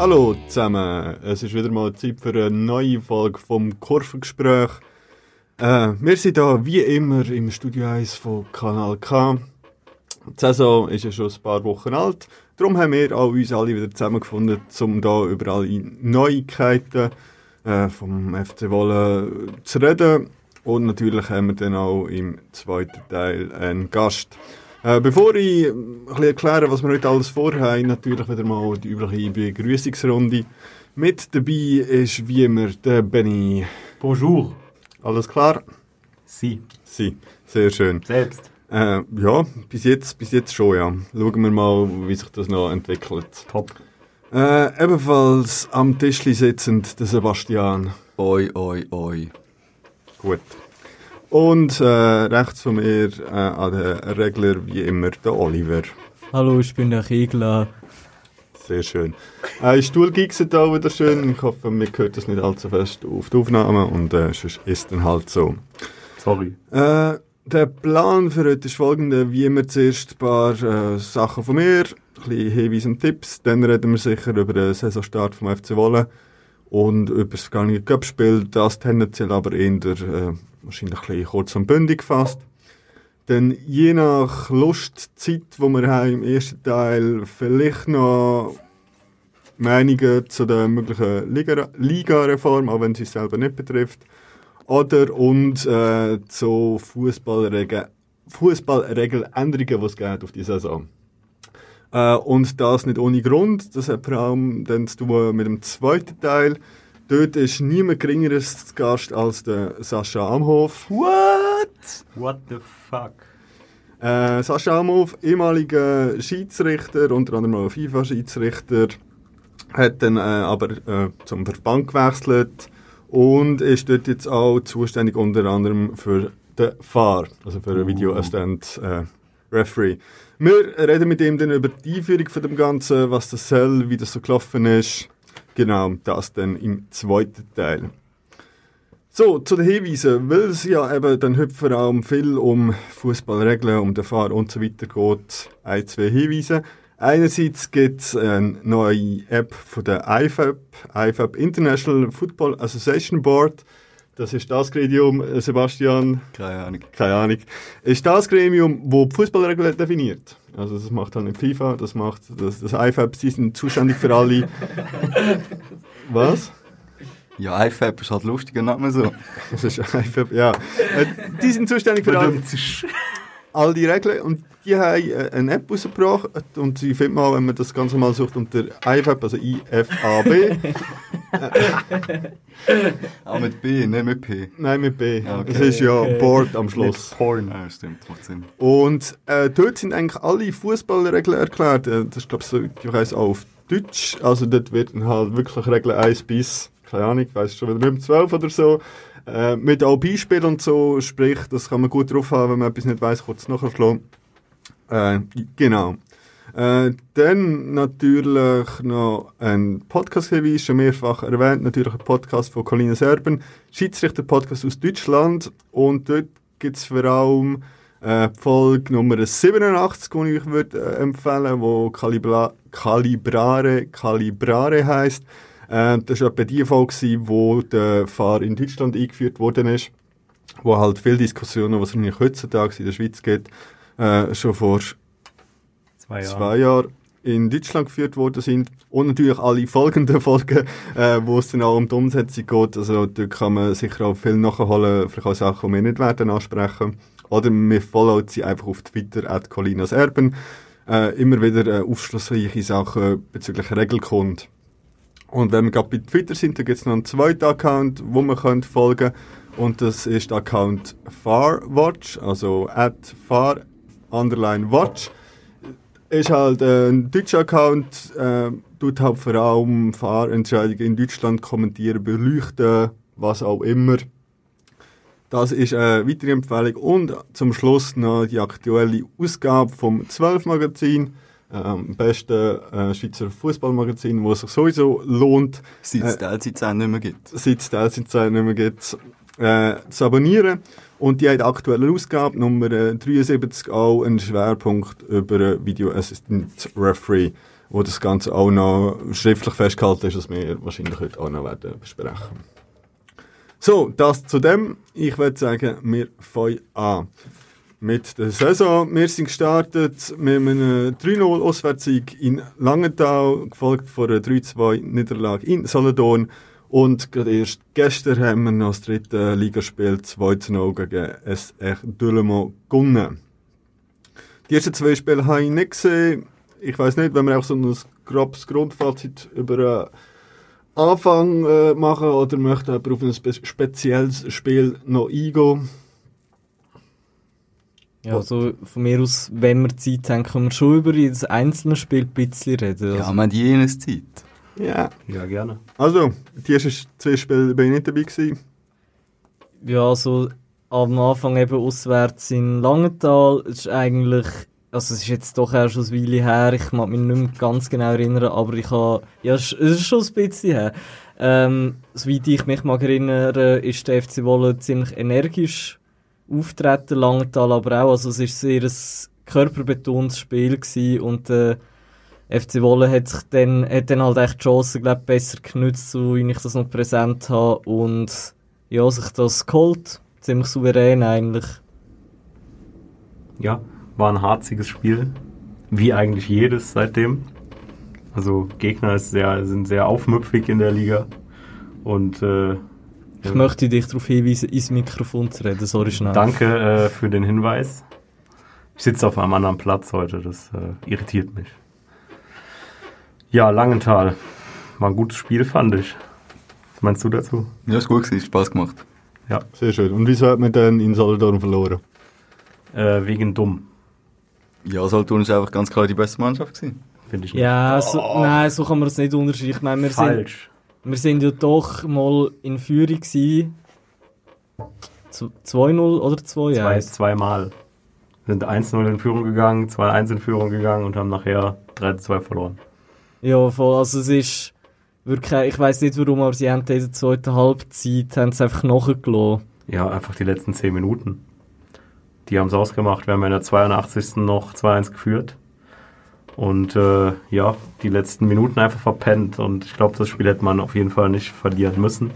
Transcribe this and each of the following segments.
Hallo zusammen, es ist wieder mal Zeit für eine neue Folge vom Kurvengespräch. Äh, wir sind hier wie immer im Studio 1 von Kanal K. Die Saison ist ja schon ein paar Wochen alt, darum haben wir auch uns alle wieder zusammengefunden, um hier über alle Neuigkeiten äh, vom FC Wolle zu reden. Und natürlich haben wir dann auch im zweiten Teil einen Gast. Äh, bevor ich ein bisschen erkläre, was wir heute alles vorhaben, natürlich wieder mal die übliche Begrüßungsrunde. Mit dabei ist wie immer der Benny. Bonjour. Alles klar? Sie. Sie. Sehr schön. Selbst. Äh, ja, bis jetzt, bis jetzt schon, ja. Schauen wir mal, wie sich das noch entwickelt. Top. Äh, ebenfalls am Tischli sitzend der Sebastian. Oi, oi, oi. Gut. Und äh, rechts von mir äh, an der Regler wie immer der Oliver. Hallo, ich bin der Regler. Sehr schön. Äh, Stuhl gigset auch wieder schön. Ich hoffe, mir hört das nicht allzu fest auf die Aufnahme und äh, ist dann halt so. Sorry. Äh, der Plan für heute ist folgender. Wie immer zuerst ein paar äh, Sachen von mir, ein bisschen Hinweise und Tipps. Dann reden wir sicher über den Saisonstart vom FC Wolle und über das vergangene Cup-Spiel. Das tendenziell aber eher äh, wahrscheinlich ein bisschen kurz und bündig gefasst. Dann je nach Lust, Zeit, die wir haben im ersten Teil, vielleicht noch Meinungen zu der möglichen Liga- Liga-Reform, auch wenn sie es selber nicht betrifft. Oder und äh, zu Fußballregeländerungen, die es gibt auf die Saison. Äh, und das nicht ohne Grund. Das hat vor allem dann zu tun mit dem zweiten Teil. Dort ist niemand geringeres zu Gast als der Sascha Amhof. What? What the fuck? Äh, Sascha Amhof, ehemaliger Schiedsrichter, unter anderem auch FIFA-Schiedsrichter, hat dann äh, aber äh, zum Verband gewechselt und ist dort jetzt auch zuständig unter anderem für den FAR, also für den Video Assistant äh, Referee. Wir reden mit ihm dann über die Einführung von dem Ganzen, was das soll, wie das so gelaufen ist. Genau, das dann im zweiten Teil. So, zu den Hinweisen, weil es ja eben vor allem viel um Fußballregeln, um den Fahr und so weiter geht, ein, zwei Hinweise. Einerseits gibt es eine neue App von der IFAB, IFAB International Football Association Board. Das ist das Gremium, äh, Sebastian, Keine Ahnung. keine Ahnung, ist das Gremium, wo die Fußballregeln definiert. Also das macht halt nicht FIFA, das macht das, das IFAB, sie sind zuständig für alle. Was? Ja, IFAB ist halt lustiger Name so. Das ist IFAB, ja. Äh, Die sind zuständig für all, all die Regeln und die haben äh, eine App rausgebracht und sie findet man auch, wenn man das Ganze mal sucht unter IFAB, also I-F-A-B. Auch mit B, nicht mit P. Nein, mit B. Okay. Das ist ja Board am Schluss. Porn. Ja, stimmt, macht Sinn. Und äh, dort sind eigentlich alle Fußballregeln erklärt. Äh, das ist, glaube ich, so, ich weiss auch auf Deutsch. Also dort werden halt wirklich Regeln 1 bis, keine Ahnung, ich weiss schon wieder nicht, 12 oder so. Äh, mit auch Beispielen und so, sprich, das kann man gut drauf haben, wenn man etwas nicht weiss, kurz nachschlagen. Äh, genau. Äh, dann natürlich noch ein Podcast-Hinweis, schon mehrfach erwähnt, natürlich ein Podcast von Colina Serben, Schiedsrichter-Podcast aus Deutschland und dort gibt es vor allem äh, Folge Nummer 87, die ich würde, äh, empfehlen wo Calibra Calibrare, Calibrare heisst. Äh, das war etwa die Folge, wo der Fahr in Deutschland eingeführt worden ist, wo halt viele Diskussionen, was es eigentlich heutzutage in der Schweiz gibt, äh, schon vor Zwei zwei Jahre in Deutschland geführt worden sind und natürlich alle folgenden Folgen, äh, wo es dann auch um die Umsetzung geht. Also da kann man sicher auch viel nachholen, vielleicht auch Sachen, die wir nicht werden ansprechen. Oder wir folgen sie einfach auf Twitter, at Colinas Erben. Äh, immer wieder äh, aufschlussreiche Sachen bezüglich Regelkund. Und wenn wir gerade bei Twitter sind, da gibt es noch einen zweiten Account, wo man könnt folgen Und das ist der Account farwatch, also at far underline watch ist halt äh, ein deutscher Account, äh, tut halt vor allem Fahrentscheidungen in Deutschland kommentieren, beleuchten, was auch immer. Das ist eine weitere Empfehlung. Und zum Schluss noch die aktuelle Ausgabe vom 12 Magazin ähm, besten äh, Schweizer Fußballmagazin, wo es sich sowieso lohnt, Seit es Äh, LC10 nicht mehr gibt. seit es die LC2 nicht mehr gibt, äh, zu abonnieren. Und die hat aktuelle Ausgabe, Nummer äh, 73, auch einen Schwerpunkt über äh, Video Assistant Referee, wo das Ganze auch noch schriftlich festgehalten ist, was wir wahrscheinlich heute auch noch werden besprechen. So, das zu dem. Ich würde sagen, wir fangen an. Mit der Saison. Wir sind gestartet mit einem 3-0 Auswärtssieg in Langenthal, gefolgt von einer 3-2 Niederlage in Solothurn. Und gerade erst gestern haben wir noch das dritte Ligaspiel 2-0 gegen SR Dülemo gewonnen. Die ersten zwei Spiele habe ich nicht gesehen. Ich weiß nicht, wenn wir auch so ein grobes Grundfazit über Anfang äh, machen oder möchte jemand auf ein spe spezielles Spiel noch eingehen. Ja, also von mir aus, wenn wir Zeit haben, können wir schon über jedes einzelne Spiel ein bisschen reden. Ja, Also, man hat jenes Zeit. Ja, Ja, gerne. also, die ersten zwei Spiele bin ich nicht dabei gewesen. ja, also am Anfang eben auswärts in Langenthal, es ist eigentlich, also es ist jetzt doch erst schon eine Weile her, ich mag mich nicht mehr ganz genau erinnern, aber ich habe, ja, es ist- es ist schon ein bisschen her. Ähm, soweit ich mich mag erinnern, ist der FC Wolle ziemlich energisch auftreten, Langenthal aber auch, also es ist sehr ein körperbetontes Spiel gewesen und äh, FC Wolle hat sich dann, hat dann halt echt die Chancen, glaub, besser genützt, so wie ich das noch präsent habe und ja, sich das geholt. Ziemlich souverän eigentlich. Ja, war ein harziges Spiel. Wie eigentlich jedes seitdem. Also Gegner sehr, sind sehr aufmüpfig in der Liga. Und äh, Ich Ja. möchte dich darauf hinweisen, ins Mikrofon zu reden. Sorry, schnell. danke äh, für den Hinweis. Ich sitze auf einem anderen Platz heute, das äh, irritiert mich. Ja, Langenthal. War ein gutes Spiel, fand ich. Was meinst du dazu? Ja, ist gut gewesen, Spaß gemacht. Sehr schön. Und wieso hat man dann in Solothurn verloren? Äh, wegen dumm, Ja, Solothurn ist einfach ganz klar die beste Mannschaft gewesen. finde ich. nicht. Ja, so, nein, so kann man das nicht unterscheiden. Ich meine, wir sind, Falsch. Wir sind ja doch mal in Führung gewesen. Zu- 2-0 oder 2-1? Zwei, zweimal. Sind 1-0 in Führung gegangen, 2-1 in Führung gegangen und haben nachher 3-2 verloren. Ja, voll. Also es ist wirklich, ich weiß nicht warum, aber sie haben in der zweiten Halbzeit haben sie einfach nachgelassen. Ja, einfach die letzten 10 Minuten. Die haben es ausgemacht. Wir haben in der 82. noch 2-1 geführt. Und äh, ja, die letzten Minuten einfach verpennt. Und ich glaube, das Spiel hätte man auf jeden Fall nicht verlieren müssen.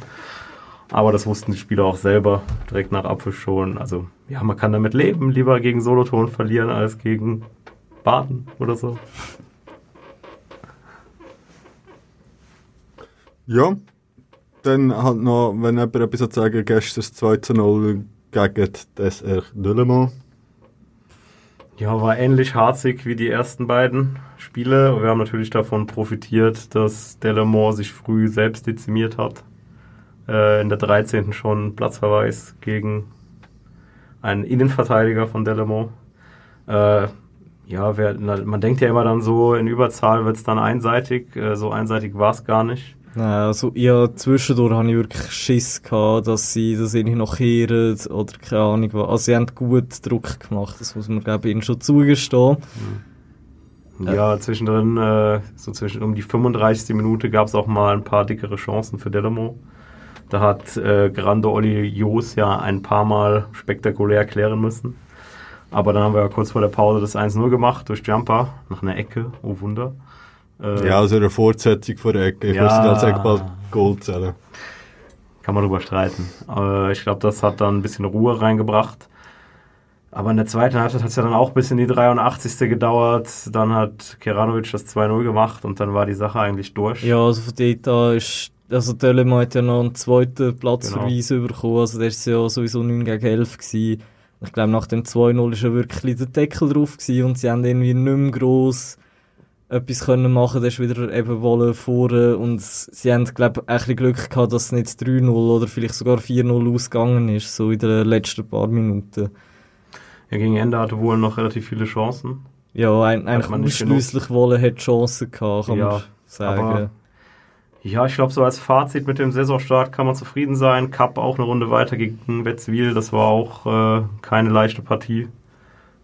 Aber das wussten die Spieler auch selber direkt nach Abpfiff schon. Also ja, man kann damit leben. Lieber gegen Solothurn verlieren als gegen Baden oder so. Ja. Dann halt noch, wenn jemand etwas zu sagen, gestern das 2 zu 0 gegen das SR. Ja, war ähnlich harzig wie die ersten beiden Spiele. Wir haben natürlich davon profitiert, dass Delamore sich früh selbst dezimiert hat. Äh, in der 13. schon Platzverweis gegen einen Innenverteidiger von Delamore. Äh, ja, wer, man denkt ja immer dann so, in Überzahl wird es dann einseitig. Äh, so einseitig war es gar nicht. Nein, also ja, zwischendurch habe ich wirklich Schiss gehabt, dass sie das irgendwie noch kehren oder keine Ahnung was. Also sie haben gut Druck gemacht, das muss man glaube ich ihnen schon zugestehen. Ja, zwischendrin, äh, so zwischen um die 35. Minute gab es auch mal ein paar dickere Chancen für Delamo. Da hat äh, Grande Olli Jos ja ein paar Mal spektakulär klären müssen. Aber dann haben wir ja kurz vor der Pause das 1-0 gemacht durch Jumper nach einer Ecke, oh Wunder. Äh, Ja, also eine Fortsetzung von der Ecke. Ich Ja. muss als Eckball Gold zählen. Kann man drüber streiten. Aber ich glaube, das hat dann ein bisschen Ruhe reingebracht. Aber in der zweiten Halbzeit hat es ja dann auch bis in die 83. gedauert. Dann hat Keranovic das 2-0 gemacht und dann war die Sache eigentlich durch. Ja, also von dort an ist, also Telemann hat ja noch einen zweiten Platzverweis bekommen, also der ist ja sowieso 9 gegen 11 gewesen. Ich glaube, nach dem 2-0 ist ja wirklich der Deckel drauf gewesen und sie haben irgendwie nicht mehr gross etwas können machen, der ist wieder eben wollen vorne und sie haben, glaube ich, ein bisschen Glück gehabt, dass es nicht 3-0 oder vielleicht sogar 4-0 ausgegangen ist, so in den letzten paar Minuten. Ja, gegen Ende hatte wohl noch relativ viele Chancen. Ja, ein, eigentlich ausschliesslich wollen hat Chancen gehabt, kann Ja, man sagen. aber- Ja, ich glaube, so als Fazit mit dem Saisonstart kann man zufrieden sein. Cup auch eine Runde weiter gegen Wetzwil. Das war auch äh, keine leichte Partie.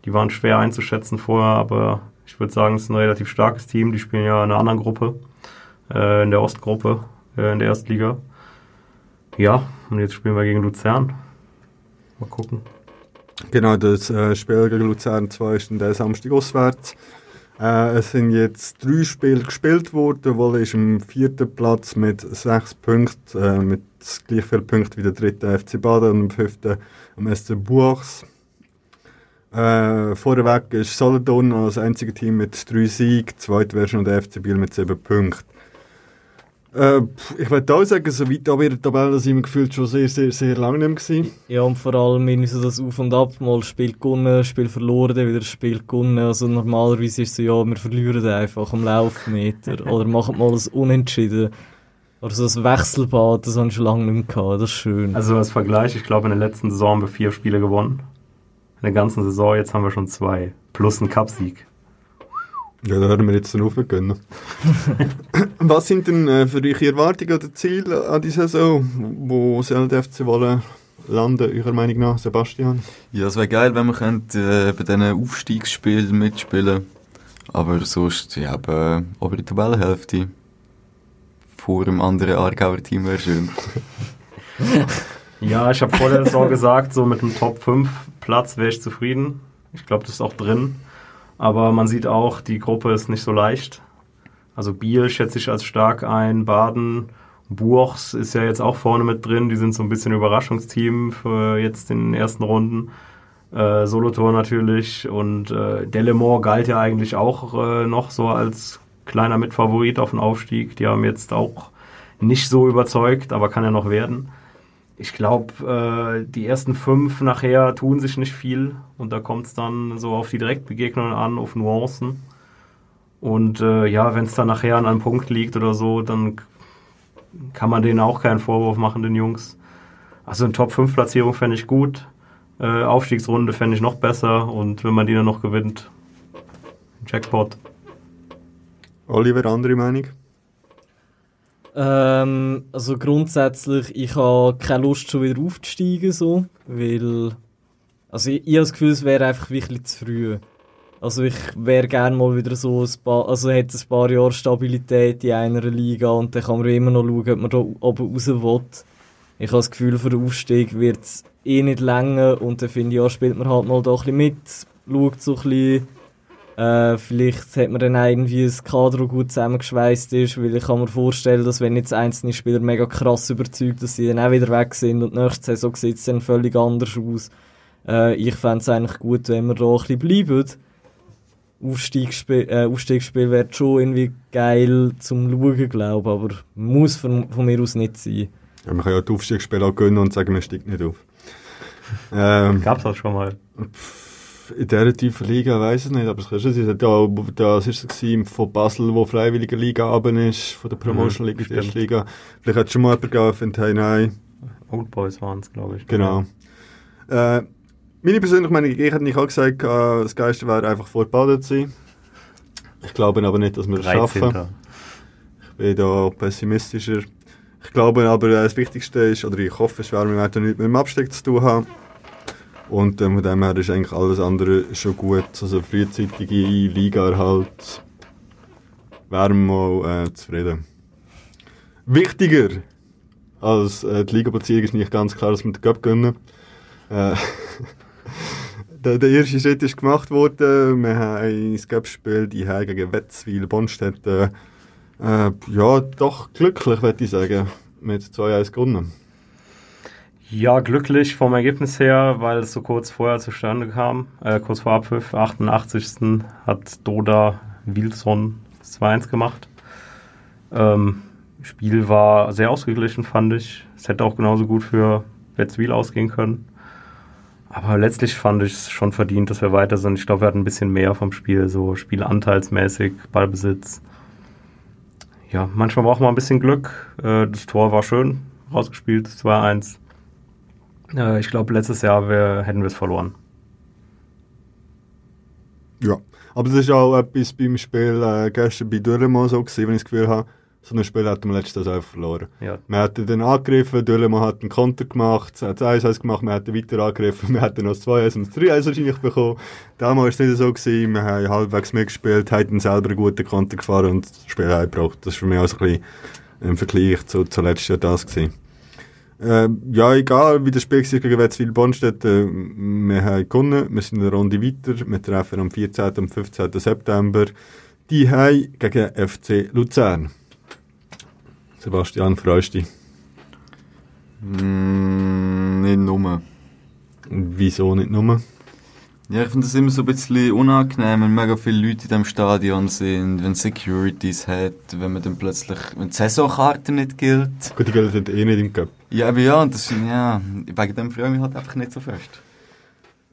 Die waren schwer einzuschätzen vorher, aber Ich würde sagen, es ist ein relativ starkes Team. Die spielen ja in einer anderen Gruppe, äh, in der Ostgruppe, äh, in der Erstliga. Ja, und jetzt spielen wir gegen Luzern. Mal gucken. Genau, das äh, Spiel gegen Luzern 2 ist dann Samstag auswärts. Äh, es sind jetzt drei Spiele gespielt worden. Wolle ist am vierten Platz mit sechs Punkten, äh, mit gleich vielen Punkten wie der dritte FC Baden und am fünften am SC Buachs. Äh, vorweg ist Solothurn als einziges Team mit drei Siegen, zweit wäre schon der FC Biel mit sieben Punkten. Äh, ich würde auch sagen, so weit aber in der Tabelle sind wir gefühlt schon sehr, sehr, sehr lange nicht mehr. Ja, und vor allem irgendwie so das Auf und Ab, mal Spiel gewonnen, Spiel verloren, dann wieder Spiel gewonnen. Also normalerweise ist es so, ja, wir verlieren einfach am Laufmeter oder machen mal ein Unentschieden. Oder so ein Wechselbad, das habe ich schon lange nicht mehr gehabt, das ist schön. Also als Vergleich, ich glaube in der letzten Saison haben wir vier Spiele gewonnen. In der ganzen Saison, jetzt haben wir schon zwei. Plus einen Cupsieg. Ja, da hören wir jetzt dann auf mit gönnen. Was sind denn äh, für euch Erwartungen oder Ziele an die Saison? Wo soll der FC wollen landen, eurer Meinung nach, Sebastian? Ja, es wäre geil, wenn wir könnte, äh, bei diesen Aufstiegsspielen mitspielen Aber sonst, ja, eben, obere Tabellenhälfte. Vor dem anderen Aargauer Team wäre schön. Ja, ich habe vor der Saison gesagt, so mit einem Top 5 Platz wäre ich zufrieden. Ich glaube, das ist auch drin. Aber man sieht auch, die Gruppe ist nicht so leicht. Also Biel schätze ich als stark ein, Baden, Buchs ist ja jetzt auch vorne mit drin. Die sind so ein bisschen Überraschungsteam für jetzt in den ersten Runden. Äh, Solothurn natürlich und äh, Delemore galt ja eigentlich auch äh, noch so als kleiner Mitfavorit auf den Aufstieg. Die haben jetzt auch nicht so überzeugt, aber kann ja noch werden. Ich glaube, äh, die ersten fünf nachher tun sich nicht viel und da kommt es dann so auf die Direktbegegnungen an, auf Nuancen. Und äh, ja, wenn es dann nachher an einem Punkt liegt oder so, dann kann man denen auch keinen Vorwurf machen, den Jungs. Also eine Top-5-Platzierung fände ich gut. Äh, Aufstiegsrunde fände ich noch besser und wenn man die dann noch gewinnt, Jackpot. Oliver, andere Meinung? Ähm, also grundsätzlich, ich habe keine Lust schon wieder aufzusteigen, so, weil, also ich, ich habe das Gefühl, es wäre einfach wirklich zu früh. Also ich wäre gerne mal wieder so ein paar, also hätte ein paar Jahre Stabilität in einer Liga und dann kann man immer noch schauen, ob man da oben raus will. Ich habe das Gefühl, für den Aufstieg wird es eh nicht länger und dann finde ich, ja, spielt man halt mal da ein bisschen mit, schaut so ein bisschen, äh, vielleicht hat man dann auch irgendwie ein Kader, das gut zusammengeschweißt ist, weil ich kann mir vorstellen, dass wenn jetzt einzelne Spieler mega krass überzeugt, dass sie dann auch wieder weg sind und nächste Saison sieht es dann völlig anders aus. Äh, ich fände es eigentlich gut, wenn wir da ein bisschen bleiben. Aufstiegsspiel, äh, Aufstiegsspiel wäre schon irgendwie geil zum Schauen, glaube ich, aber muss von, von mir aus nicht sein. Ja, man kann ja die Aufstiegsspiele auch gönnen und sagen, man steigt nicht auf. ähm, Gab's das schon mal? In dieser tiefen Liga weiß ich nicht, aber es kann schon sein. Da, das ist es von Basel, wo freiwillige Liga runter ist, von der Promotion League in die erste Liga. Vielleicht hat schon mal jemand gegeben, findet, hey, nein. Old Boys waren es, glaube ich. Genau. Äh, meine persönliche Meinung, ich hätte nicht auch gesagt, äh, das Geiste wäre einfach vor Baden zu sein. Ich glaube aber nicht, dass wir das schaffen. 13. Ich bin da pessimistischer. Ich glaube aber, äh, das Wichtigste ist, oder ich hoffe schwer, wir werden nichts mit dem Abstieg zu tun haben. Und äh, von dem her ist eigentlich alles andere schon gut. Also frühzeitige Liga-Erhalt wären wir mal äh, zufrieden. Wichtiger als äh, die Liga-Platzierung ist nicht ganz klar, dass wir den Cup gönnen. Äh, der, der erste Schritt ist gemacht worden. Wir haben das Cup-Spiel die gegen Wetzwil, Bonstetten. Äh, ja, doch glücklich, würde ich sagen. Mit 2-1 gewonnen. Ja, glücklich vom Ergebnis her, weil es so kurz vorher zustande kam. Äh, kurz vor Abpfiff, 88. hat Doda Wilson 2-1 gemacht. Ähm, Spiel war sehr ausgeglichen, fand ich. Es hätte auch genauso gut für Wetzwil ausgehen können. Aber letztlich fand ich es schon verdient, dass wir weiter sind. Ich glaube, wir hatten ein bisschen mehr vom Spiel, so spielanteilsmäßig, Ballbesitz. Ja, manchmal braucht man ein bisschen Glück. Äh, das Tor war schön rausgespielt, das 2-1. Äh, ich glaube, letztes Jahr wir, hätten wir es verloren. Ja, aber das ist auch etwas beim Spiel äh, gestern bei Dürremo so gewesen, wenn ich das Gefühl habe, So ein Spiel hat man letztes Jahr einfach verloren. Ja. Man hat dann angegriffen, Döllemann hat einen Konter gemacht, hat 1-1 gemacht, man hat weiter angegriffen, man hat dann noch das 2-1 und das 3-1 wahrscheinlich bekommen. Damals war es nicht so, gewesen, wir haben halbwegs mitgespielt, haben selber einen guten Konter gefahren und das Spiel heimgebracht. Das war für mich auch so ein bisschen im Vergleich zu, zu letztes Jahr das gewesen. Äh, ja, egal wie das Spiel war gegen Wetzwil Bonstedt, äh, wir haben gewonnen, wir sind eine Runde weiter, wir treffen am 14. und 15. September die gegen FC Luzern. Sebastian, freust du dich? Mm, nicht nur. Wieso nicht nur? Ja, ich finde das immer so ein bisschen unangenehm, wenn mega viele Leute in diesem Stadion sind, wenn Securities hat, wenn man dann plötzlich, wenn die Saisonkarte nicht gilt. Gut, die gelten eh nicht im Cup. Ja, aber ja, und das ja, wegen dem freue ich mich halt einfach nicht so fest.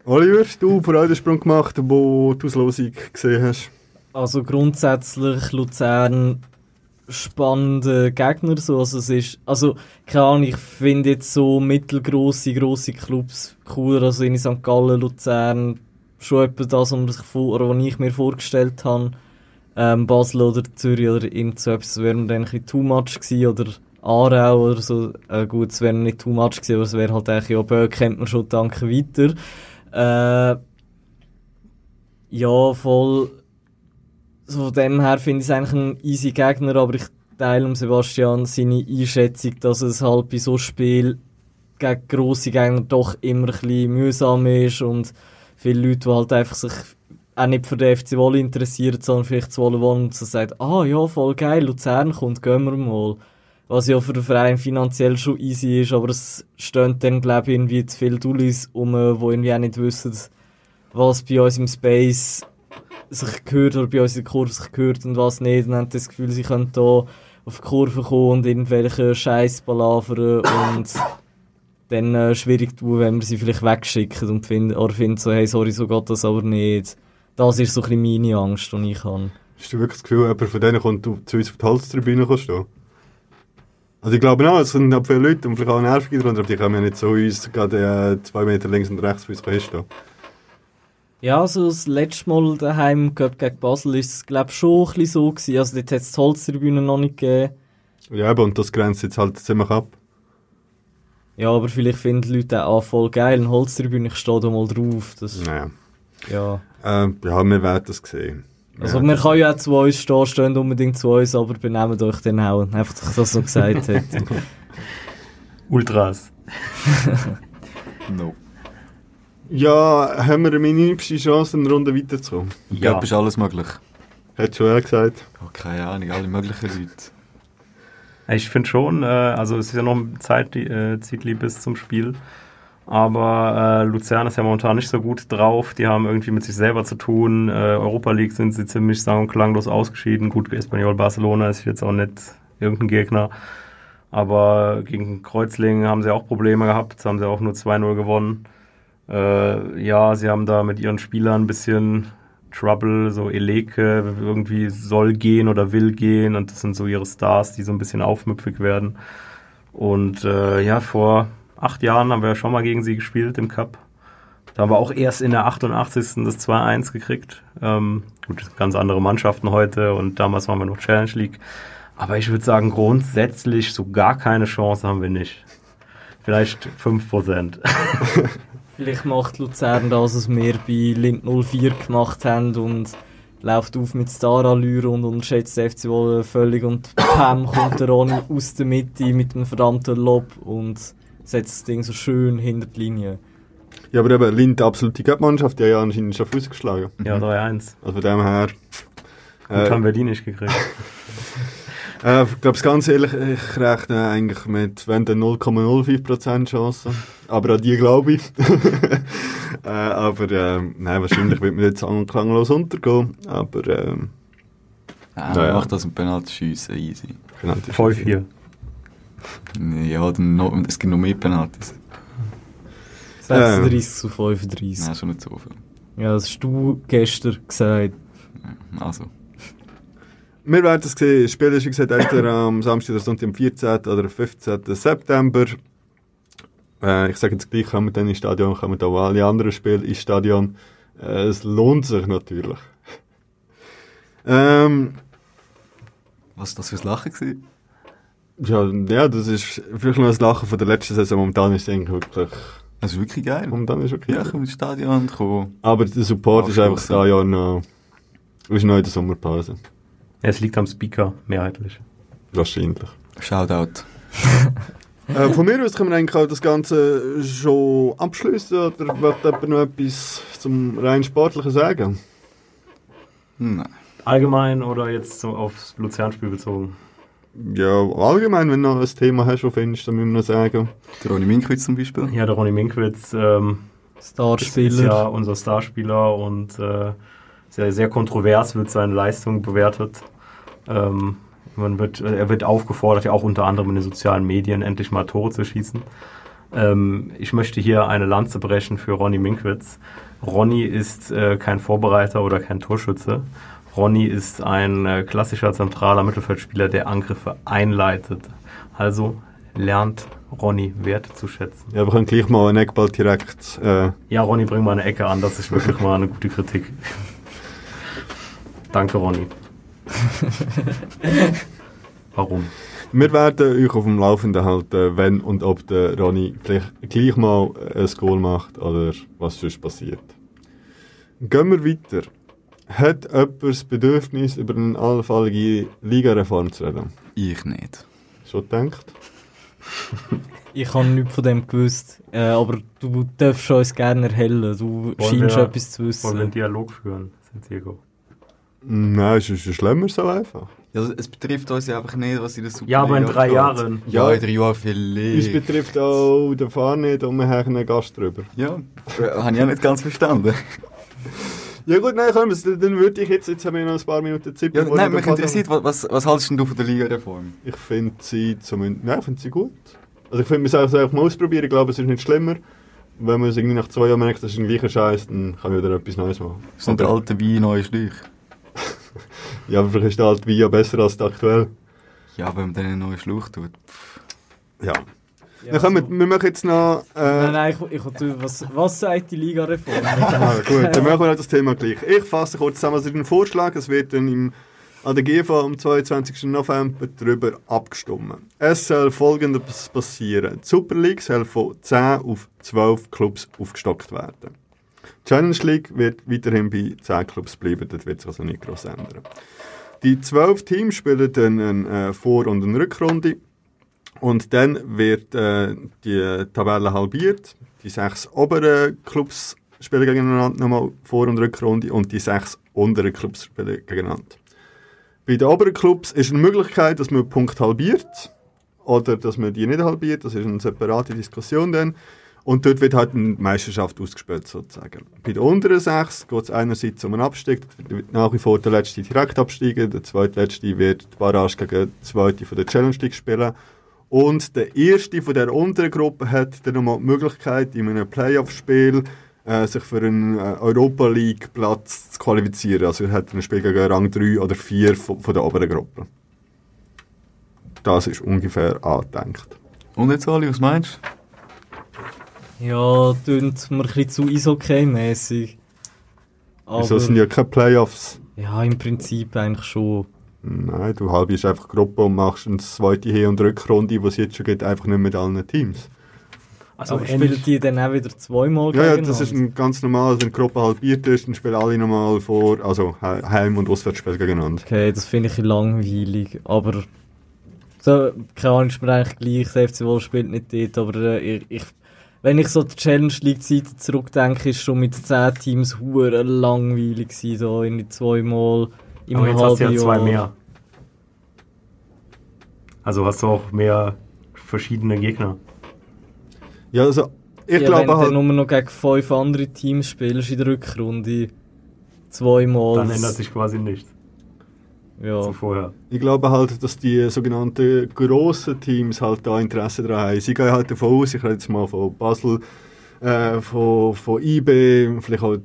Oliver, du vor den Sprung gemacht, wo du die Auslosung gesehen hast. Also grundsätzlich Luzern spannende Gegner so, also es ist, also keine Ahnung, ich finde jetzt so mittelgroße, große Clubs cooler, also in St. Gallen, Luzern, schon etwa das, was, sich oder was ich mir vorgestellt habe, ähm, Basel oder Zürich oder irgend so etwas, wäre mir dann ein bisschen too much gewesen, oder Aarau oder so, äh, gut, es wäre nicht too much gewesen, aber es wäre halt eigentlich, ja, Böck kennt man schon, danke weiter. Äh, ja, voll, so von dem her finde ich es eigentlich ein easy Gegner, aber ich teile um Sebastian seine Einschätzung, dass es halt bei so Spiel gegen grosse Gegner doch immer ein bisschen mühsam ist und viele Leute, die halt einfach sich auch nicht für den FC Wolle interessieren, sondern vielleicht zu Wolle wollen und so sagen, ah ja, voll geil, Luzern kommt, gehen wir mal. Was ja für den Verein finanziell schon easy ist, aber es stehen dann, glaube ich, irgendwie zu viele Dullis um, die irgendwie auch nicht wissen, was bei uns im Space sich gehört oder bei uns in der Kurve sich gehört und was nicht. Und haben das Gefühl, sie können da auf die Kurve kommen und irgendwelche Scheiß palavern und dann äh, schwierig tun, wenn wir sie vielleicht wegschicken und finden, oder finden so, hey, sorry, so geht das aber nicht. Das ist so ein bisschen meine Angst, die ich habe. Hast du wirklich das Gefühl, jemand von denen kommt zu uns auf die Holztribüne stehen? Also ich glaube auch, es sind halt viele Leute und vielleicht auch nervige darunter, aber die können ja nicht so uns gerade äh, zwei Meter links und rechts von uns hinstehen. Ja, also das letzte Mal daheim gegen Basel ist es, glaube ich, schon ein bisschen so gewesen. Also dort hat es die Holztribüne noch nicht gegeben. Ja, eben, und das grenzt jetzt halt ziemlich ab. Ja, aber vielleicht finden die Leute auch voll geil, eine Holztribüne, ich stehe da mal drauf. Das, Naja. ja. Äh, ja, wir werden das sehen. Also Ja. man kann ja auch zu uns stehen, stehen unbedingt zu uns, aber benehmt euch dann auch. Einfach, dass ich das so gesagt hätte. Ultras. No. Ja, haben wir eine minimste Chance, eine Runde weiterzukommen? Ich glaube, ist alles möglich. Hat schon er gesagt. Oh, keine Ahnung, alle möglichen Leute. Ich finde schon, äh, also es ist ja noch Zeit, die, äh, bis zum Spiel. Aber äh, Luzern ist ja momentan nicht so gut drauf. Die haben irgendwie mit sich selber zu tun. Äh, Europa League sind sie ziemlich sang- und klanglos ausgeschieden. Gut, Espanyol Barcelona ist jetzt auch nicht irgendein Gegner. Aber gegen Kreuzlingen haben sie auch Probleme gehabt. Haben sie auch nur 2-0 gewonnen. Äh, ja, sie haben da mit ihren Spielern ein bisschen Trouble, so Eleke irgendwie soll gehen oder will gehen und das sind so ihre Stars, die so ein bisschen aufmüpfig werden. Und äh, ja, vor acht Jahren haben wir ja schon mal gegen sie gespielt im Cup. Da haben wir auch erst in der 88. das 2-1 gekriegt. Ähm, gut, ganz andere Mannschaften heute und damals waren wir noch Challenge League. Aber ich würde sagen, grundsätzlich so gar keine Chance haben wir nicht. Vielleicht 5%. Vielleicht macht Luzern das, was wir bei Lind 04 gemacht haben und läuft auf mit Star-Allure und unterschätzt den FC Wolle völlig und Pam kommt der Ronny aus der Mitte mit einem verdammten Lob und setzt das Ding so schön hinter die Linie. Ja, aber eben, Lind, absolute Cup-Mannschaft, die haben ja anscheinend schon rausgeschlagen. ja, 3-1. Also von dem her... Äh, haben wir die nicht gekriegt. äh, ich glaube, ganz ehrlich, ich rechne eigentlich mit, wenn dann 0,05% Chance. Aber an die glaube ich. äh, aber äh, nein, wahrscheinlich wird mir jetzt klanglos untergehen. Aber ähm, Ja, Ja, ja. Macht das ein Penalty-Schiessen easy. Penalty- 5-4. Ja, dann noch, es gibt noch mehr Penalties. 36 zu 35. Nein, schon nicht so viel. Ja, das hast du gestern gesagt. Also, Wir werden es sehen. Das Spiel ist, wie gesagt, entweder am Samstag oder Sonntag am 14. oder 15. September. Äh, ich sage jetzt gleich, kommen wir dann ins Stadion, kommen auch alle anderen Spiele ins Stadion. Äh, es lohnt sich natürlich. ähm, Was war das für ein Lachen? Gewesen? Ja, ja, das ist vielleicht noch das Lachen von der letzten Saison. Momentan ist es eigentlich wirklich, Das ist wirklich geil. momentan ist es wirklich Ja, ich komme ins Stadion und komme. Aber der Support ist einfach da ja noch, ist noch in der Sommerpause. Es liegt am Speaker, mehrheitlich. Wahrscheinlich. Shoutout. äh, von mir aus können wir eigentlich auch das Ganze schon abschließen oder wird jemand noch etwas zum rein Sportlichen sagen? Nein. Allgemein oder jetzt so aufs Luzernspiel bezogen? Ja, allgemein, wenn du noch ein Thema hast, das findest, dann müssen wir noch sagen. Der Ronny Minkwitz zum Beispiel. Ja, der Ronny Minkwitz ähm, ist, ist Starspieler. ja unser Starspieler und äh, sehr, sehr kontrovers wird seine Leistung bewertet. Ähm, man wird, er wird aufgefordert, ja auch unter anderem in den sozialen Medien endlich mal Tore zu schießen. Ähm, ich möchte hier eine Lanze brechen für Ronny Minkwitz. Ronny ist äh, kein Vorbereiter oder kein Torschütze. Ronny ist ein äh, klassischer zentraler Mittelfeldspieler, der Angriffe einleitet. Also lernt Ronny Wert zu schätzen. Ja, wir können gleich mal einen Eckball direkt. Äh, Ja, Ronny, bring mal eine Ecke an. Das ist wirklich mal eine gute Kritik. Danke, Ronny. Warum? wir werden euch auf dem Laufenden halten, wenn und ob der Ronny vielleicht gleich mal ein Goal macht oder was sonst passiert. Gehen wir weiter. Hat jemand das Bedürfnis, über eine allfällige Ligareform zu reden? Ich nicht. Schon gedacht? Ich habe nichts von dem gewusst. Äh, aber du darfst uns gerne erhellen. Du scheinst wir- etwas zu Wollen wir einen wissen. Dialog führen, Santiago? Nein, es ist ist schlimmer so einfach. Ja, also, es betrifft uns ja einfach nicht, was in der Super Ja, aber in drei. Jahren. Ja, in drei Jahren Uns vielleicht. betrifft auch der Fahr nicht und wir haben einen Gast drüber. Ja, habe ich auch nicht ganz verstanden. Ja gut, nein, komm, dann würde ich jetzt, jetzt haben wir noch ein paar Minuten Zeit. Ja, nein, wir mich den interessiert, was, was, was denn du von der Liga-Reform? Ich finde sie zumindest, nein, ich finde sie gut. Also ich finde, wir sollten es einfach mal ausprobieren, ich glaube, es ist nicht schlimmer. Wenn man es irgendwie nach zwei Jahren merkt, das ist ein gleicher Scheiß, dann kann man wieder etwas Neues machen. Das sind Aber- alte Wein, neue Schläuche. Ja, aber vielleicht ist der alte Wein ja besser als der aktuell. Ja, wenn man dann einen neuen Schlauch tut. Ja. Ja, dann kommen wir, so. wir machen jetzt noch... Äh, Nein, nein, ich, ich, ich, was, was sagt die Liga-Reform? Ah, gut, dann machen wir halt das Thema gleich. Ich fasse kurz zusammen, also den Vorschlag, es wird dann im, an der GFA am 22. November darüber abgestimmt. Es soll folgendes passieren. Die Super League soll von 10 auf 12 Clubs aufgestockt werden. Challenge League wird weiterhin bei 10 Clubs bleiben, das wird sich also nicht groß ändern. Die 12 Teams spielen dann eine äh, Vor- und eine Rückrunde. Und dann wird äh, die Tabelle halbiert. Die sechs oberen Clubs spielen gegeneinander nochmal Vor- und Rückrunde und die sechs unteren Clubs spielen gegeneinander. Bei den oberen Clubs ist eine Möglichkeit, dass man einen Punkt halbiert oder dass man die nicht halbiert. Das ist eine separate Diskussion dann. Und dort wird halt eine Meisterschaft ausgespielt sozusagen. Bei den unteren sechs geht es einerseits um einen Abstieg. Nach wie vor der letzte direkt absteigen. Der zweitletzte wird die Barrage gegen den zweiten der Challenge League spielen. Und der erste von der unteren Gruppe hat dann nochmal die Möglichkeit, in einem Playoff-Spiel äh, sich für einen äh, Europa League-Platz zu qualifizieren. Also er hat ein Spiel gegen Rang 3 oder 4 von, von der oberen Gruppe. Das ist ungefähr angedenkt. Und jetzt, Ali, was meinst ja, tönt mir ein bisschen zu Eishockey-mäßig. Wieso sind ja keine Playoffs? ja, im Prinzip eigentlich schon. Nein, du halbierst einfach Gruppe und machst eine zweite Hin- und Rückrunde, die es jetzt schon gibt, einfach nicht mit allen Teams. Also aber spielen die dann auch wieder zweimal Ja, ja, das ist ein ganz normal, wenn die Gruppe halbiert ist, dann spielen alle nochmal vor, also He- Heim- und Auswärtsspiel gegeneinander. Okay, das finde ich langweilig, aber so, keine Ahnung, ist mir eigentlich gleich, der FC Wohl spielt nicht dort, aber äh, ich, ich, wenn ich so die Challenge League Zeit zurückdenke, ist schon mit 10 Teams hure langweilig gewesen, da in zweimal im aber jetzt hast du ja halben zwei Jahr. mehr. Also hast du auch mehr verschiedene Gegner. Ja, also ich ja, glaube wenn du halt, dann nur noch gegen fünf andere Teams spielst in der Rückrunde, zweimal. Dann das- ändert sich quasi nichts Ja. zu vorher. ich glaube halt, dass die sogenannten grossen Teams halt da Interesse daran haben. Sie gehen halt davon aus, ich rede jetzt mal von Basel, äh, von, von IB, vielleicht auch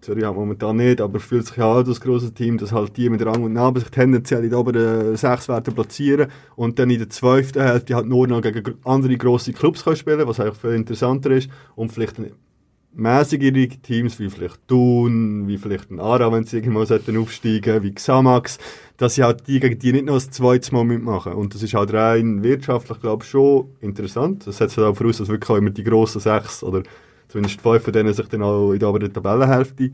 Zürich halt momentan nicht, aber fühlt sich ja halt als grosses Team, dass halt die mit Rang und Namen sich tendenziell in den oberen sechs werden platzieren und dann in der zweiten Hälfte halt nur noch gegen andere grosse Clubs können spielen was eigentlich viel interessanter ist und vielleicht mäßigere Teams, wie vielleicht Thun, wie vielleicht ein Ara, wenn sie irgendwann sollten aufsteigen, wie Xamax, dass sie halt die gegen die nicht noch das zweite Mal mitmachen. Und das ist halt rein wirtschaftlich, glaube ich, schon interessant. Das setzt halt auch voraus, dass wirklich auch immer die grossen sechs oder zumindest fünf von denen sich dann auch in der oberen Tabellenhälfte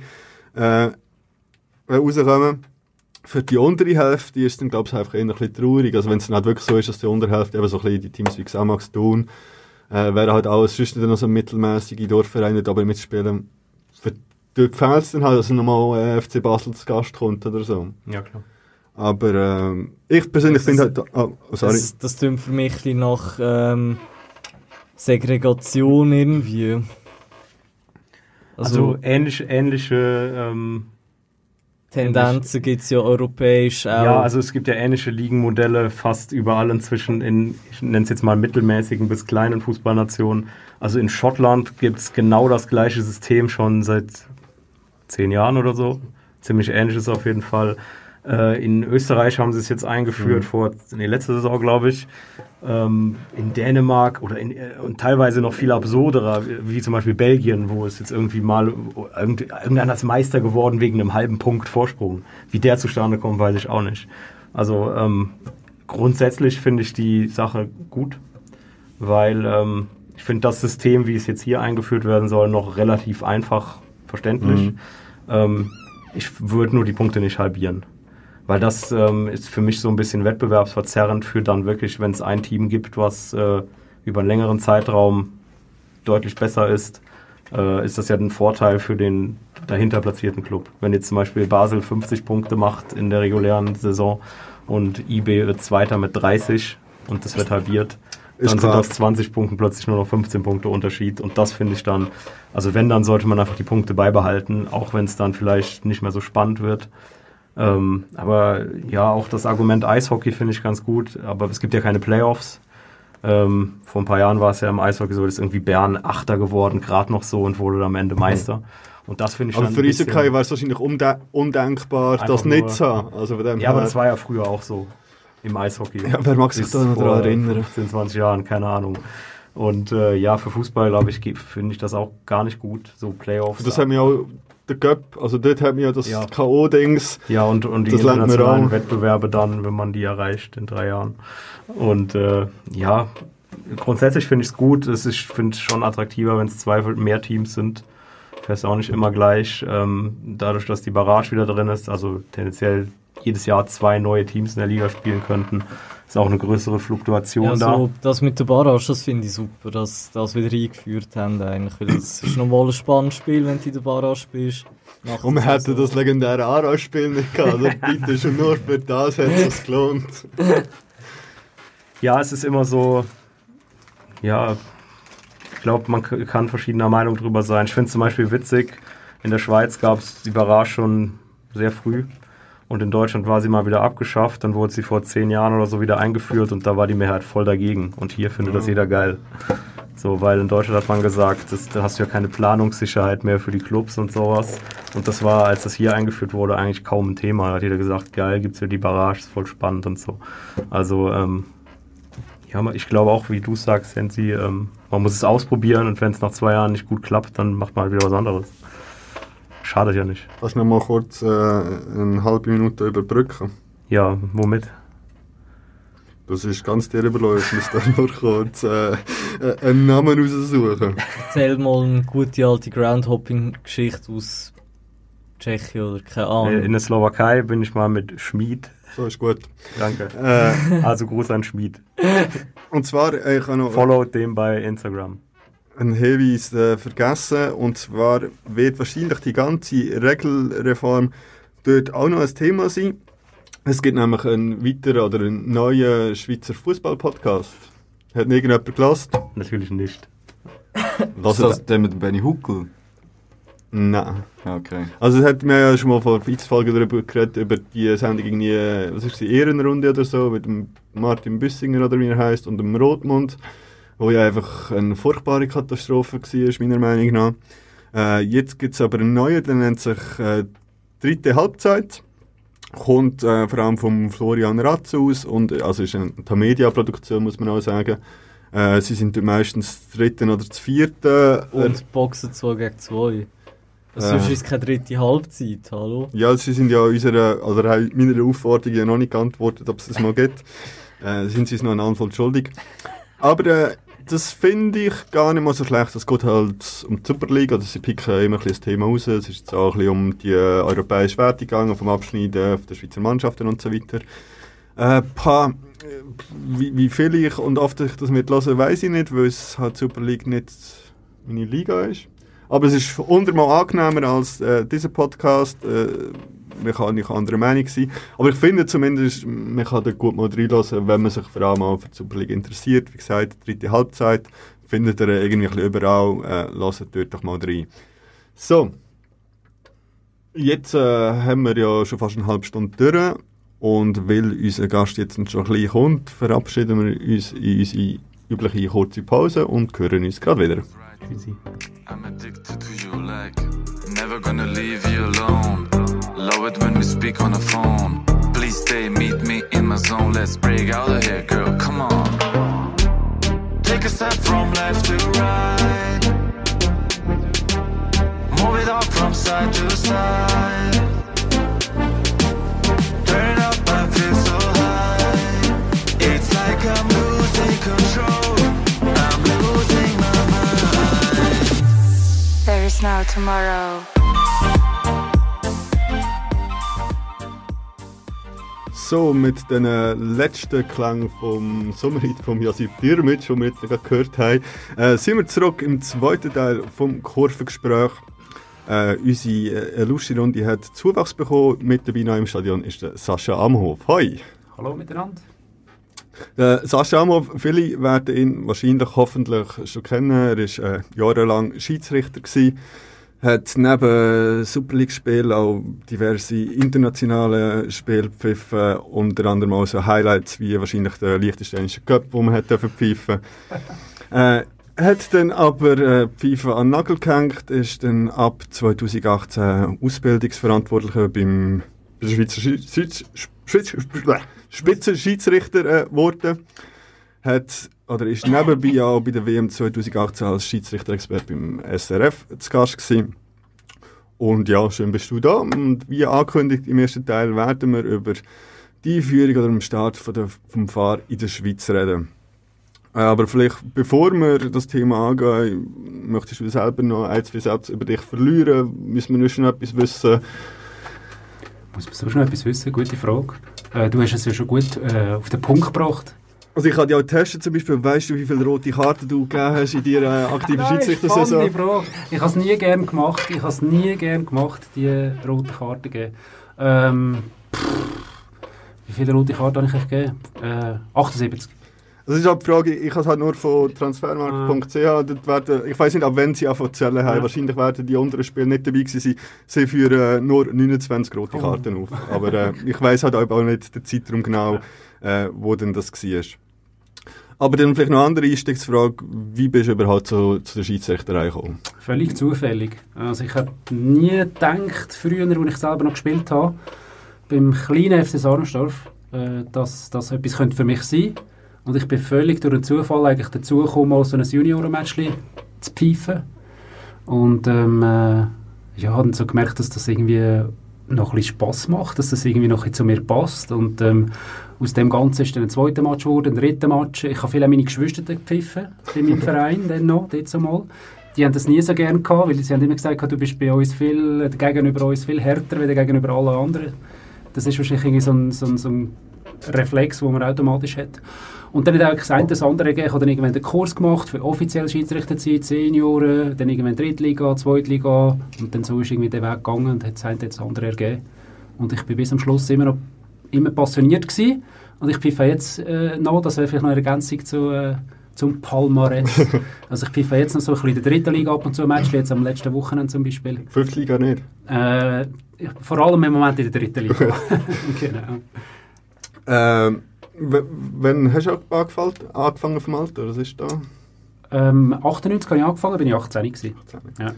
äh, rauskommen. Für die untere Hälfte ist es dann, glaube ich, einfach eher ein bisschen traurig. Also wenn es dann halt wirklich so ist, dass die untere Hälfte eben so ein bisschen die Teams wie Xamax tun, äh, wäre halt alles sonst nicht noch so mittelmäßige Dorfvereine aber mitspielen. Für dort fehlt es dann halt, dass nochmal äh, FC Basel zu Gast kommt oder so. Ja, klar. Aber ähm, ich persönlich finde halt... Oh, sorry. Das, das klingt für mich ein bisschen nach ähm, Segregation irgendwie. Also, Also, ähnliche, ähnliche ähm, Tendenzen gibt es ja europäisch auch. Ja, also es gibt ja ähnliche Ligenmodelle fast überall inzwischen in, ich nenne es jetzt mal mittelmäßigen bis kleinen Fußballnationen. Also in Schottland gibt es genau das gleiche System schon seit zehn Jahren oder so. Ziemlich ähnliches auf jeden Fall. Äh, in Österreich haben sie es jetzt eingeführt, vor nee, letzte Saison, glaube ich. Ähm, in Dänemark oder in, äh, und teilweise noch viel absurderer, wie, zum Beispiel Belgien, wo es jetzt irgendwie mal irgend, irgendeiner ist Meister geworden wegen einem halben Punkt Vorsprung. Wie der zustande kommt, weiß ich auch nicht. Also ähm, grundsätzlich finde ich die Sache gut, weil ähm, ich finde das System, wie es jetzt hier eingeführt werden soll, noch relativ einfach verständlich. Ähm, ich würde nur die Punkte nicht halbieren. Weil das ähm, ist für mich so ein bisschen wettbewerbsverzerrend für dann wirklich, wenn es ein Team gibt, was äh, über einen längeren Zeitraum deutlich besser ist, äh, ist das ja ein Vorteil für den dahinter platzierten Club. Wenn jetzt zum Beispiel Basel 50 Punkte macht in der regulären Saison und IB wird Zweiter mit 30 und das wird halbiert, Ist dann sind klar. aus 20 Punkten plötzlich nur noch 15 Punkte Unterschied und das finde ich dann, also wenn, dann sollte man einfach die Punkte beibehalten, auch wenn es dann vielleicht nicht mehr so spannend wird. Ähm, aber ja, auch das Argument Eishockey finde ich ganz gut, aber es gibt ja keine Playoffs. Ähm, vor ein paar Jahren war es ja im Eishockey so, dass irgendwie Bern Achter geworden, gerade noch so und wurde dann am Ende Meister. Und das finde ich aber dann für Eishockey wäre es wahrscheinlich unde undenkbar, Einfach das nicht nur- zu haben. Also Ja, aber her- das war ja früher auch so im Eishockey. Ja, wer mag sich da noch daran erinnern? 15, 20 Jahren, keine Ahnung. Und äh, ja, für Fußball, glaube ich, finde ich das auch gar nicht gut, so Playoffs. Das hat mir auch der Cup, also dort hat mir ja das Ja. K.O.-Dings. Ja, und, und die Das man internationalen. Wettbewerbe dann, wenn man die erreicht in drei Jahren. Und äh, ja, grundsätzlich finde ich es gut. Es ist, ich finde es schon attraktiver, wenn es zwei mehr Teams sind. Fährst auch nicht immer gleich. Ähm, dadurch, dass die Barrage wieder drin ist, also tendenziell jedes Jahr zwei neue Teams in der Liga spielen könnten, ist auch eine größere Fluktuation Ja, da. das mit der Barrage, das finde ich super, dass das wieder eingeführt haben eigentlich, weil das ist nochmal ein spannendes Spiel, wenn du in der Barrage spielst. Nach Und wir hätten Saison. das legendäre Aarau-Spiel nicht gehabt. Also bitte schon nur für das hat es gelohnt. Ja, es ist immer so, ja, ich glaube, man kann verschiedener Meinung drüber sein. Ich finde es zum Beispiel witzig, in der Schweiz gab es die Barrage schon sehr früh und in Deutschland war sie mal wieder abgeschafft. Dann wurde sie vor zehn Jahren oder so wieder eingeführt und da war die Mehrheit voll dagegen. Und hier findet das jeder geil. So, weil in Deutschland hat man gesagt, das, da hast du ja keine Planungssicherheit mehr für die Clubs und sowas. Und das war, als das hier eingeführt wurde, eigentlich kaum ein Thema. Da hat jeder gesagt, geil, gibt's hier die Barrage, ist voll spannend und so. Also, ähm, ja, ich glaube auch, wie du sagst, Sensi, ähm, man muss es ausprobieren und wenn es nach zwei Jahren nicht gut klappt, dann macht man halt wieder was anderes. Schadet ja nicht. Kannst du noch mal kurz äh, eine halbe Minute überbrücken? Ja, womit? Das ist ganz dir überlassen. Ich muss da nur kurz äh, äh, einen Namen raussuchen. Erzähl mal eine gute alte Groundhopping-Geschichte aus Tschechien oder keine Ahnung. In der Slowakei bin ich mal mit Schmied. So ist gut. Danke. Äh, Also Gruß an Schmied. und zwar, äh, ich habe noch Follow dem bei Instagram. Einen Hinweis äh, vergessen. Und zwar wird wahrscheinlich die ganze Regelreform dort auch noch ein Thema sein. Es gibt nämlich einen weiteren oder einen neuen Schweizer Fußball-Podcast. Hat irgendjemand gelassen? Natürlich nicht. Was ist das der mit dem Benny Huckel? Nein. Okay. Also, es hat mir ja schon mal vor x Folgen darüber geredet, über die Sendung irgendwie, äh, was ist die Ehrenrunde oder so, mit dem Martin Büssinger oder wie er heißt und dem Rotmund, wo ja einfach eine furchtbare Katastrophe war, meiner Meinung nach. Äh, jetzt gibt es aber einen neuen, der nennt sich äh, Dritte Halbzeit. Kommt äh, vor allem vom Florian Ratz aus und äh, also ist eine Tamedia-Produktion, muss man auch sagen. Äh, sie sind meistens das dritte oder das vierte. Und boxen 2 gegen 2. Also Äh. sonst ist es keine dritte Halbzeit, hallo? Ja, sie sind ja unserer, haben meiner Aufforderung ja noch nicht geantwortet, ob es das mal gibt. Äh, sind sie es noch eine Antwort schuldig. Aber äh, das finde ich gar nicht mal so schlecht. Es geht halt um die Superliga, oder sie picken immer ein das Thema raus. Es ist jetzt auch ein um die äh, europäische Werte gegangen, vom Abschneiden der Schweizer Mannschaften und so weiter. Äh, pa, äh, wie, wie viel ich und oft ich das mit hören, weiß ich nicht, weil es halt Super League nicht meine Liga ist. Aber es ist hundertmal angenehmer als äh, dieser Podcast. Äh, man kann nicht anderer Meinung sein. Aber ich finde zumindest, man kann da gut mal reinlassen, wenn man sich vor allem auch für die Super League interessiert. Wie gesagt, dritte Halbzeit findet ihr irgendwie ein bisschen überall. Äh, lasst dort doch mal rein. So. Jetzt äh, haben wir ja schon fast eine halbe Stunde durch. Und weil unser Gast jetzt schon ein bisschen kommt, verabschieden wir uns in unsere übliche kurze Pause und hören uns gerade wieder. I'm addicted to you like never gonna leave you alone. Love it when we speak on the phone. Please stay, meet me in my zone. Let's break out of here, girl. Come on. Take a step from left to right. Move it up from side to side. Turn up, I feel so high. It's like I'm losing control. I'm losing my mind. There is no tomorrow. So, mit den äh, letzten Klang vom Sommerhit von Jasip Dirmic, den wir jetzt gerade gehört haben, äh, sind wir zurück im zweiten Teil vom Kurvengespräch. Äh, unsere äh, lustige Runde hat Zuwachs bekommen. Mit dabei noch im Stadion ist der Sascha Amhof. Hoi! Hallo miteinander. Der Sascha Amhof, viele werden ihn wahrscheinlich, hoffentlich schon kennen. Er war äh, jahrelang Schiedsrichter. Gewesen, hat neben Super League-Spielen auch diverse internationale Spiele gepfiffen, unter anderem auch so Highlights wie wahrscheinlich der Liechtensteinische Cup, wo man hat pfeifen äh, hat dann aber äh, Pfeifen an den Nagel gehängt, ist dann ab 2018 Ausbildungsverantwortlicher beim Schweizer Schi- Schweiz- Schweiz- Spitzenschiedsrichter äh, geworden. Hat, oder ist nebenbei auch bei der WM 2018 als Schiedsrichter-Experte beim SRF zu Gast gewesen. Und ja, schön bist du da. Und wie angekündigt im ersten Teil werden wir über die Einführung oder den Start von der, vom Fahr in der Schweiz reden. Äh, Aber vielleicht, bevor wir das Thema angehen, möchtest du selber noch ein, zwei Sätze über dich verlieren? Müssen wir noch schon etwas wissen? Muss man so schnell etwas wissen? Gute Frage. Äh, du hast es ja schon gut äh, auf den Punkt gebracht. Also ich habe ja auch getestet zum Beispiel, weißt du, wie viele rote Karten du gegeben hast in deiner äh, aktiven Schiedsrichtersaison? spannende Frage. Ich habe es nie gern gemacht. Ich habe es nie gern gemacht, die rote Karte geben. Ähm, wie viele rote Karten habe ich euch gegeben? Äh, 78. Das ist halt die Frage, ich habe es halt nur von transfermarkt.ch, dort werden, ich weiß nicht, ab wenn sie anfangen zu zählen haben, Ja. wahrscheinlich werden die unteren Spiele nicht dabei gewesen sein. Sie führen äh, nur 29 rote Oh. Karten auf. Aber äh, ich weiß halt auch nicht den Zeitraum genau, äh, wo denn das war. Aber dann vielleicht noch eine andere Einstiegsfrage, wie bist du überhaupt zu, zu der Schiedsrichterei gekommen? Völlig zufällig. Also ich habe nie gedacht, früher, als ich selber noch gespielt habe, beim kleinen FC Sarnsdorf, äh, dass das etwas könnte für mich sein könnte. Und ich bin völlig durch einen Zufall eigentlich dazu gekommen, mal so ein Juniorenmatch zu pfeifen. Und ähm, äh, ja, habe dann so gemerkt, dass das irgendwie noch ein bisschen Spass macht, dass das irgendwie noch zu mir passt. Und ähm, aus dem Ganzen ist dann ein zweiter Match geworden, ein dritter Match. Ich habe viele meine Geschwister gepfiffen in meinem Verein, dann noch, dort mal. Die haben das nie so gerne gehabt, weil sie haben immer gesagt, du bist bei uns viel, gegenüber uns viel härter als gegenüber allen anderen. Das ist wahrscheinlich irgendwie so ein, so ein, so ein Reflex, den man automatisch hat. Und dann hat auch gesagt, das andere gegeben. Ich habe dann irgendwann einen Kurs gemacht für offizielle Schiedsrichterzeit, Senioren, dann irgendwann Drittliga, Zweitliga und dann so ist irgendwie der Weg gegangen und hat das eine das andere ergeben. Und ich bin bis am Schluss immer noch immer passioniert gewesen. Und ich pfeife jetzt äh, noch, das wäre vielleicht noch eine Ergänzung zu, äh, zum Palmares. also ich pfeife jetzt noch so ein bisschen in der dritten Liga ab und zu Match, jetzt am letzten Wochenende zum Beispiel. Fünfte Liga nicht? Äh, vor allem im Moment in der dritten Liga. genau. Ähm, wann hast du angefangen, angefangen vom Alter? Was ist da? Ähm, 98 habe ich angefangen, bin ich 18 gewesen. Ja.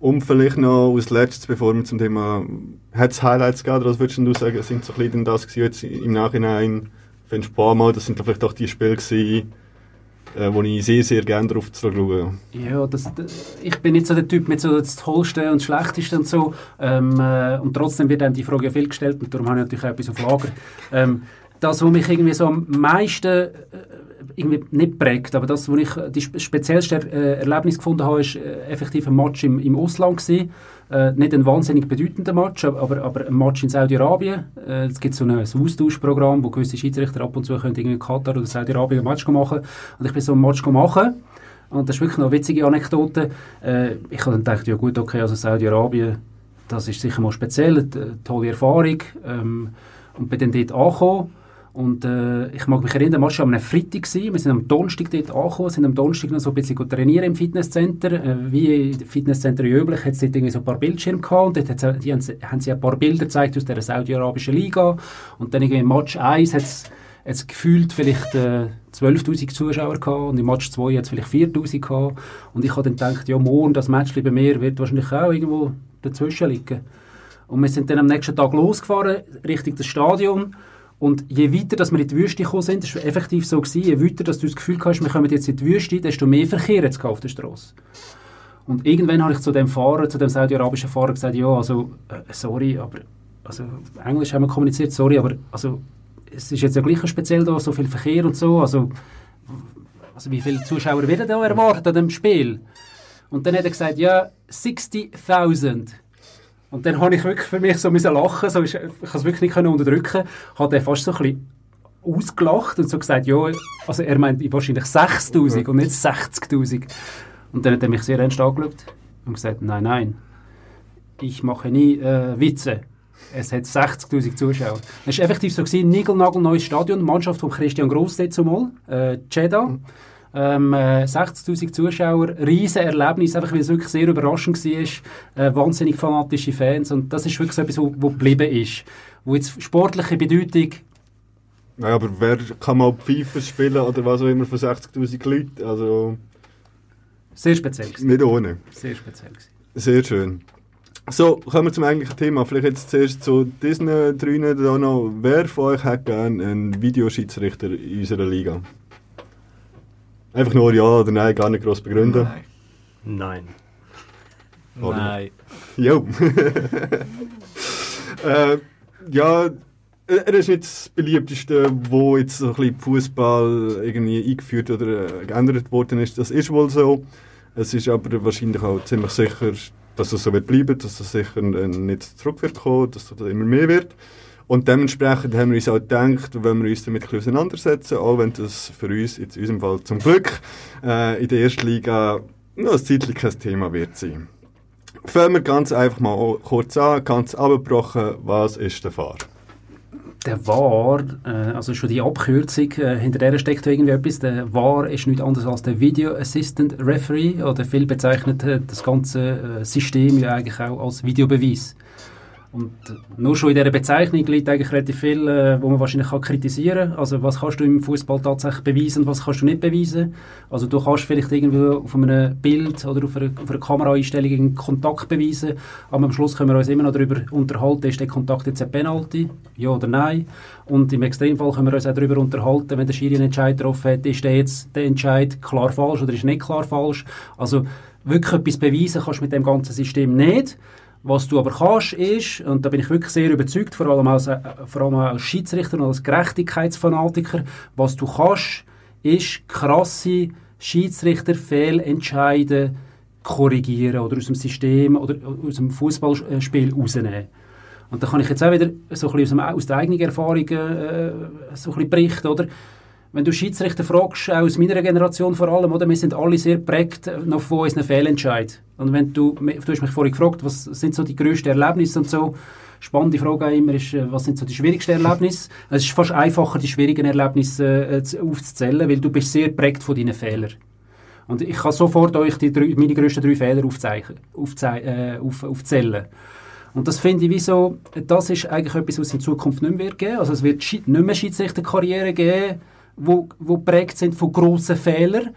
Und vielleicht noch als letztes, bevor wir zum Thema hat es Highlights gegeben, oder was würdest du sagen, sind so ein bisschen das gewesen, jetzt im Nachhinein, findest du, boah, mal, das sind vielleicht auch die Spiele gewesen, äh, wo ich sehr, sehr gerne drauf schaue. Ja, das, das, ich bin nicht so der Typ mit so das Tollste und Schlechteste und so. Ähm, äh, und trotzdem wird einem die Frage ja viel gestellt und darum habe ich natürlich auch etwas auf Lager. Ähm, das, was mich irgendwie so am meisten äh, irgendwie nicht prägt, aber das, wo ich die spe- speziellste äh, Erlebnis gefunden habe, ist äh, effektiv ein Match im, im Ausland gewesen. Äh, nicht ein wahnsinnig bedeutender Match, aber, aber ein Match in Saudi-Arabien. Äh, es gibt so ein, Austauschprogramm, wo gewisse Schiedsrichter ab und zu können in Katar oder Saudi-Arabien ein Match machen Und ich bin so ein Match machen. Und das ist wirklich eine witzige Anekdote. Äh, ich habe dann gedacht, ja gut, okay, also Saudi-Arabien, das ist sicher mal speziell, eine tolle Erfahrung. Ähm, und bin dann dort angekommen. Und äh, ich mag mich erinnern, Match war am Freitag. Wir sind am Donnerstag dort angekommen, sind am Donnerstag noch so ein bisschen trainieren im Fitnesscenter. Äh, wie im Fitnesscenter üblich, hat es dort irgendwie so ein paar Bildschirme gehabt. Und dort hat's- die haben, haben sie ein paar Bilder gezeigt aus der saudi-arabischen Liga. Und dann irgendwie im Match 1 hat es gefühlt vielleicht äh, 12'000 Zuschauer gehabt und im Match 2 hat es vielleicht 4'000 gehabt. Und ich habe dann gedacht, ja, morgen das Match bei mir wird wahrscheinlich auch irgendwo dazwischen liegen. Und wir sind dann am nächsten Tag losgefahren, Richtung das Stadion. Und je weiter dass wir in die Wüste gekommen sind, das war effektiv so, gewesen, je weiter dass du das Gefühl hast, wir kommen jetzt in die Wüste, desto mehr Verkehr jetzt auf der Straße. Und irgendwann habe ich zu dem Fahrer, zu dem saudi-arabischen Fahrer gesagt, ja, also, äh, sorry, aber, also, Englisch haben wir kommuniziert, sorry, aber, also, es ist jetzt ja gleich speziell da, so viel Verkehr und so, also, also wie viele Zuschauer werden da erwartet an dem Spiel? Und dann hat er gesagt, ja, 60.000. Und dann habe ich wirklich für mich so müssen lachen, so ist, ich konnte es wirklich nicht können unterdrücken, hat er fast so ein bisschen ausgelacht und so gesagt, ja, also er meint wahrscheinlich 6'000 und nicht 60'000. Und dann hat er mich sehr ernst angeschaut und gesagt, nein, nein, ich mache nie äh, Witze. Es hat 60'000 Zuschauer. Es war effektiv so, gewesen, niegelnagelneues Stadion, Mannschaft von Christian Gross dort zumal, äh, Jeddah. Ähm, äh, 60'000 Zuschauer, riesen Erlebnis, einfach weil es wirklich sehr überraschend war, äh, wahnsinnig fanatische Fans und das ist wirklich so etwas, wo, wo geblieben ist. Wo jetzt sportliche Bedeutung, Ja, aber wer kann mal Pfeife spielen oder was auch immer von 60'000 Leuten? Also sehr speziell gewesen. nicht ohne. Sehr speziell gewesen. Sehr schön. So, kommen wir zum eigentlichen Thema. Vielleicht jetzt zuerst zu diesen da noch. Wer von euch hat gerne einen Videoschiedsrichter in unserer Liga? Einfach nur ja oder nein, gar nicht groß begründen. Nein. Nein. Oder? Nein. Jo. äh, ja, er ist nicht das beliebteste, wo jetzt so ein bisschen Fußball irgendwie eingeführt oder äh, geändert worden ist. Das ist wohl so. Es ist aber wahrscheinlich auch ziemlich sicher, dass es so wird bleiben, dass es sicher äh, nicht zurück wird kommen, dass es immer mehr wird. Und dementsprechend haben wir uns auch gedacht, wenn wir uns damit ein auseinandersetzen, auch wenn das für uns, in unserem Fall zum Glück, äh, in der ersten Liga noch ein zeitlich kein Thema wird sein. Fangen wir ganz einfach mal kurz an, ganz abgebrochen, was ist der Fahr? Der VAR, äh, also schon die Abkürzung, äh, hinter der steckt irgendwie etwas. Der VAR ist nichts anderes als der Video Assistant Referee oder viel bezeichnet äh, das ganze äh, System ja eigentlich auch als Videobeweis. Und nur schon in dieser Bezeichnung liegt eigentlich relativ viel, äh, wo man wahrscheinlich kann kritisieren kann. Also was kannst du im Fußball tatsächlich beweisen und was kannst du nicht beweisen. Also du kannst vielleicht irgendwie auf einem Bild oder auf einer, auf einer Kameraeinstellung einen Kontakt beweisen, aber am Schluss können wir uns immer noch darüber unterhalten, ist der Kontakt jetzt ein Penalty, ja oder nein. Und im Extremfall können wir uns auch darüber unterhalten, wenn der Schiri einen Entscheid getroffen hat, ist der jetzt der Entscheid klar falsch oder ist nicht klar falsch. Also wirklich etwas beweisen kannst du mit dem ganzen System nicht. Was du aber kannst, ist, und da bin ich wirklich sehr überzeugt, vor allem als, äh, vor allem als Schiedsrichter und als Gerechtigkeitsfanatiker, was du kannst, ist krasse Schiedsrichter-Fehlentscheide korrigieren oder aus dem System oder aus dem Fußballspiel rausnehmen. Und da kann ich jetzt auch wieder so ein bisschen aus der eigenen Erfahrung äh, so ein bisschen berichten, oder? Wenn du Schiedsrichter fragst, auch aus meiner Generation vor allem, oder, wir sind alle sehr prägt noch von unseren Fehlentscheid. Und wenn du, du hast mich vorhin gefragt, was sind so die grössten Erlebnisse und so, spannende Frage auch immer ist, äh, was sind so die schwierigsten Erlebnisse? es ist fast einfacher, die schwierigen Erlebnisse äh, zu- aufzuzählen, weil du bist sehr prägt von deinen Fehlern. Und ich kann sofort euch die drei, meine grössten drei Fehler aufzeichnen, aufzei äh, auf, aufzählen. Und das finde ich wie so, das ist eigentlich etwas, was es in Zukunft nicht mehr wird geben. Also es wird nicht mehr Schiedsrichterkarrieren geben, wo, wo sind von grossen Fehlern.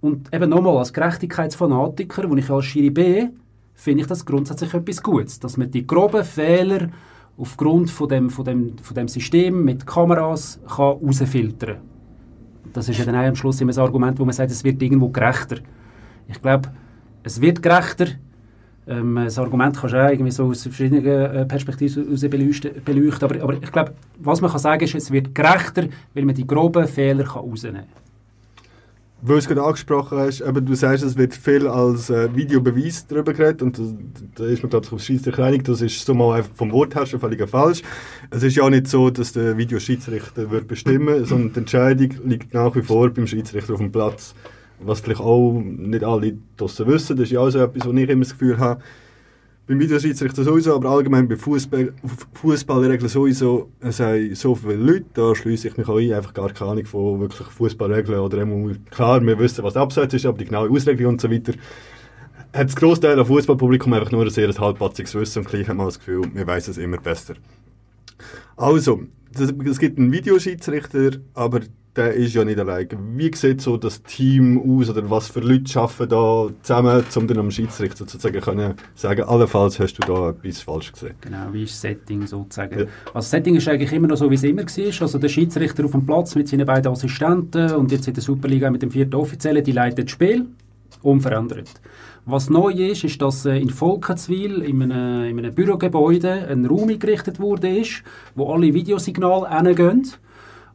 Und eben nochmal, als Gerechtigkeitsfanatiker, wo ich als Schiri bin, finde ich das grundsätzlich etwas Gutes. Dass man die groben Fehler aufgrund von dem, von dem, von dem System mit Kameras kann rausfiltern Das ist ja dann auch am Schluss immer das Argument, wo man sagt, es wird irgendwo gerechter. Ich glaube, es wird gerechter. Ähm, das Argument kannst du auch irgendwie so aus verschiedenen äh, Perspektiven heraus beleuchten. Aber, aber ich glaube, was man kann sagen ist, es wird gerechter, weil man die groben Fehler kann rausnehmen kann. Weil du es gerade angesprochen hast, eben, du sagst, es wird viel als äh, Videobeweis darüber geredet und da, ist man, glaube ich, auf Schiedsrichter einig, das ist so mal vom Wort her schon völlig falsch. Es ist ja nicht so, dass der Videoschiedsrichter wird bestimmen, sondern die Entscheidung liegt nach wie vor beim Schiedsrichter auf dem Platz. Was vielleicht auch nicht alle draussen wissen, das ist ja auch so etwas, wo ich immer das Gefühl habe, beim Videoschiedsrichter sowieso, aber allgemein bei Fußball, Fußballregeln sowieso, es haben so viele Leute, da schließe ich mich auch ein, einfach gar keine Ahnung von wirklich Fußballregeln oder einmal, klar, wir wissen, was Abseits ist, aber die genaue Auslegung und so weiter, hat das Großteil des Fußballpublikum einfach nur ein sehr halbpatziges Wissen und gleich hat man das Gefühl, wir wissen es immer besser. Also, es gibt einen Videoschiedsrichter, aber der ist ja nicht allein. Wie sieht so das Team aus oder was für Leute arbeiten da zusammen, um dann am Schiedsrichter sozusagen können sagen, allenfalls hast du da etwas falsch gesehen? Genau, wie ist das Setting sozusagen? Ja. Also das Setting ist eigentlich immer noch so, wie es immer war. Also der Schiedsrichter auf dem Platz mit seinen beiden Assistenten und jetzt in der Superliga mit dem vierten Offiziellen, die leitet das Spiel, unverändert. Was neu ist, ist, dass äh, in Volkenswil in einem, in einem Bürogebäude ein Raum eingerichtet wurde, wo alle Videosignale hingehen.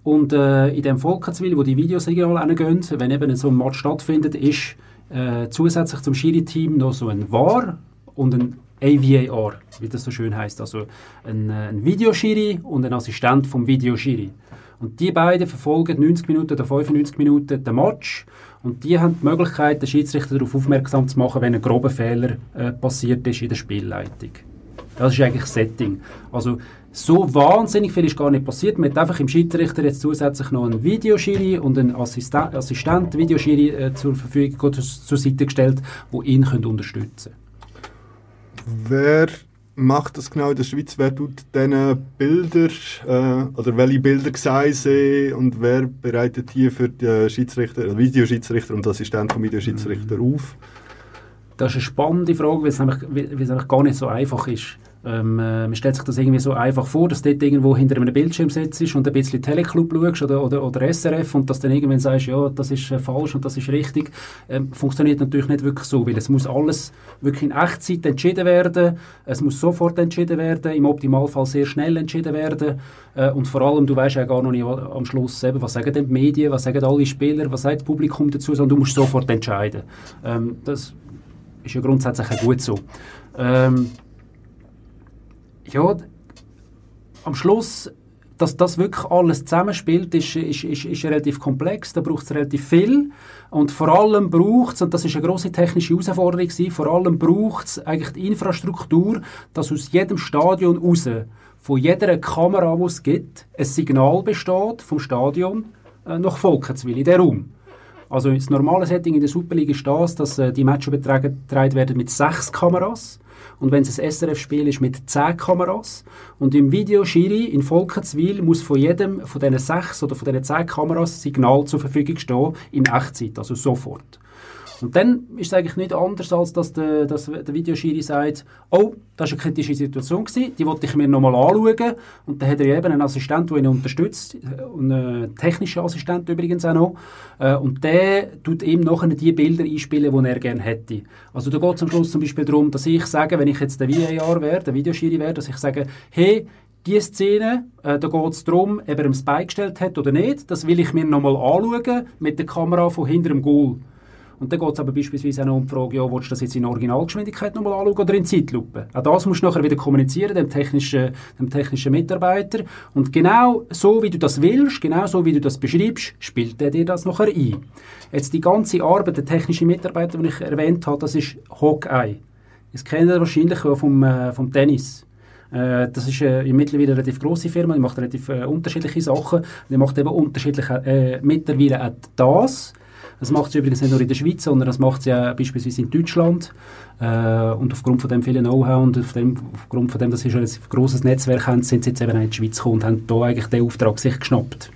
Und äh, in dem Volkenswil, wo die Videosignale hingehen, wenn eben so ein Match stattfindet, ist äh, zusätzlich zum Schiri-Team noch so ein VAR und ein AVAR, wie das so schön heißt, also ein, äh, ein Videoschiri und ein Assistent vom Videoschiri. Und die beiden verfolgen 90 Minuten oder 95 Minuten den Match und die haben die Möglichkeit, den Schiedsrichter darauf aufmerksam zu machen, wenn ein grober Fehler äh, passiert ist in der Spielleitung. Das ist eigentlich das Setting. Also so wahnsinnig viel ist gar nicht passiert. Man hat einfach im Schiedsrichter jetzt zusätzlich noch einen Videoschiri und einen Assistent, Assistent Videoschiri äh, zur Verfügung zur Seite gestellt, wo ihn können unterstützen. Wer macht das genau in der Schweiz? Wer tut diese Bilder äh, oder welche Bilder sehen sie und wer bereitet die für die Schiedsrichter, äh, Videoschiedsrichter und Assistent vom Videoschiedsrichter mhm. auf? Das ist eine spannende Frage, weil es nämlich, weil es nämlich gar nicht so einfach ist. Ähm, äh, man stellt sich das irgendwie so einfach vor, dass du dort irgendwo hinter einem Bildschirm sitzt und ein bisschen Teleclub schaust oder, oder, oder SRF und dass dann irgendwann sagst, ja, das ist äh, falsch und das ist richtig, ähm, funktioniert natürlich nicht wirklich so, weil es muss alles wirklich in Echtzeit entschieden werden, es muss sofort entschieden werden, im Optimalfall sehr schnell entschieden werden äh, und vor allem, du weißt ja gar noch nicht am Schluss, eben, was sagen die Medien, was sagen alle Spieler, was sagt das Publikum dazu, sondern du musst sofort entscheiden. Ähm, das ist ja grundsätzlich gut so. Ähm, ja, am Schluss, dass das wirklich alles zusammenspielt, ist, ist, ist, ist relativ komplex, da braucht es relativ viel und vor allem braucht es, und das ist eine grosse technische Herausforderung gewesen, vor allem braucht es eigentlich die Infrastruktur, dass aus jedem Stadion raus, von jeder Kamera, die es gibt, ein Signal besteht vom Stadion äh, nach Volkenswil in den Raum. Also das normale Setting in der Superliga ist das, dass äh, die Matches übertragen werden mit sechs Kameras und wenn es ein SRF-Spiel ist mit 10 Kameras und im Video Schiri in Volkenswil muss von jedem von diesen 6 oder von diesen 10 Kameras Signal zur Verfügung stehen in Echtzeit, also sofort. Und dann ist es eigentlich nicht anders, als dass der, dass der Videoschiri sagt, oh, das war eine kritische Situation, gewesen, die wollte ich mir nochmal anschauen. Und dann hat er eben einen Assistent, der ihn unterstützt, einen technischen Assistent übrigens auch noch. Äh, und der tut ihm nachher die Bilder einspielen, die er gerne hätte. Also da geht es am Schluss zum Beispiel darum, dass ich sage, wenn ich jetzt der VAR wäre, der Videoschiri wäre, dass ich sage, hey, diese Szene, äh, da geht es darum, ob er einen Spike gestellt hat oder nicht. Das will ich mir nochmal anschauen mit der Kamera von hinter dem Goal. Und dann geht es aber beispielsweise auch noch um die Frage, ja, willst du das jetzt in Originalgeschwindigkeit nochmal anschauen oder in Zeitlupe? Auch das musst du nachher wieder kommunizieren, dem technischen, dem technischen Mitarbeiter. Und genau so, wie du das willst, genau so, wie du das beschreibst, spielt er dir das nachher ein. Jetzt die ganze Arbeit, der technische Mitarbeiter, den ich erwähnt habe, das ist Hawkeye. Das kennt ihr wahrscheinlich vom, äh, vom Tennis. Äh, das ist äh, mittlerweile eine relativ grosse Firma, die macht relativ äh, unterschiedliche Sachen. Die macht eben unterschiedliche, äh, mittlerweile auch das. Das macht sie übrigens nicht nur in der Schweiz, sondern das macht sie auch beispielsweise in Deutschland. Äh, und aufgrund von dem vielen Know-how und auf dem, aufgrund von dem, dass sie schon ein grosses Netzwerk haben, sind sie jetzt eben auch in die Schweiz gekommen und haben hier eigentlich den Auftrag sich geschnappt.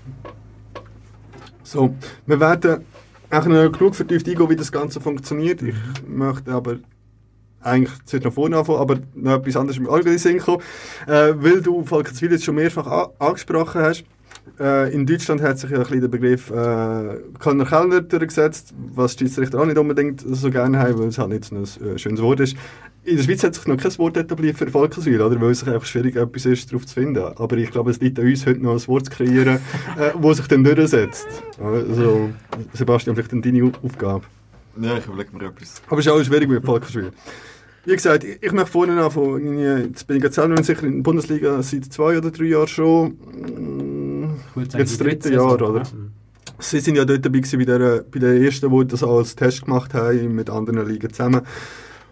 So, wir werden auch noch genug vertieft eingehen, wie das Ganze funktioniert. Ich möchte aber eigentlich zuerst noch vorne anfangen, aber noch etwas anderes im Allgemeinen kommen, äh, weil du Falkenswil jetzt schon mehrfach angesprochen hast. Äh, in Deutschland hat sich ja ein bisschen der Begriff äh, Kölner Kellner durchgesetzt, was die Schiedsrichter auch nicht unbedingt so gerne haben, weil es halt nicht so ein äh, schönes Wort ist. In der Schweiz hat sich noch kein Wort etabliert für Volkswill, oder? Weil es sich einfach schwierig etwas ist, darauf zu finden. Aber ich glaube, es liegt an uns, heute noch ein Wort zu kreieren, äh, wo sich dann durchsetzt. Also, Sebastian, vielleicht dann deine Aufgabe. Ja, ich überlege mir etwas. Aber es ist auch schwierig mit Volkswill. Wie gesagt, ich, möchte vorne anfangen. Jetzt bin ich jetzt selber nicht sicher in der Bundesliga seit zwei oder drei Jahren schon. Würde sagen, Jetzt das dritte Jahr, oder? ja. Sie sind ja dort dabei gewesen bei der, bei der ersten, die das als Test gemacht haben, mit anderen Ligen zusammen.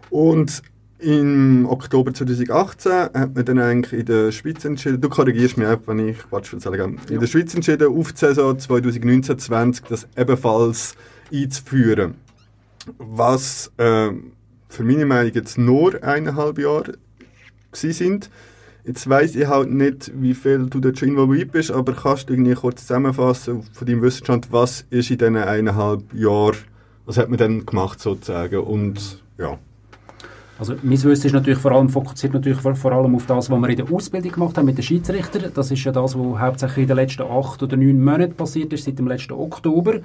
Und im Oktober 2018 hat man dann eigentlich in der Schweiz entschieden, du korrigierst mich einfach, wenn ich Quatsch erzähle, in der Schweiz entschieden, auf die Saison 2019-20 das ebenfalls einzuführen. Was ähm, für meine Meinung jetzt nur eineinhalb Jahre sind. Jetzt weiss ich halt nicht, wie viel du dort schon involviert bist, aber kannst du irgendwie kurz zusammenfassen von deinem Wissensstand, was ist in diesen eineinhalb Jahren, was hat man dann gemacht sozusagen und ja. Also mein Wissen ist natürlich vor allem fokussiert natürlich vor, vor allem auf das, was wir in der Ausbildung gemacht haben mit den Schiedsrichtern. Das ist ja das, was hauptsächlich in den letzten acht oder neun Monaten passiert ist, seit dem letzten Oktober.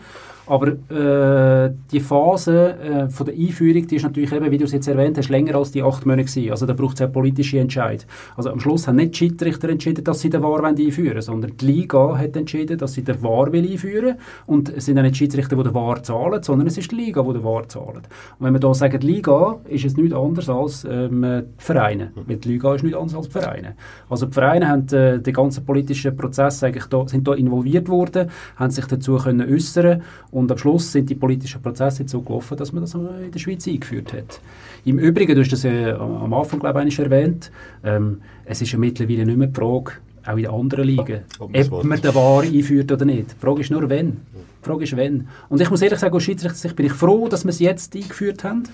Aber äh, die Phase äh, von der Einführung, die ist natürlich eben, wie du es jetzt erwähnt hast, länger als die acht Monate gewesen. Also da braucht es ja politische Entscheid. Also am Schluss haben nicht die Schiedsrichter entschieden, dass sie den VAR wollen einführen sondern die Liga hat entschieden, dass sie den VAR will einführen Und es sind auch nicht die Schiedsrichter, die den VAR zahlen, sondern es ist die Liga, die den VAR zahlt. Und wenn wir da sagen, die Liga, ist es nichts anderes als ähm, die Vereine. Weil die Liga ist nichts anderes als die Vereine. Also die Vereine haben äh, den ganzen politischen Prozess eigentlich da, sind da involviert worden, haben sich dazu können äußern und am Schluss sind die politischen Prozesse so gelaufen, dass man das äh, in der Schweiz eingeführt hat. Im Übrigen, du hast das äh, am Anfang, glaube ich, erwähnt, ähm, es ist ja mittlerweile nicht mehr die Frage, auch in den anderen Ligen, Ob ob man den VAR einführt oder nicht. Die Frage ist nur, wenn. Die Frage ist, wenn. Und ich muss ehrlich sagen, als Schiedsrichter bin ich froh, dass wir es jetzt eingeführt haben.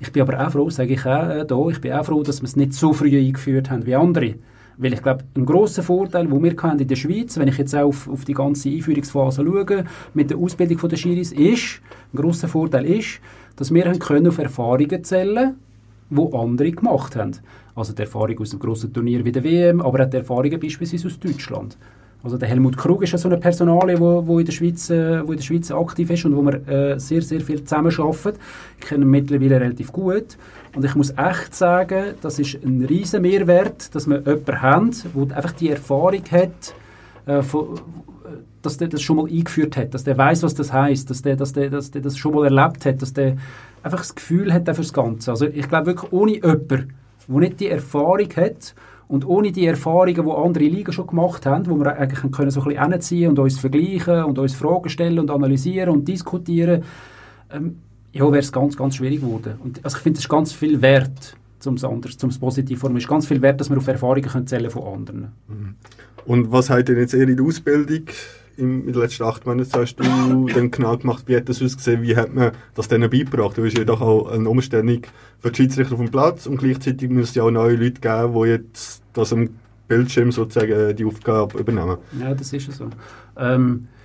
Ich bin aber auch froh, sage ich auch äh, da, ich bin auch froh, dass wir es nicht so früh eingeführt haben wie andere. Weil ich glaube, ein grosser Vorteil, den wir in der Schweiz, wenn ich jetzt auch auf, auf die ganze Einführungsphase schaue, mit der Ausbildung der Schiris, ist, ein grosser Vorteil ist, dass wir können auf Erfahrungen zählen die andere gemacht haben. Also die Erfahrung aus einem grossen Turnier wie der WM, aber auch die Erfahrungen beispielsweise aus Deutschland. Also der Helmut Krug ist ja so eine Personalie, wo, wo, in der Schweiz, äh, wo in der Schweiz aktiv ist und wo wir äh, sehr, sehr viel zusammenarbeiten. Ich kenne ihn mittlerweile relativ gut. Und ich muss echt sagen, das ist ein riesen Mehrwert, dass wir jemanden haben, der einfach die Erfahrung hat, äh, von, dass der das schon mal eingeführt hat, dass der weiß, was das heißt, dass der, dass der, dass der das schon mal erlebt hat, dass der einfach das Gefühl hat auch fürs Ganze. Also ich glaube wirklich, ohne jemanden, der nicht die Erfahrung hat und ohne die Erfahrungen, die andere Ligen schon gemacht haben, wo wir eigentlich können so ein bisschen hinziehen und uns vergleichen und uns Fragen stellen und analysieren und diskutieren, ähm, ja, wäre es ganz, ganz schwierig geworden. Und also ich finde, es ist ganz viel wert, zum anders, zum positiv formulieren, es ist ganz viel wert, dass wir auf Erfahrungen können zählen von anderen. Und was hat denn jetzt eher in der Ausbildung in den letzten acht Monaten hast du dann genau gemacht, wie hat das ausgesehen, wie hat man das denen beigebracht? Du bist ja doch auch eine Umstellung für die Schiedsrichter auf dem Platz und gleichzeitig muss es ja auch neue Leute geben, die jetzt das am Bildschirm sozusagen die Aufgabe übernehmen. Ja, das ist ja so. Ähm, äh,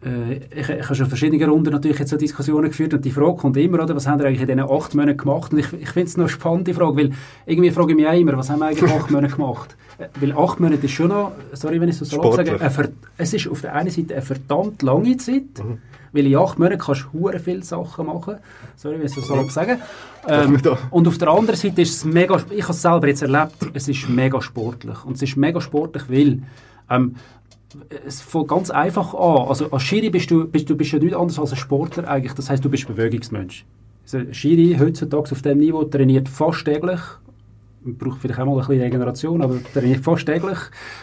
ich, ich habe schon in verschiedenen Runden natürlich jetzt so Diskussionen geführt und die Frage kommt immer, oder, was haben wir eigentlich in diesen acht Monaten gemacht? Und ich, ich finde es noch eine spannende Frage, weil irgendwie frage ich mich auch immer, was haben wir eigentlich acht Monate gemacht? Äh, Weil acht Monate ist schon noch, sorry, wenn ich es so salopp sage, eine es ist auf der einen Seite eine verdammt lange Zeit, weil in acht Monaten kannst du viele Sachen machen. Sorry, wenn ich es so salopp sage. Ähm, und auf der anderen Seite ist es mega, ich habe es selber jetzt erlebt, es ist mega sportlich. Und es ist mega sportlich, weil ähm, es fängt ganz einfach an. Also als Schiri bist du, bist du bist ja nicht anders als ein Sportler eigentlich. Das heißt, du bist Bewegungsmensch. Also Schiri heutzutage auf diesem Niveau trainiert fast täglich. Man braucht vielleicht auch mal ein bisschen Regeneration, aber trainiert fast täglich.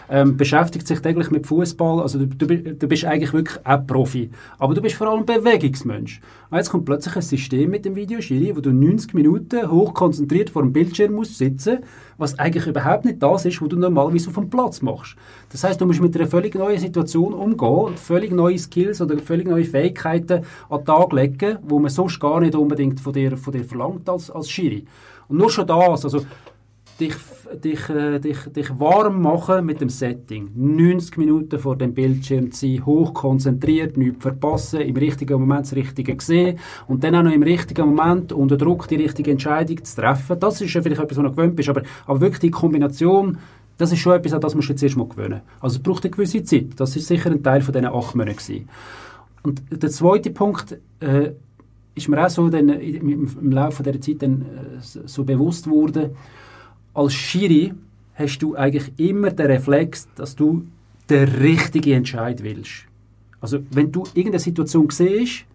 Ähm, beschäftigt sich täglich mit Fußball. Also du, du, du bist eigentlich wirklich auch Profi. Aber du bist vor allem Bewegungsmensch. Und jetzt kommt plötzlich ein System mit dem Videoschiri, wo du 90 Minuten hochkonzentriert vor dem Bildschirm musst sitzen, was eigentlich überhaupt nicht das ist, was du normalerweise auf dem Platz machst. Das heißt, du musst mit einer völlig neuen Situation umgehen und völlig neue Skills oder völlig neue Fähigkeiten an den Tag legen, wo man sonst gar nicht unbedingt von dir, von dir verlangt als, als Schiri. Und nur schon das, also dich, dich, äh, dich, dich warm machen mit dem Setting. 90 Minuten vor dem Bildschirm zu sein, hochkonzentriert, nichts verpassen, im richtigen Moment das Richtige sehen und dann auch noch im richtigen Moment unter Druck die richtige Entscheidung zu treffen. Das ist ja vielleicht etwas, was du gewöhnt bist, aber, aber wirklich die Kombination Das ist schon etwas, an das du jetzt erst mal gewöhnen. Also es braucht eine gewisse Zeit. Das ist sicher ein Teil von diesen acht Monaten gewesen. Und der zweite Punkt äh, ist mir auch so dann, im, im Laufe dieser Zeit dann, äh, so- bewusst worden, als Schiri hast du eigentlich immer den Reflex, dass du den richtigen Entscheid willst. Also wenn du irgendeine Situation siehst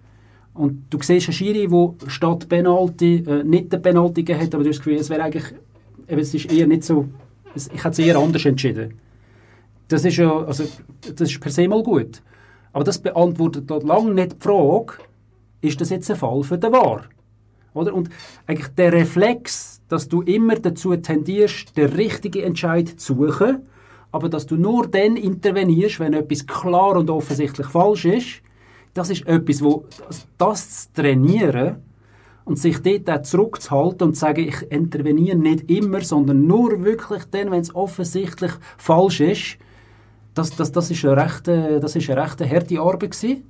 und du siehst einen Schiri, der statt Penalty äh, nicht den Penalty gegeben hat, aber du hast das Gefühl, es wäre eigentlich, eben, es ist eher nicht so, es, ich hätte es eher anders entschieden. Das ist ja, also, das ist per se mal gut. Aber das beantwortet dort lange nicht die Frage, ist das jetzt ein Fall für den Wahr? Oder? Und eigentlich der Reflex, dass du immer dazu tendierst, den richtigen Entscheid zu suchen, aber dass du nur dann intervenierst, wenn etwas klar und offensichtlich falsch ist, das ist etwas, wo das, zu trainieren und sich dort auch zurückzuhalten und zu sagen, ich interveniere nicht immer, sondern nur wirklich dann, wenn es offensichtlich falsch ist, das, das, das ist eine recht, das ist eine recht harte Arbeit gewesen.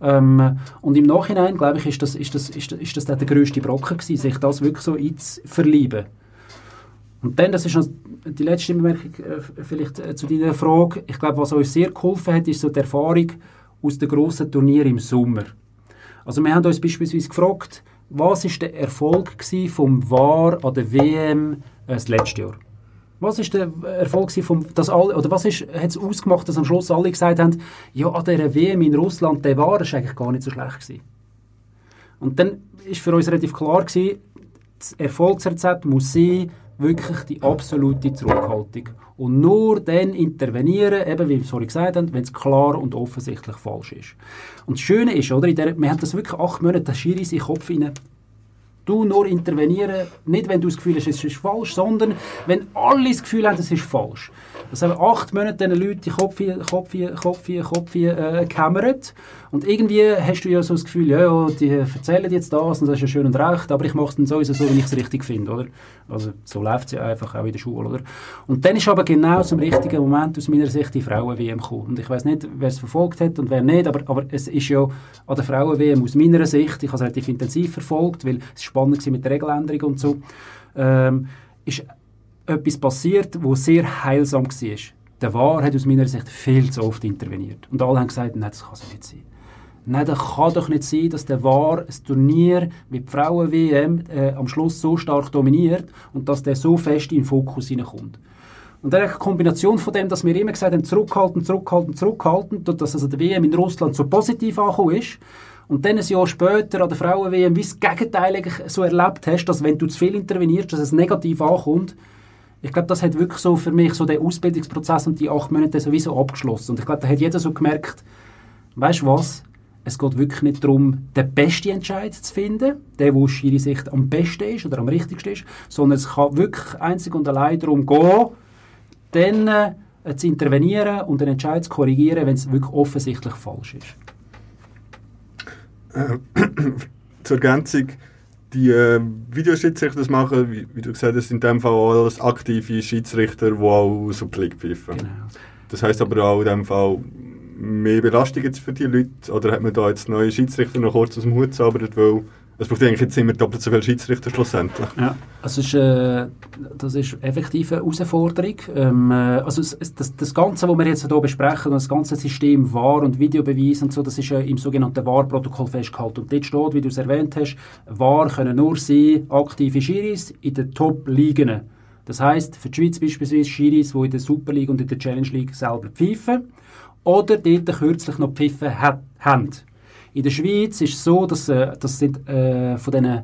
Ähm, und im Nachhinein, glaube ich, ist das, ist das, ist das, ist das der grösste Brocken gewesen, sich das wirklich so einzuverlieben. Und dann, das ist noch die letzte Bemerkung äh, vielleicht äh, zu deiner Frage. Ich glaube, was uns sehr geholfen hat, ist so die Erfahrung aus den grossen Turnieren im Sommer. Also wir haben uns beispielsweise gefragt, was ist der Erfolg vom VAR an der WM äh, das letzte Jahr? Was ist der Erfolg vom, dass alle, oder was ist, hat es ausgemacht, dass am Schluss alle gesagt haben, ja, an dieser WM in Russland, der VAR ist eigentlich gar nicht so schlecht gewesen. Und dann ist für uns relativ klar gewesen, das Erfolgsrezept muss sein, wirklich die absolute Zurückhaltung. Und nur dann intervenieren, eben wie wir vorhin gesagt haben, wenn es klar und offensichtlich falsch ist. Und das Schöne ist, oder, der, wir haben das wirklich acht Monate, Schiri in den Kopf rein. Du nur intervenieren, nicht wenn du das Gefühl hast, es ist falsch, sondern wenn alle das Gefühl haben, es ist falsch. Das haben acht Monate diesen Leuten die Kopf, Kopf, Kopf, Kopf äh, gehämmert. Und irgendwie hast du ja so das Gefühl, ja, ja, die erzählen jetzt das und das ist ja schön und recht, aber ich mache es dann sowieso so, wie ich es richtig finde, oder? Also so läuft es ja einfach auch in der Schule, oder? Und dann ist aber genau zum richtigen Moment aus meiner Sicht die Frauen-WM gekommen. Und ich weiß nicht, wer es verfolgt hat und wer nicht, aber, aber es ist ja an der Frauen-WM aus meiner Sicht, ich habe es relativ intensiv verfolgt, weil es spannend war mit der Regeländerung und so, ähm, ist etwas passiert, was sehr heilsam war. Der VAR hat aus meiner Sicht viel zu oft interveniert. Und alle haben gesagt, nein, das kann so nicht sein. Nein, das kann doch nicht sein, dass der VAR ein Turnier wie die Frauen-WM äh, am Schluss so stark dominiert und dass der so fest in den Fokus hineinkommt. Und dann eine Kombination von dem, dass wir immer gesagt haben, zurückhalten, zurückhalten, zurückhalten, dass also der WM in Russland so positiv angekommen ist, und dann ein Jahr später an der Frauen-WM wie das Gegenteil so erlebt hast, dass wenn du zu viel intervenierst, dass es negativ ankommt, ich glaube, das hat wirklich so für mich so den Ausbildungsprozess und die acht Monate sowieso abgeschlossen. Und ich glaube, da hat jeder so gemerkt, weißt du was, es geht wirklich nicht darum, den besten Entscheid zu finden, der, wo aus ihrer Sicht am besten ist oder am richtigsten ist, sondern es kann wirklich einzig und allein darum gehen, dann äh, zu intervenieren und den Entscheid zu korrigieren, wenn es wirklich offensichtlich falsch ist. Äh, zur Ergänzung, die äh, Videoschiedsrichter das machen, wie, wie, du gesagt hast, in dem Fall alles aktive Schiedsrichter, die auch Super League pfeifen. Genau. Das heisst aber auch in dem Fall mehr Belastung jetzt für die Leute, oder hat man da jetzt neue Schiedsrichter noch kurz aus dem Hut zaubert, weil es braucht eigentlich jetzt immer doppelt so viele Schiedsrichter schlussendlich. Ja, also ist, äh, das ist effektiv eine Herausforderung. Ähm, äh, also es, das, das Ganze, was wir jetzt hier besprechen, das ganze System VAR und Videobeweis und so, das ist äh, im sogenannten VAR-Protokoll festgehalten. Und dort steht, wie du es erwähnt hast, VAR können nur sein, aktive Schiris in den Top-Ligen. Das heisst, für die Schweiz beispielsweise Schiris, die in der Super League und in der Challenge League selber pfeifen oder dort kürzlich noch pfiffen ha haben. In der Schweiz ist es so, dass äh, das sind äh, von diesen,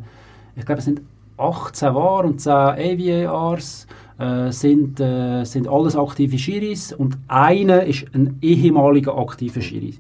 ich glaube, es sind 18 VAR und 10 AVARs äh, sind, äh, sind alles aktive Schiris und einer ist ein ehemaliger aktiver Schiri.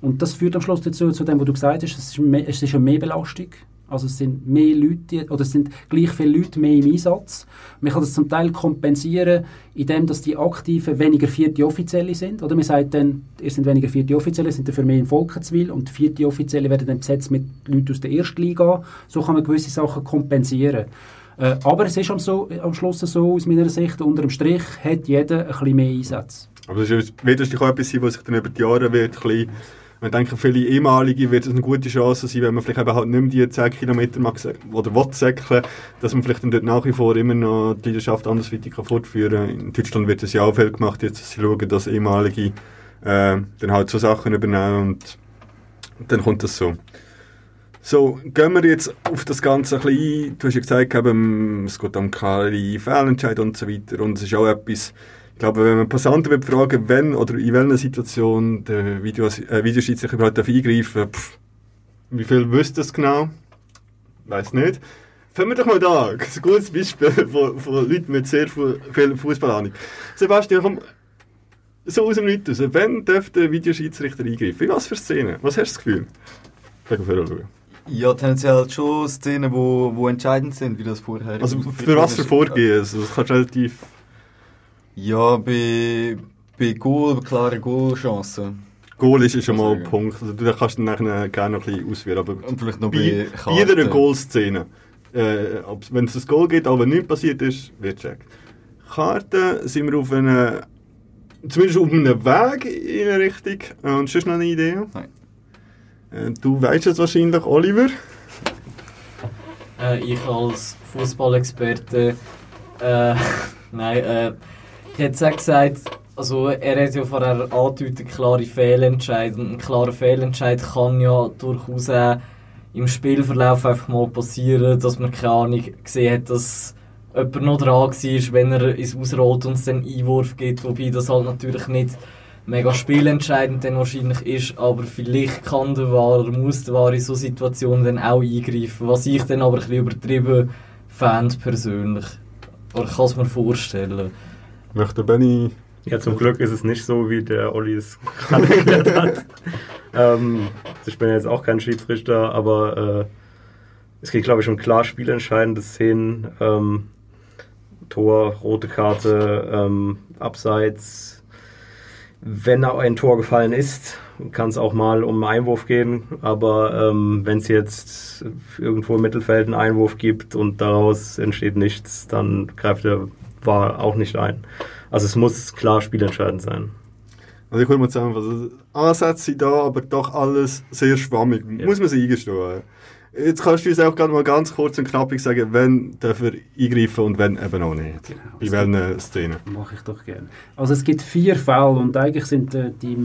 Und das führt am Schluss dazu, zu dem, was du gesagt hast, es ist, mehr, es ist eine Mehrbelastung. Also es sind mehr Leute, oder es sind gleich viele Leute mehr im Einsatz. Man kann das zum Teil kompensieren, indem dass die Aktiven weniger vierte Offizielle sind. Oder man sagt dann, ihr sind weniger vierte Offizielle, sind dafür mehr im Volkenswil und vierte Offizielle werden dann besetzt mit Leuten aus der ersten Liga. So kann man gewisse Sachen kompensieren. Äh, aber es ist am, so, am Schluss so, aus meiner Sicht, unter dem Strich hat jeder ein bisschen mehr Einsatz. Aber das ist wird auch etwas sein, was sich dann über die Jahre wird ein bisschen Ich denke, für viele ehemalige wird es eine gute Chance sein, wenn man vielleicht eben halt nicht mehr die 10 Kilometer oder will säckeln, dass man vielleicht dann dort nach wie vor immer noch die Leidenschaft andersweitig kann fortführen kann. In Deutschland wird es ja auch viel gemacht, jetzt dass sie schauen, dass ehemalige äh, dann halt so Sachen übernehmen und dann kommt das so. So, gehen wir jetzt auf das Ganze ein bisschen ein. Du hast ja gesagt, eben, es geht um klare Fehlentscheid und so weiter. Und es ist auch etwas, ich glaube, wenn man Passanten will fragen, wenn oder in welcher Situation der Video, äh, Videoschiedsrichter überhaupt eingreifen darf, pff, wie viel wüsste es genau? Weiß nicht. Fangen wir doch mal da. Das ist ein gutes Beispiel von, von Leuten mit sehr viel Fußballahnung. Sebastian, komm, so aus dem Nichts raus. Wenn darf der Videoschiedsrichter eingreifen? In was für Szenen? Was hast du das Gefühl? Sag mal, schauen. Ja, tendenziell halt schon Szenen, wo, wo entscheidend sind, wie das vorher... Also für was für Vorgehen? Also, das kannst relativ... Ja, bei, bei Goal, bei klaren Goalchancen. Goal ist schon mal ein Punkt. Also, du kannst dann nachher gerne noch ein bisschen ausführen. Aber Und vielleicht noch bei bei Karten. jeder Goal-Szene, äh, wenn es ein Goal gibt, aber nichts passiert ist, wird checkt. Karten sind wir auf einer... Zumindest auf einem Weg in eine Richtung. Äh, Und sonst noch eine Idee? Nein. Äh, du weißt es wahrscheinlich, Oliver. Äh, ich als Fußballexperte, äh, nein, äh, ich hätte auch gesagt, also er hat ja vorher angedeutet, klare Fehlentscheid und ein klarer Fehlentscheid kann ja durchaus im Spielverlauf einfach mal passieren, dass man keine Ahnung gesehen hat, dass jemand noch dran war, wenn er ins Ausrollt und es dann Einwurf gibt, wobei das halt natürlich nicht mega spielentscheidend dann wahrscheinlich ist, aber vielleicht kann der War muss der War in so Situationen dann auch eingreifen, was ich dann aber ein bisschen übertrieben fände persönlich. Oder ich kann es mir vorstellen. Möchte Benny... Ja, zum Glück ist es nicht so, wie der Olli es gerade erklärt hat. ähm, ich bin jetzt auch kein Schiedsrichter, aber äh, es geht, glaube ich, um klar spielentscheidende Szenen. Ähm, Tor, rote Karte, ähm, Abseits. Wenn ein Tor gefallen ist, kann es auch mal um einen Einwurf gehen. Aber ähm, wenn es jetzt irgendwo im Mittelfeld einen Einwurf gibt und daraus entsteht nichts, dann greift der war auch nicht ein. Also es muss klar spielentscheidend sein. Also ich will mal zusammenfassen. Ansätze sind da, aber doch alles sehr schwammig. Ja. Muss man sich eingestehen. Jetzt kannst du uns auch gerade mal ganz kurz und knappig sagen, wenn darf er eingreifen und wenn eben auch nicht. Genau, In es welchen Szenen. Mache ich doch gerne. Also es gibt vier Fälle und eigentlich sind äh, die,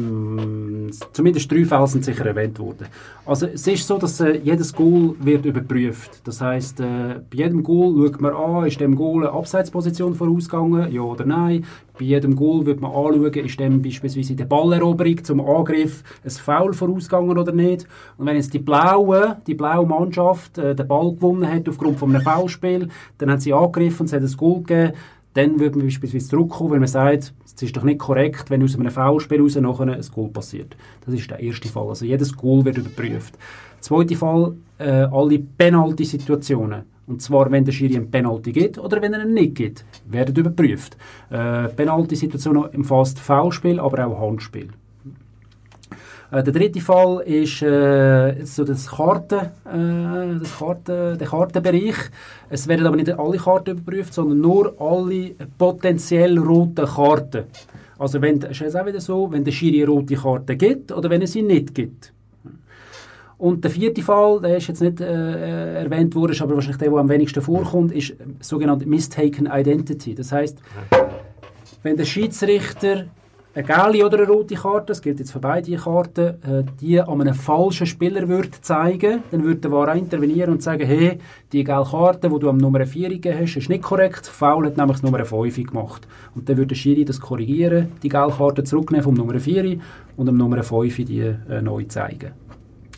zumindest drei Fälle sind sicher erwähnt worden. Also es ist so, dass äh, jedes Goal wird überprüft. Das heißt, äh, bei jedem Goal schaut man an, ist dem Goal eine Abseitsposition vorausgegangen, ja oder nein. Bei jedem Goal wird man anschauen, ist dem beispielsweise in der Balleroberung zum Angriff ein Foul vorausgegangen oder nicht. Und wenn jetzt die blaue, die blaue Mannschaft äh, den Ball gewonnen hat aufgrund von einem Foulspiel, dann hat sie angegriffen und es hat ein Goal gegeben, dann würde man beispielsweise zurückkommen, weil man sagt, es ist doch nicht korrekt, wenn aus einem Foulspiel raus nachher ein Goal passiert. Das ist der erste Fall. Also jedes Goal wird überprüft. Der zweite Fall, äh, alle Penalty-Situationen. Und zwar, wenn der Schiri einen Penalty gibt oder wenn er ihn nicht gibt, werden überprüft. Äh, Penalty-Situationen umfasst Foulspiel, aber auch Handspiel. Äh, der dritte Fall ist äh, so das Karten, äh, das Karten, der Kartenbereich. Es werden aber nicht alle Karten überprüft, sondern nur alle potenziell roten Karten. Also wenn, ist es auch wieder so, wenn der Schiri eine rote Karte gibt oder wenn er sie nicht gibt. Und der vierte Fall, der ist jetzt nicht äh, erwähnt worden, ist aber wahrscheinlich der, der am wenigsten vorkommt, ist äh, sogenannte Mistaken Identity. Das heißt, wenn der Schiedsrichter eine gelbe oder eine rote Karte, das gilt jetzt für beide Karten, äh, die an einem falschen Spieler würde zeigen, dann würde der VAR intervenieren und sagen, hey, die gelbe Karte, die du am Nummer 4 gegeben hast, ist nicht korrekt. Foul hat nämlich das Nummer 5 gemacht. Und dann würde der Schiri das korrigieren, die gelbe Karte zurücknehmen vom Nummer 4 und am Nummer 5 die äh, neu zeigen.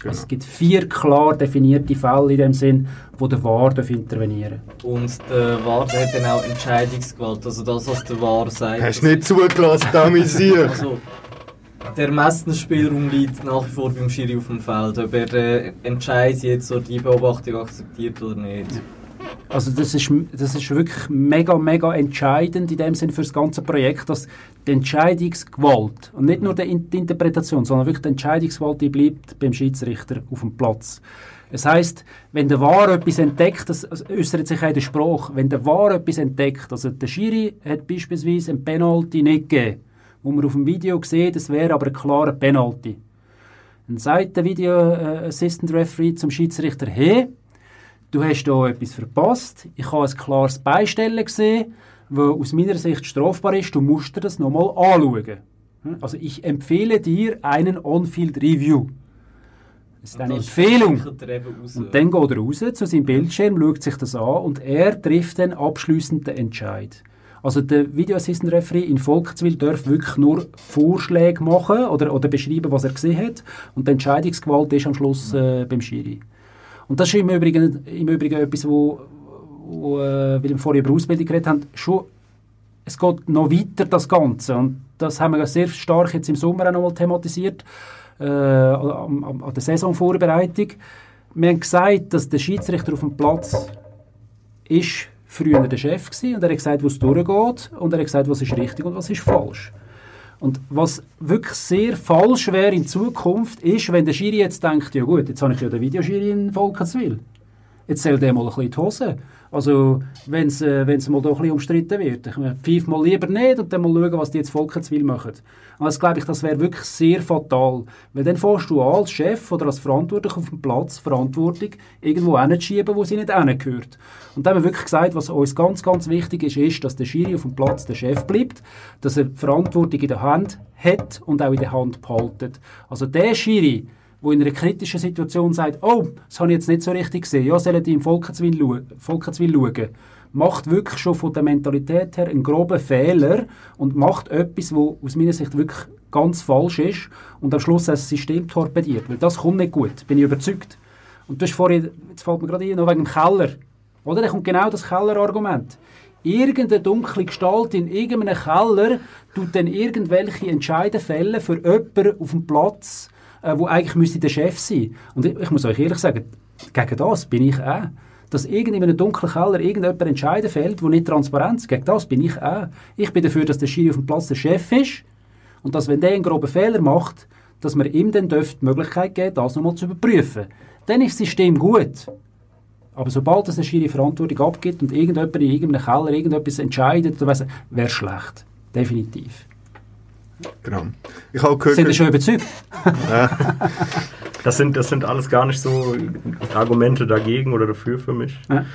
Also es gibt vier klar definierte Fälle in dem Sinn, wo der VAR darf intervenieren Und der VAR der hat dann auch Entscheidungsgewalt, also das, was der VAR sagt. Hast du nicht zugelassen, Damisier? Also, der Ermessensspielraum liegt nach wie vor beim Schiri auf dem Feld, ob er den Entscheid jetzt oder die Beobachtung akzeptiert oder nicht. Also das ist, das ist wirklich mega, mega entscheidend in dem Sinn für das ganze Projekt, dass die Entscheidungsgewalt und nicht nur die, In- die Interpretation, sondern wirklich die Entscheidungsgewalt, die bleibt beim Schiedsrichter auf dem Platz. Es heißt, wenn der VAR etwas entdeckt, das äußert sich auch der Sprache, wenn der VAR etwas entdeckt, also der Schiri hat beispielsweise ein Penalty nicht gegeben, wo man auf dem Video sieht, es wäre aber ein klarer Penalty, Dann sagt der Video äh, Assistant Referee zum Schiedsrichter, hey, du hast da etwas verpasst, ich habe ein klares Beistellen gesehen, wo aus meiner Sicht strafbar ist, du musst dir das nochmal anschauen. Hm? Also ich empfehle dir einen On-Field Review. Das ist eine Empfehlung. Und dann geht er raus zu seinem Bildschirm, schaut sich das an und er trifft dann abschließend den Entscheid. Also der Video Assistant Referee in Volkswil darf wirklich nur Vorschläge machen oder, oder beschreiben, was er gesehen hat und die Entscheidungsgewalt ist am Schluss äh, beim Schiri. Und das ist im Übrigen, im Übrigen etwas, wo, wo äh, wir vorher über Ausbildung geredet haben, schon es geht noch weiter, das Ganze. Und das haben wir sehr stark jetzt im Sommer auch noch mal thematisiert äh, an, an der Saisonvorbereitung. Wir haben gesagt, dass der Schiedsrichter auf dem Platz ist früher der Chef gewesen, und er hat gesagt, wo es durchgeht und er hat gesagt, was ist richtig und was ist falsch. Und was wirklich sehr falsch wäre in Zukunft, ist, wenn der Schiri jetzt denkt, ja gut, jetzt habe ich ja den Videoschiri in Volkenswil. Jetzt soll der mal ein bisschen die Hose. Also, wenn es äh, mal da ein bisschen umstritten wird. Ich meine, pfeife mal lieber nicht und dann mal schauen, was die jetzt Volkenswil machen. Und das glaube ich, das wäre wirklich sehr fatal. Weil dann fährst du als Chef oder als Verantwortlicher auf dem Platz Verantwortung irgendwo hinzuschieben, wo sie nicht hingehört. Und da haben wir wirklich gesagt, was uns ganz, ganz wichtig ist, ist, dass der Schiri auf dem Platz der Chef bleibt, dass er Verantwortung in der Hand hat und auch in der Hand behaltet. Also der Schiri, wo in einer kritischen Situation sagt, oh, das habe ich jetzt nicht so richtig gesehen, ja, sollen die im Volkenswil schauen, macht wirklich schon von der Mentalität her einen groben Fehler und macht etwas, wo aus meiner Sicht wirklich ganz falsch ist und am Schluss das System torpediert. Weil das kommt nicht gut, bin ich überzeugt. Und du hast vorhin, jetzt fällt mir gerade ein, noch wegen dem Keller. Oder? Da kommt genau das Kellerargument. Irgendeine dunkle Gestalt in irgendeinem Keller tut dann irgendwelche Entscheide fällen für jemanden auf dem Platz, äh, wo eigentlich müsste der Chef sein. Und ich, ich muss euch ehrlich sagen, gegen das bin ich auch. Dass irgend in einem dunklen Keller irgendjemand entscheiden fällt, wo nicht transparent ist, gegen das bin ich auch. Ich bin dafür, dass der Schiri auf dem Platz der Chef ist und dass, wenn der einen groben Fehler macht, dass man ihm dann die Möglichkeit geben das nochmal zu überprüfen. Dann ist das System gut. Aber sobald es eine Schiri Verantwortung abgibt und irgendjemand in irgendeinem Keller irgendetwas entscheidet, wäre schlecht. Definitiv. Genau. Ich habe gehört, Sind Sie schon überzeugt? das, sind, das sind alles gar nicht so Argumente dagegen oder dafür für mich. Ja.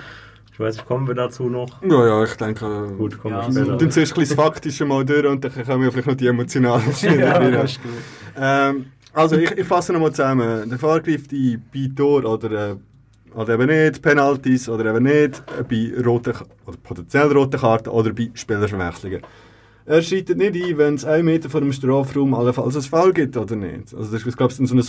Ich weiß nicht, kommen wir dazu noch? Ja, ja, ich denke... Gut, kommen Ja, wir später. Dann zuerst ein bisschen das Faktische mal durch und dann kommen wir vielleicht noch die emotionalen Schiene rein. ist gut. Ähm, also ich, ich fasse nochmal zusammen. Der Fahrer greift die bei Tor oder, äh, oder eben nicht, Penalties oder eben nicht, äh, bei roten, oder potenziell roten Karten oder bei Spielerverwechslungen. Er schreitet nicht ein, wenn es einen Meter vor dem Strafraum allenfalls ein Foul gibt oder nicht. Also das ist, glaube ich, so ein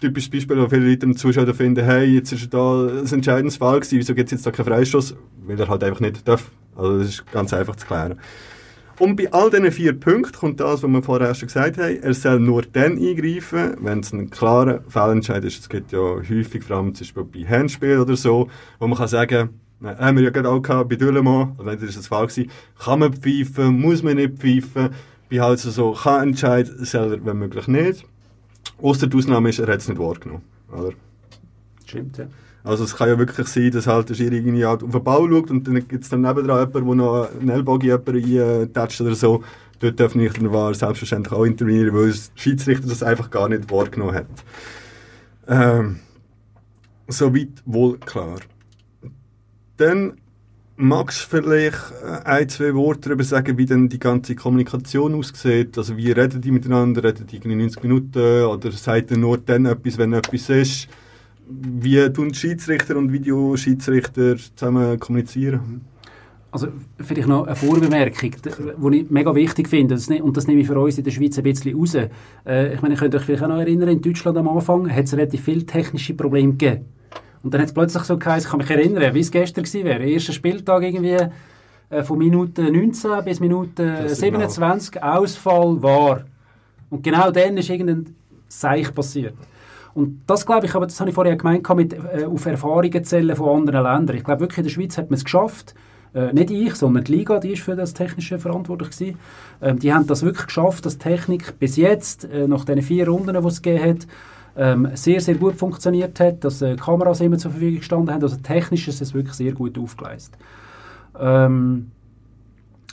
typisches Beispiel, wo viele Leute im Zuschauer finden, hey, jetzt ist da ein entscheidendes Foul gewesen, wieso gibt es jetzt da keinen Freistoß? Weil er halt einfach nicht darf. Also das ist ganz einfach zu klären. Und bei all diesen vier Punkten kommt das, was wir vorher schon gesagt haben, er soll nur dann eingreifen, wenn es ein klarer Fehlentscheid ist. Es gibt ja häufig, vor allem zum Beispiel bei Handspielen oder so, wo man kann sagen, Nein, haben wir ja gerade auch gehabt, bei Dülemo, oder das ist das Fall gewesen, kann man pfeifen, muss man nicht pfeifen, bei halt so, kann entscheiden, soll er, wenn möglich nicht. Ausser die Ausnahme ist, er hat es nicht wahrgenommen, oder? Stimmt, ja. Also es kann ja wirklich sein, dass halt der Schiri irgendwie halt auf den Ball schaut und dann gibt es dann nebendran jemanden, der noch einen Ellbogen jemanden eintatscht oder so. Dort darf nicht der War selbstverständlich auch intervenieren, weil der Schiedsrichter das einfach gar nicht wahrgenommen hat. Ähm, Soweit wohl klar. Dann magst du vielleicht äh, ein, zwei Worte darüber sagen, wie denn die ganze Kommunikation aussieht. Also wie reden die miteinander? Reden die irgendwie 90 Minuten? Oder sagt er nur dann etwas, wenn etwas ist? Wie tun Schiedsrichter und Videoschiedsrichter zusammen kommunizieren? Also vielleicht noch eine Vorbemerkung, die ich mega wichtig finde, ne- und das nehme ich für uns in der Schweiz ein bisschen raus. Äh, ich meine, ihr könnt euch vielleicht auch noch erinnern, in Deutschland am Anfang hat es relativ viele technische Probleme gegeben. Und dann hat es plötzlich so geheißen, ich kann mich erinnern, wie es gestern gewesen wäre. Erster Spieltag irgendwie äh, von Minute 19 bis Minute Das Signal. 27 Ausfall war. Und genau dann ist irgendein Seich passiert. Und das glaube ich, aber das habe ich vorher gemeint, mit äh, auf Erfahrungen zählen von anderen Ländern. Ich glaube wirklich, in der Schweiz hat man es geschafft, äh, nicht ich, sondern die Liga, die ist für das Technische verantwortlich gewesen. Ähm, die haben das wirklich geschafft, dass Technik bis jetzt, äh, nach den vier Runden, die es gegeben hat, ähm, sehr, sehr gut funktioniert hat, dass äh, Kameras immer zur Verfügung gestanden haben. Also technisch ist es wirklich sehr gut aufgeleistet. Ähm,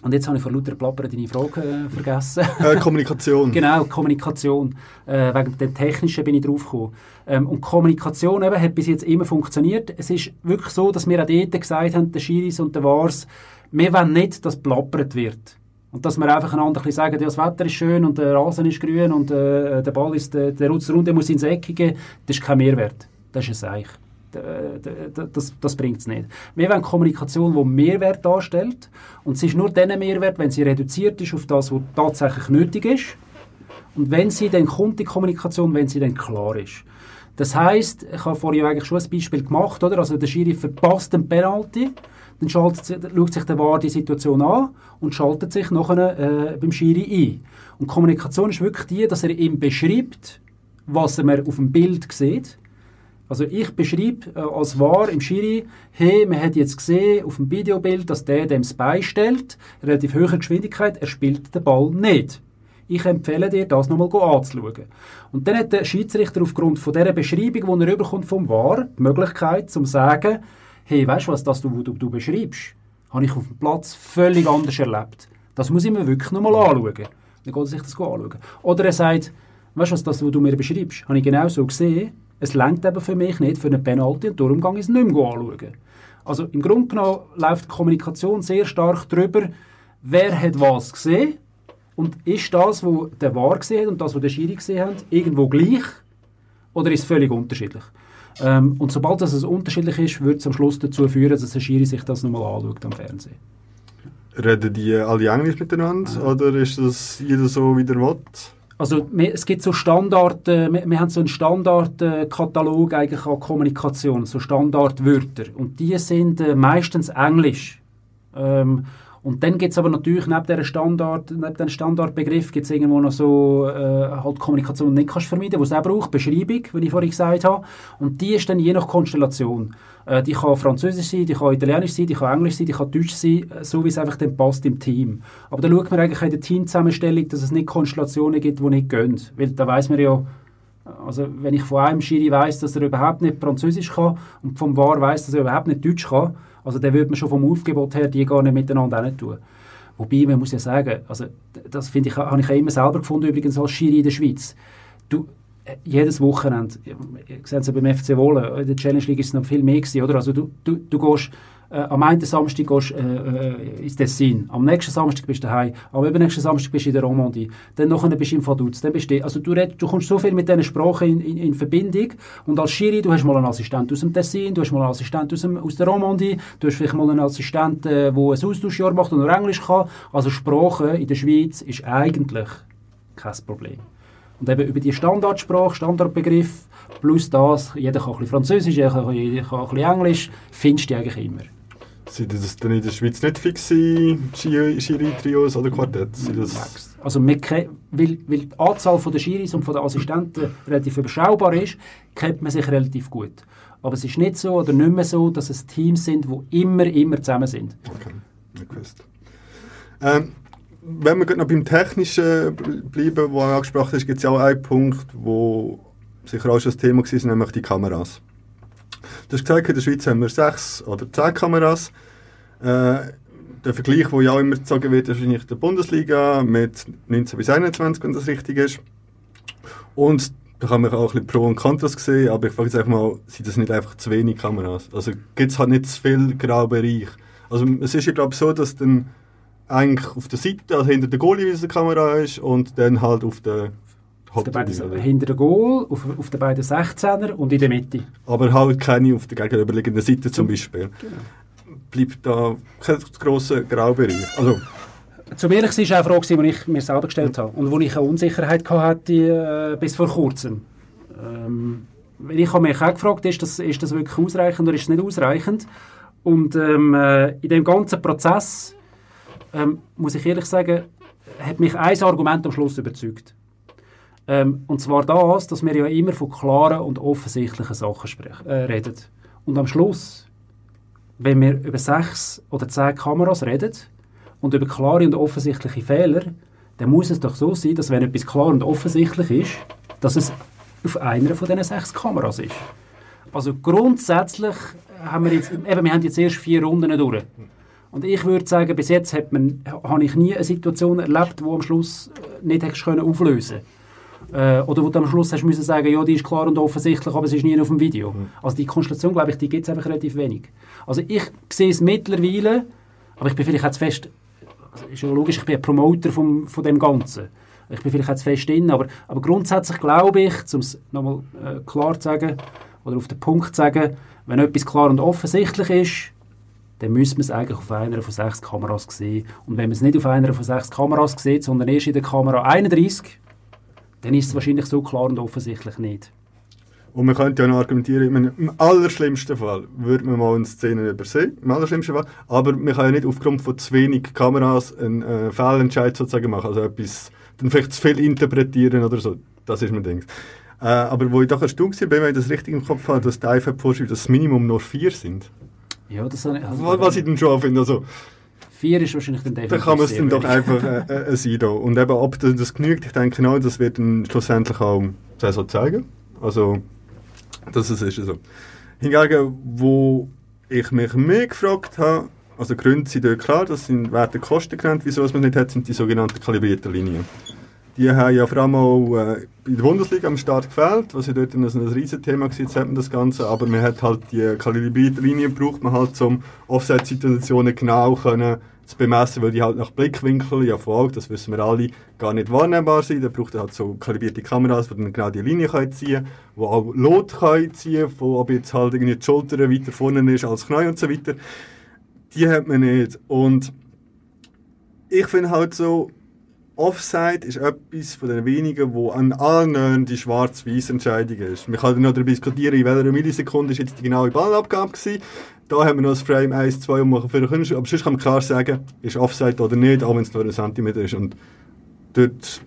Und jetzt habe ich vor lauter Plapper deine Frage äh, vergessen. Äh, Kommunikation. Genau, Kommunikation. Äh, wegen der Technischen bin ich drauf gekommen. Ähm, und Kommunikation eben, hat bis jetzt immer funktioniert. Es ist wirklich so, dass wir auch dort gesagt haben, der Schiris und der Wars, wir wollen nicht, dass plappert wird. Und dass wir einfach einander ein bisschen sagen, ja, das Wetter ist schön und der Rasen ist grün und äh, der Ball ist, der, der Runde muss ins Eck gehen, das ist kein Mehrwert. Das ist ein Seich. Das, das bringt es nicht. Wir wollen Kommunikation, die Mehrwert darstellt. Und es ist nur dann Mehrwert, wenn sie reduziert ist auf das, was tatsächlich nötig ist. Und wenn sie dann kommt, die Kommunikation, wenn sie dann klar ist. Das heißt, ich habe vorhin eigentlich schon ein Beispiel gemacht, oder? Also der Schiri verpasst den Penalty, dann schaltet, schaut sich der VAR die Situation an und schaltet sich nachher äh, beim Schiri ein. Und Kommunikation ist wirklich die, dass er ihm beschreibt, was er mir auf dem Bild sieht. Also ich beschreibe äh, als wahr im Schiri, hey, man hat jetzt gesehen auf dem Videobild, dass der dem das Bein relativ hoher Geschwindigkeit, er spielt den Ball nicht. Ich empfehle dir, das nochmal anzuschauen. Und dann hat der Schiedsrichter aufgrund von dieser Beschreibung, die er überkommt vom VAR, die Möglichkeit, zu sagen, hey, weißt du was, das du, du, du beschreibst, habe ich auf dem Platz völlig anders erlebt. Das muss ich mir wirklich nochmal anschauen. Dann geht er sich das anschauen. Oder er sagt, weißt du was, das, was du mir beschreibst, habe ich genau so gesehen, es längt eben für mich nicht für eine Penalty und darum gehe ich es nicht mehr anschauen. Also im Grunde genommen läuft die Kommunikation sehr stark darüber, wer hat was gesehen und ist das, was der VAR gesehen hat und das, was der Schiri gesehen hat, irgendwo gleich oder ist es völlig unterschiedlich? Ähm, und sobald das es unterschiedlich ist, wird es am Schluss dazu führen, dass der Schiri sich das nochmal anschaut am Fernsehen. Reden die alle Englisch miteinander oder ist das jeder so, wie der will? Also es gibt so Standard, äh, wir, wir haben so einen Standardkatalog eigentlich an Kommunikation, so Standardwörter und die sind äh, meistens Englisch. Ähm, und dann gibt es aber natürlich neben, der Standard, neben dem Standardbegriff gibt es irgendwo noch so äh, halt Kommunikation nicht kannst vermeiden, wo es auch braucht, Beschreibung, wie ich vorhin gesagt habe. Und die ist dann je nach Konstellation. Äh, die kann Französisch sein, die kann Italienisch sein, die kann Englisch sein, die kann Deutsch sein, äh, so wie es einfach dann passt im Team. Aber da schaut man eigentlich in der Teamzusammenstellung, dass es nicht Konstellationen gibt, die nicht gehen. Weil da weiß man ja, also wenn ich von einem Schiri weiß, dass er überhaupt nicht Französisch kann und vom VAR weiß, dass er überhaupt nicht Deutsch kann, also dann würde man schon vom Aufgebot her die gar nicht miteinander tun. Wobei, man muss ja sagen, also das finde ich, habe ich auch immer selber gefunden, übrigens als Schiri in der Schweiz. Du, äh, jedes Wochenende, ihr seht es ja beim FC Wohlen, in der Challenge League ist es noch viel mehr gewesen, oder? Also du, du, du gehst äh, am einen Samstag gehst, äh, äh, ins Tessin, am nächsten Samstag bist du daheim, am übernächsten Samstag bist du in der Romandie, dann nachher bist du im Vaduz, dann bist du, also du, red, du kommst so viel mit diesen Sprachen in, in, in Verbindung. Und als Schiri, du hast mal einen Assistent aus dem Tessin, du hast mal einen Assistent aus, dem, aus der Romandie, du hast vielleicht mal einen Assistent, der äh, ein Austauschjahr macht und nur Englisch kann, also Sprache in der Schweiz ist eigentlich kein Problem. Und eben über die Standardsprache, Standardbegriff, plus das, jeder kann ein bisschen Französisch, jeder kann, jeder kann ein bisschen Englisch, findest du eigentlich immer. Sind das dann in der Schweiz nicht Schiri- Schiri-Trios oder Quartetts? Sind das Also weil, weil die Anzahl der Schiris und den Assistenten relativ überschaubar ist, kennt man sich relativ gut. Aber es ist nicht so oder nicht mehr so, dass es Teams sind, die immer, immer zusammen sind. Okay, nicht gewusst. Ähm, wenn wir noch beim Technischen bl- bleiben, wo angesprochen ist, gibt es ja auch einen Punkt, wo sicher auch schon das Thema war, nämlich die Kameras. Du hast gesagt, in der Schweiz haben wir sechs oder zehn Kameras. Äh, der Vergleich, der ja auch immer gezogen wird, ist wahrscheinlich der Bundesliga mit 19 bis 21, wenn das richtig ist. Und da kann man auch ein bisschen Pro und Kontras sehen, aber ich frage jetzt einfach mal, sind das nicht einfach zu wenig Kameras? Also gibt es halt nicht zu viel Graubereich? Also es ist ja glaube ich so, dass dann eigentlich auf der Seite, also hinter der Goalie wie eine Kamera ist und dann halt auf der der Hauptlinie, hinter dem Goal, auf, auf den beiden 16er und in der Mitte. Aber halt keine auf der gegenüberliegenden Seite zum Beispiel. Genau. Bleibt da kein grosser Graubereich. Also Zum ehrlich sein war auch eine Frage, die ich mir selber gestellt habe und wo ich eine Unsicherheit hatte äh, bis vor kurzem. Ähm, ich habe mich auch gefragt, ist das, ist das wirklich ausreichend oder ist es nicht ausreichend? Und ähm, äh, in dem ganzen Prozess ähm, muss ich ehrlich sagen, hat mich ein Argument am Schluss überzeugt. Ähm, und zwar das, dass wir ja immer von klaren und offensichtlichen Sachen sprechen, äh, reden. Und am Schluss, wenn wir über sechs oder zehn Kameras reden und über klare und offensichtliche Fehler, dann muss es doch so sein, dass wenn etwas klar und offensichtlich ist, dass es auf einer von diesen sechs Kameras ist. Also grundsätzlich haben wir jetzt, eben, wir haben jetzt erst vier Runden durch. Und ich würde sagen, bis jetzt hat man, habe ich nie eine Situation erlebt, wo am Schluss äh, nicht hättest können auflösen äh, oder wo du am Schluss hast müssen sagen, ja, die ist klar und offensichtlich, aber es ist nie auf dem Video. Also die Konstellation, glaube ich, die gibt es einfach relativ wenig. Also ich sehe es mittlerweile, aber ich bin vielleicht zu fest, also ist ja logisch, ich bin ein Promoter vom, von dem Ganzen. Ich bin vielleicht zu fest drin, aber, aber grundsätzlich glaube ich, um es nochmal äh, klar zu sagen, oder auf den Punkt zu sagen, wenn etwas klar und offensichtlich ist, dann müsste man es eigentlich auf einer von sechs Kameras sehen. Und wenn man es nicht auf einer von sechs Kameras sieht, sondern erst in der Kamera 31, dann ist es wahrscheinlich so klar und offensichtlich nicht. Und man könnte ja noch argumentieren, meine, im allerschlimmsten Fall würde man mal eine Szene übersehen, im allerschlimmsten Fall, aber man kann ja nicht aufgrund von zu wenig Kameras einen äh, Fehlentscheid sozusagen machen, also etwas, dann vielleicht zu viel interpretieren oder so, das ist mein Ding. Äh, aber wo ich doch erstaunt war, wenn ich das richtig im Kopf habe, dass die IFAB vorschreibt, dass das Minimum nur vier sind. Ja, das habe ich, also, Was, was ich dann schon finde, also, Vier ist wahrscheinlich dann dann definitiv kann man es dann doch einfach äh, äh, sein da. Und eben, ob das, das genügt, ich denke genau, das wird dann schlussendlich auch Saison zeigen. Also, dass es ist so. Hingegen, wo ich mich mehr gefragt habe, also Gründe sind dort klar, das sind Werte Kosten genannt, wieso es man nicht hat, sind die sogenannten kalibrierten Linien. Die haben ja vor allem auch äh, in der Bundesliga am Start gefällt, was ja dort ein, ein riesen Thema war, jetzt hat man das Ganze, aber man hat halt die kalibrierte Linie braucht man halt, um Offside-Situationen genau können zu bemessen, weil die halt nach Blickwinkel, ja Augen, das wissen wir alle, gar nicht wahrnehmbar sind. Da braucht er halt so kalibrierte Kameras, die dann genau die Linie können ziehen können, die auch Lot können ziehen von ob jetzt halt irgendwie die Schulter weiter vorne ist als Knie und so weiter. Die hat man nicht. Und ich finde halt so, Offside ist etwas von den wenigen, wo an allen die schwarz-weiß Entscheidung ist. Wir können noch darüber diskutieren, in welcher Millisekunde ist jetzt die genaue Ballabgabe gewesen. Da haben wir noch das Frame 1, 2 und machen für können, aber sonst kann man klar sagen, ist Offside oder nicht, auch wenn es nur ein Zentimeter ist. Und dort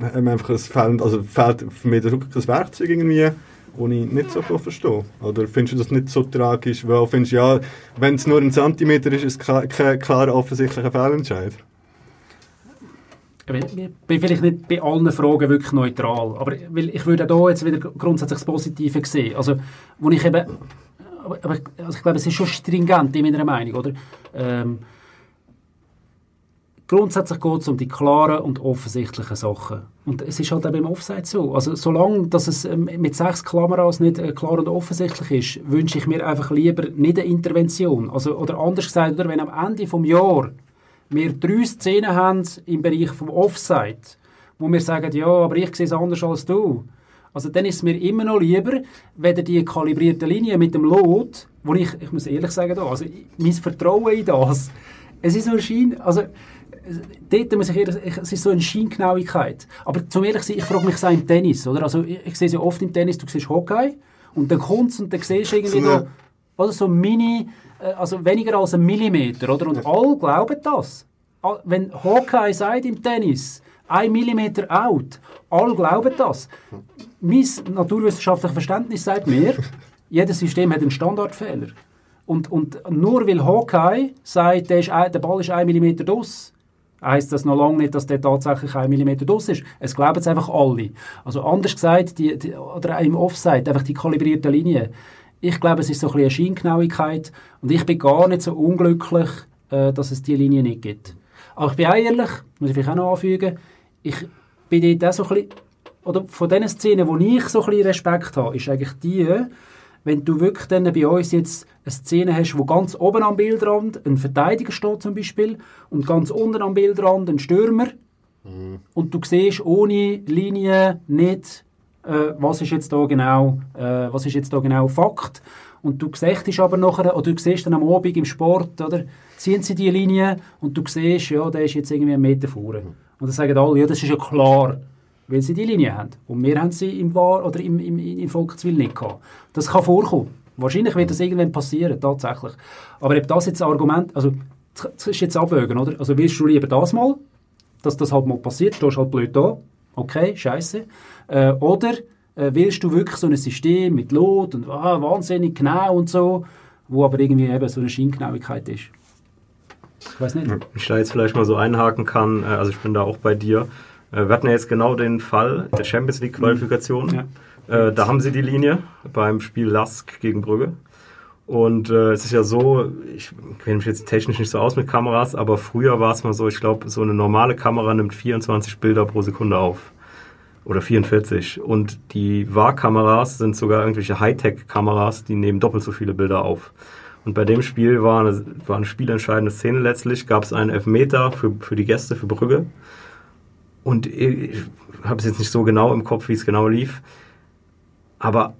haben wir einfach ein fehlt, also fehlt für mich wirklich ein Werkzeug irgendwie, das ich nicht so verstehe. Oder findest du das nicht so tragisch? Weil findest du, ja, wenn es nur ein Zentimeter ist, ist es kein klar, klar offensichtlicher Fehlentscheid. Ich bin- vielleicht nicht bei allen Fragen wirklich neutral, aber ich würde auch hier jetzt wieder grundsätzlich das Positive sehen. Also, wo ich eben, aber, aber also ich glaube, es ist schon stringent in meiner Meinung, oder? Ähm, grundsätzlich geht es um die klaren und offensichtlichen Sachen. Und es ist halt eben im Offside so. Also, solange dass es ähm, mit sechs Kameras nicht äh, klar und offensichtlich ist, wünsche ich mir einfach lieber nicht eine Intervention. Also, oder anders gesagt, oder, wenn am Ende des Jahres wir drei Szenen haben im Bereich vom Offside, wo wir sagen, ja, aber ich sehe es anders als du. Also dann ist es mir immer noch lieber, wenn die kalibrierte Linie mit dem Lot, wo ich, ich muss ehrlich sagen, da, also mein Vertrauen in das, es ist so ein Schein, also es- dort muss ich ehrlich, ich- es ist so eine Scheingenauigkeit. Aber zum ehrlich sein, ich frage mich so im Tennis, oder? Also ich, ich sehe es ja oft im Tennis, du siehst Hockey und dann kommt und dann siehst du irgendwie So oder so Mini, äh, also weniger als ein Millimeter, oder? Und alle glauben das. Wenn Hawkeye sagt im Tennis, ein Millimeter out, alle glauben das. Mein naturwissenschaftliches Verständnis sagt mir, jedes System hat einen Standardfehler. Und, und nur weil Hawkeye sagt, der, ist, der Ball ist ein Millimeter draus, heisst das noch lange nicht, dass der tatsächlich ein Millimeter draus ist. Es glauben es einfach alle. Also anders gesagt, die, die, oder im Offside, einfach die kalibrierte Linie. Ich glaube, es ist so ein bisschen eine Scheingenauigkeit und ich bin gar nicht so unglücklich, äh, dass es diese Linie nicht gibt. Aber ich bin auch ehrlich, muss ich vielleicht auch noch anfügen, ich bin dort auch so ein bisschen, oder von den Szenen, wo ich so ein bisschen Respekt habe, ist eigentlich die, wenn du wirklich dann bei uns jetzt eine Szene hast, wo ganz oben am Bildrand ein Verteidiger steht zum Beispiel und ganz unten am Bildrand ein Stürmer und du siehst ohne Linie nicht, äh, was ist jetzt da genau, äh, was ist jetzt da genau Fakt. Und du siehst aber nachher, oder du siehst dann am Abend im Sport, oder, ziehen sie die Linie und du siehst, ja, der ist jetzt irgendwie einen Meter vorne. Und dann sagen alle, ja, das ist ja klar, weil sie die Linie haben. Und wir haben sie im War oder im, im, im Volkswil nicht gehabt. Das kann vorkommen. Wahrscheinlich wird das irgendwann passieren, tatsächlich. Aber ob das jetzt ein Argument, also das ist jetzt abwägen, oder? Also willst du lieber das mal, dass das halt mal passiert, stehst halt blöd da, okay, scheiße. Äh, oder äh, willst du wirklich so ein System mit Lot und ah, wahnsinnig genau und so, wo aber irgendwie eben so eine Scheingenauigkeit ist. Ich weiß nicht. Wenn ich da jetzt vielleicht mal so einhaken kann, äh, also ich bin da auch bei dir. Äh, Wir hatten ja jetzt genau den Fall der Champions League Qualifikation. Ja. Äh, Da haben sie die Linie beim Spiel Lask gegen Brügge. Und äh, es ist ja so, ich kenne mich jetzt technisch nicht so aus mit Kameras, aber früher war es mal so, ich glaube, so eine normale Kamera nimmt 24 Bilder pro Sekunde auf. Oder 44. Und die VAR-Kameras sind sogar irgendwelche Hightech-Kameras, die nehmen doppelt so viele Bilder auf. Und bei dem Spiel war eine, war eine spielentscheidende Szene letztlich, gab es einen Elfmeter für, für die Gäste, für Brügge. Und ich habe es jetzt nicht so genau im Kopf, wie es genau lief. Aber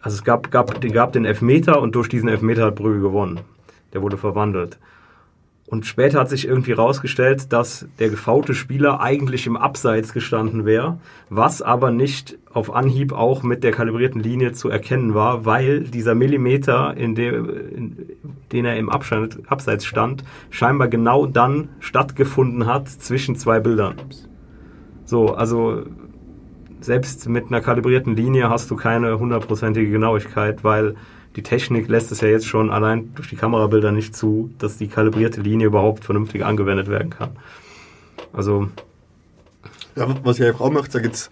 also es gab, gab, gab den Elfmeter und durch diesen Elfmeter hat Brügge gewonnen. Der wurde verwandelt. Und später hat sich irgendwie herausgestellt, dass der gefaute Spieler eigentlich im Abseits gestanden wäre, was aber nicht auf Anhieb auch mit der kalibrierten Linie zu erkennen war, weil dieser Millimeter, in, dem, in den er im Abseits stand, scheinbar genau dann stattgefunden hat zwischen zwei Bildern. So, also selbst mit einer kalibrierten Linie hast du keine hundertprozentige Genauigkeit, weil die Technik lässt es ja jetzt schon allein durch die Kamerabilder nicht zu, dass die kalibrierte Linie überhaupt vernünftig angewendet werden kann. Also. Ja, was ich einfach auch möchte sagen, jetzt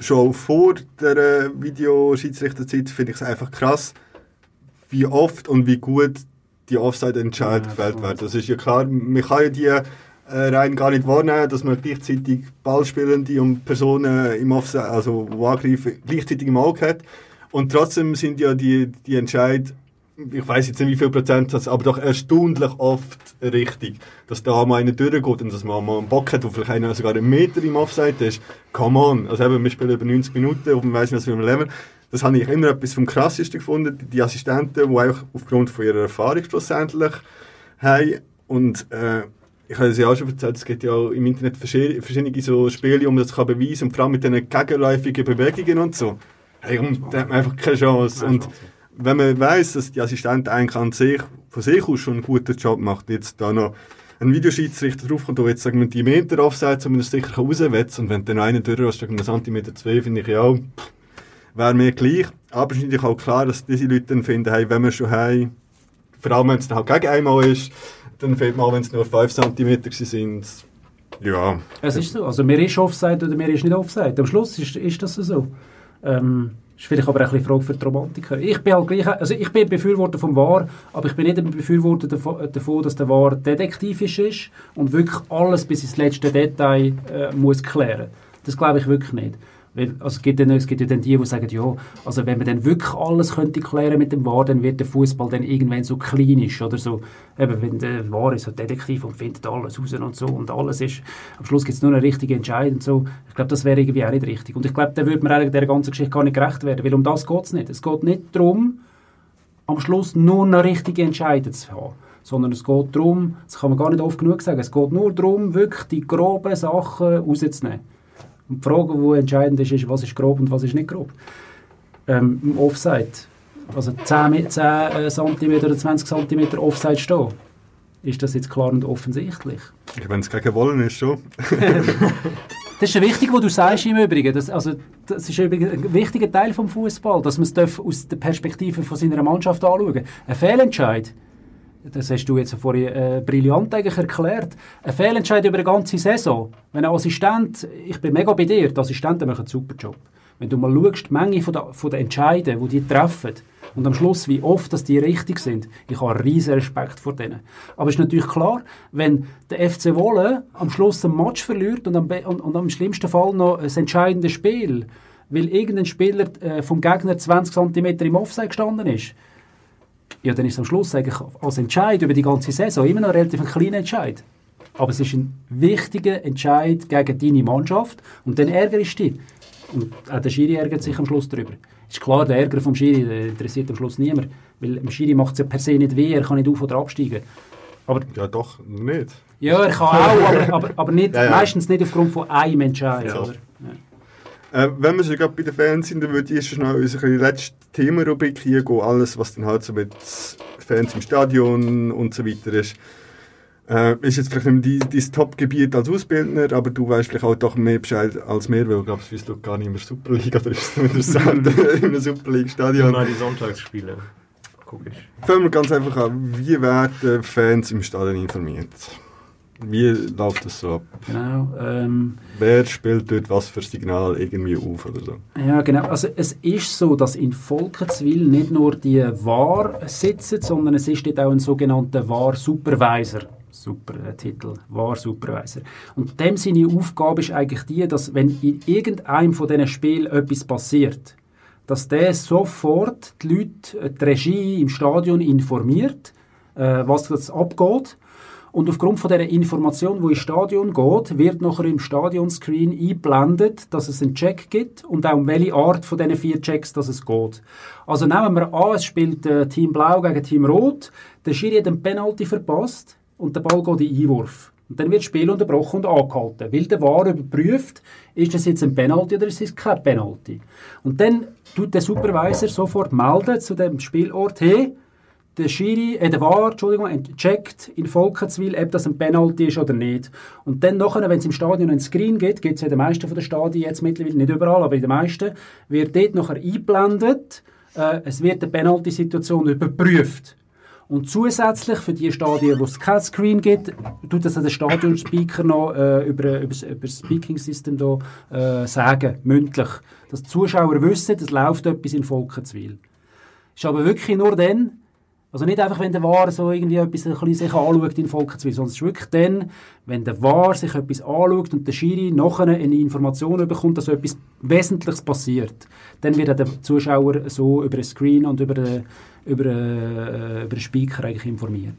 schon vor der Videoschiedsrichterzeit finde ich es einfach krass, wie oft und wie gut die Offside-Entscheid Ja, gefällt werden. Das ist ja klar, man kann ja die äh, rein gar nicht wahrnehmen, dass man gleichzeitig Ballspielende und Personen im Offside, also wo angreifen, gleichzeitig im Auge hat. Und trotzdem sind ja die, die Entscheid, ich weiß jetzt nicht wie viel Prozentsatz, aber doch erstaunlich oft richtig. Dass da mal einer durchgeht und dass man mal einen Bock hat, wo vielleicht einer sogar einen Meter im Offside ist. Come on. Also eben, wir spielen über 90 Minuten auf dem weiss nicht, was Level. Das habe ich immer etwas vom krassesten gefunden. Die Assistenten, die einfach aufgrund von ihrer Erfahrung schlussendlich haben. Und äh, ich habe es ja auch schon erzählt, es gibt ja auch im Internet verschiedene, so Spiele, man das kann beweisen. Und vor allem mit diesen gegenläufigen Bewegungen und so. Hey, und da hat man einfach keine Chance. Und wenn man weiß, dass die Assistent eigentlich an sich, von sich aus schon einen guten Job macht, jetzt da noch ein Videoschiedsrichter draufkommt, der jetzt sagen wir, die Meter aufseit, so man das sicher rauswetzt. Und wenn dann einer durch wegen einem Zentimeter zwei, finde ich ja auch, wäre mir gleich. Aber es ist natürlich auch klar, dass diese Leute dann finden, hey, wenn wir schon haben, vor allem wenn es dann halt gegen einmal ist, dann fehlt mal, wenn es nur 5 cm sind. Ja. Es ist so. Also mir ist Offside oder mir ist nicht Offside. Am Schluss ist, ist das so. Ähm, ist vielleicht aber auch ein bisschen Frage für die Romantiker. Ich bin halt gleich, also ich bin Befürworter vom VAR, aber ich bin nicht Befürworter davon, davon dass der VAR detektivisch ist und wirklich alles bis ins letzte Detail äh, muss klären. Das glaube ich wirklich nicht. Weil, also es, gibt dann, es gibt ja dann die, die sagen, ja, also wenn man dann wirklich alles könnte klären mit dem VAR, dann wird der Fußball dann irgendwann so klinisch oder so. Eben, wenn der VAR ist so Detektiv und findet alles raus und so und alles ist, am Schluss gibt es nur einen richtigen Entscheid und so. Ich glaube, das wäre irgendwie auch nicht richtig. Und ich glaube, da würde man eigentlich der ganzen Geschichte gar nicht gerecht werden, weil um das geht es nicht. Es geht nicht darum, am Schluss nur noch richtige Entscheidungen zu haben. Sondern es geht darum, das kann man gar nicht oft genug sagen, es geht nur darum, wirklich die groben Sachen rauszunehmen. Und die Frage, die entscheidend ist, ist, was ist grob und was ist nicht grob. Ähm, Im Offside, also 10, Mi- 10 äh, cm oder 20 cm Offside stehen, ist das jetzt klar und offensichtlich. Wenn es gegen Wollen ist, schon. Das ist wichtig, was du sagst im Übrigen. Das, also, das ist ein wichtiger Teil vom Fußball, dass man es aus der Perspektive von seiner Mannschaft anschauen darf. Ein Fehlentscheid, das hast du jetzt vorhin äh, brillant eigentlich erklärt, ein Fehlentscheid über eine ganze Saison. Wenn ein Assistent, ich bin mega bei dir, die Assistenten machen einen super Job. Wenn du mal schaust, die Menge von der, von der Entscheide, die die treffen, und am Schluss, wie oft dass die richtig sind, ich habe riesen Respekt vor denen. Aber es ist natürlich klar, wenn der FC Wolle am Schluss ein Match verliert und am, und, und am schlimmsten Fall noch ein entscheidendes Spiel, weil irgendein Spieler äh, vom Gegner 20 cm im Offside gestanden ist, ja, dann ist es am Schluss eigentlich als Entscheid über die ganze Saison immer noch ein relativ ein kleiner Entscheid. Aber es ist ein wichtiger Entscheid gegen deine Mannschaft und dann ärgerst du dich. Und auch der Schiri ärgert sich am Schluss darüber. Ist klar, der Ärger vom Schiri der interessiert am Schluss niemand, weil dem Schiri macht es ja per se nicht weh, er kann nicht auf- oder absteigen. Aber, Ja, doch, nicht. ja, er kann auch, aber, aber, aber nicht, Ja, ja. meistens nicht aufgrund von einem Entscheid. Ja. Äh, wenn wir schon gerade bei den Fans sind, dann würde ich noch unsere letzte Themenrubrik hier gehen. Alles, was dann halt so mit Fans im Stadion und so weiter ist. Äh, ist jetzt vielleicht nicht dein, dein Top-Gebiet als Ausbildner, aber du weißt vielleicht auch doch mehr Bescheid als mehr, weil ich glaube, es schaut gar nicht mehr Superliga, oder ist es in einem Superliga-Stadion. Immer die Sonntagsspiele. Guck ich. Fangen wir ganz einfach an. Wie werden Fans im Stadion informiert? Wie läuft das so ab? Genau. Ähm, Wer spielt dort was für Signal irgendwie auf oder so? Ja, genau. Also es ist so, dass in Volkenswil nicht nur die VAR sitzen, sondern es ist dort auch ein sogenannter VAR-Supervisor. Super äh, Titel, VAR-Supervisor. Und dem seine Aufgabe ist eigentlich die, dass wenn in irgendeinem von diesen Spielen etwas passiert, dass der sofort die Leute, äh, die Regie im Stadion informiert, äh, was das abgeht. Und aufgrund von dieser Information, die ins Stadion geht, wird nachher im Stadionscreen eingeblendet, dass es einen Check gibt und auch um welche Art von diesen vier Checks dass es geht. Also nehmen wir an, es spielt äh, Team Blau gegen Team Rot, der Schiri hat einen Penalty verpasst und der Ball geht in Einwurf. Und dann wird das Spiel unterbrochen und angehalten, weil der VAR überprüft, ist das jetzt ein Penalty oder ist es kein Penalty. Und dann tut der Supervisor sofort melden zu dem Spielort, hey, der Schiri, äh, der VAR, Entschuldigung, checkt in Volkenswil, ob das ein Penalty ist oder nicht. Und dann nachher, wenn es im Stadion einen Screen gibt, gibt es ja in den meisten von den Stadien jetzt mittlerweile, nicht überall, aber in den meisten, wird dort nachher eingeblendet, äh, es wird eine Penalty-Situation überprüft. Und zusätzlich für die Stadien, wo es kein Screen gibt, tut das der Stadionspeaker noch äh, über, über, über das Speaking-System da, äh, sagen, mündlich. Dass die Zuschauer wissen, es läuft etwas in Volkenswil. Ist aber wirklich nur dann, also nicht einfach, wenn der VAR so irgendwie etwas ein bisschen sich anschaut in Volkenswil, sondern es ist wirklich dann, wenn der VAR sich etwas anschaut und der Schiri nachher eine Information bekommt, dass etwas Wesentliches passiert. Dann wird der Zuschauer so über den Screen und über den, über, den, über den Speaker eigentlich informiert.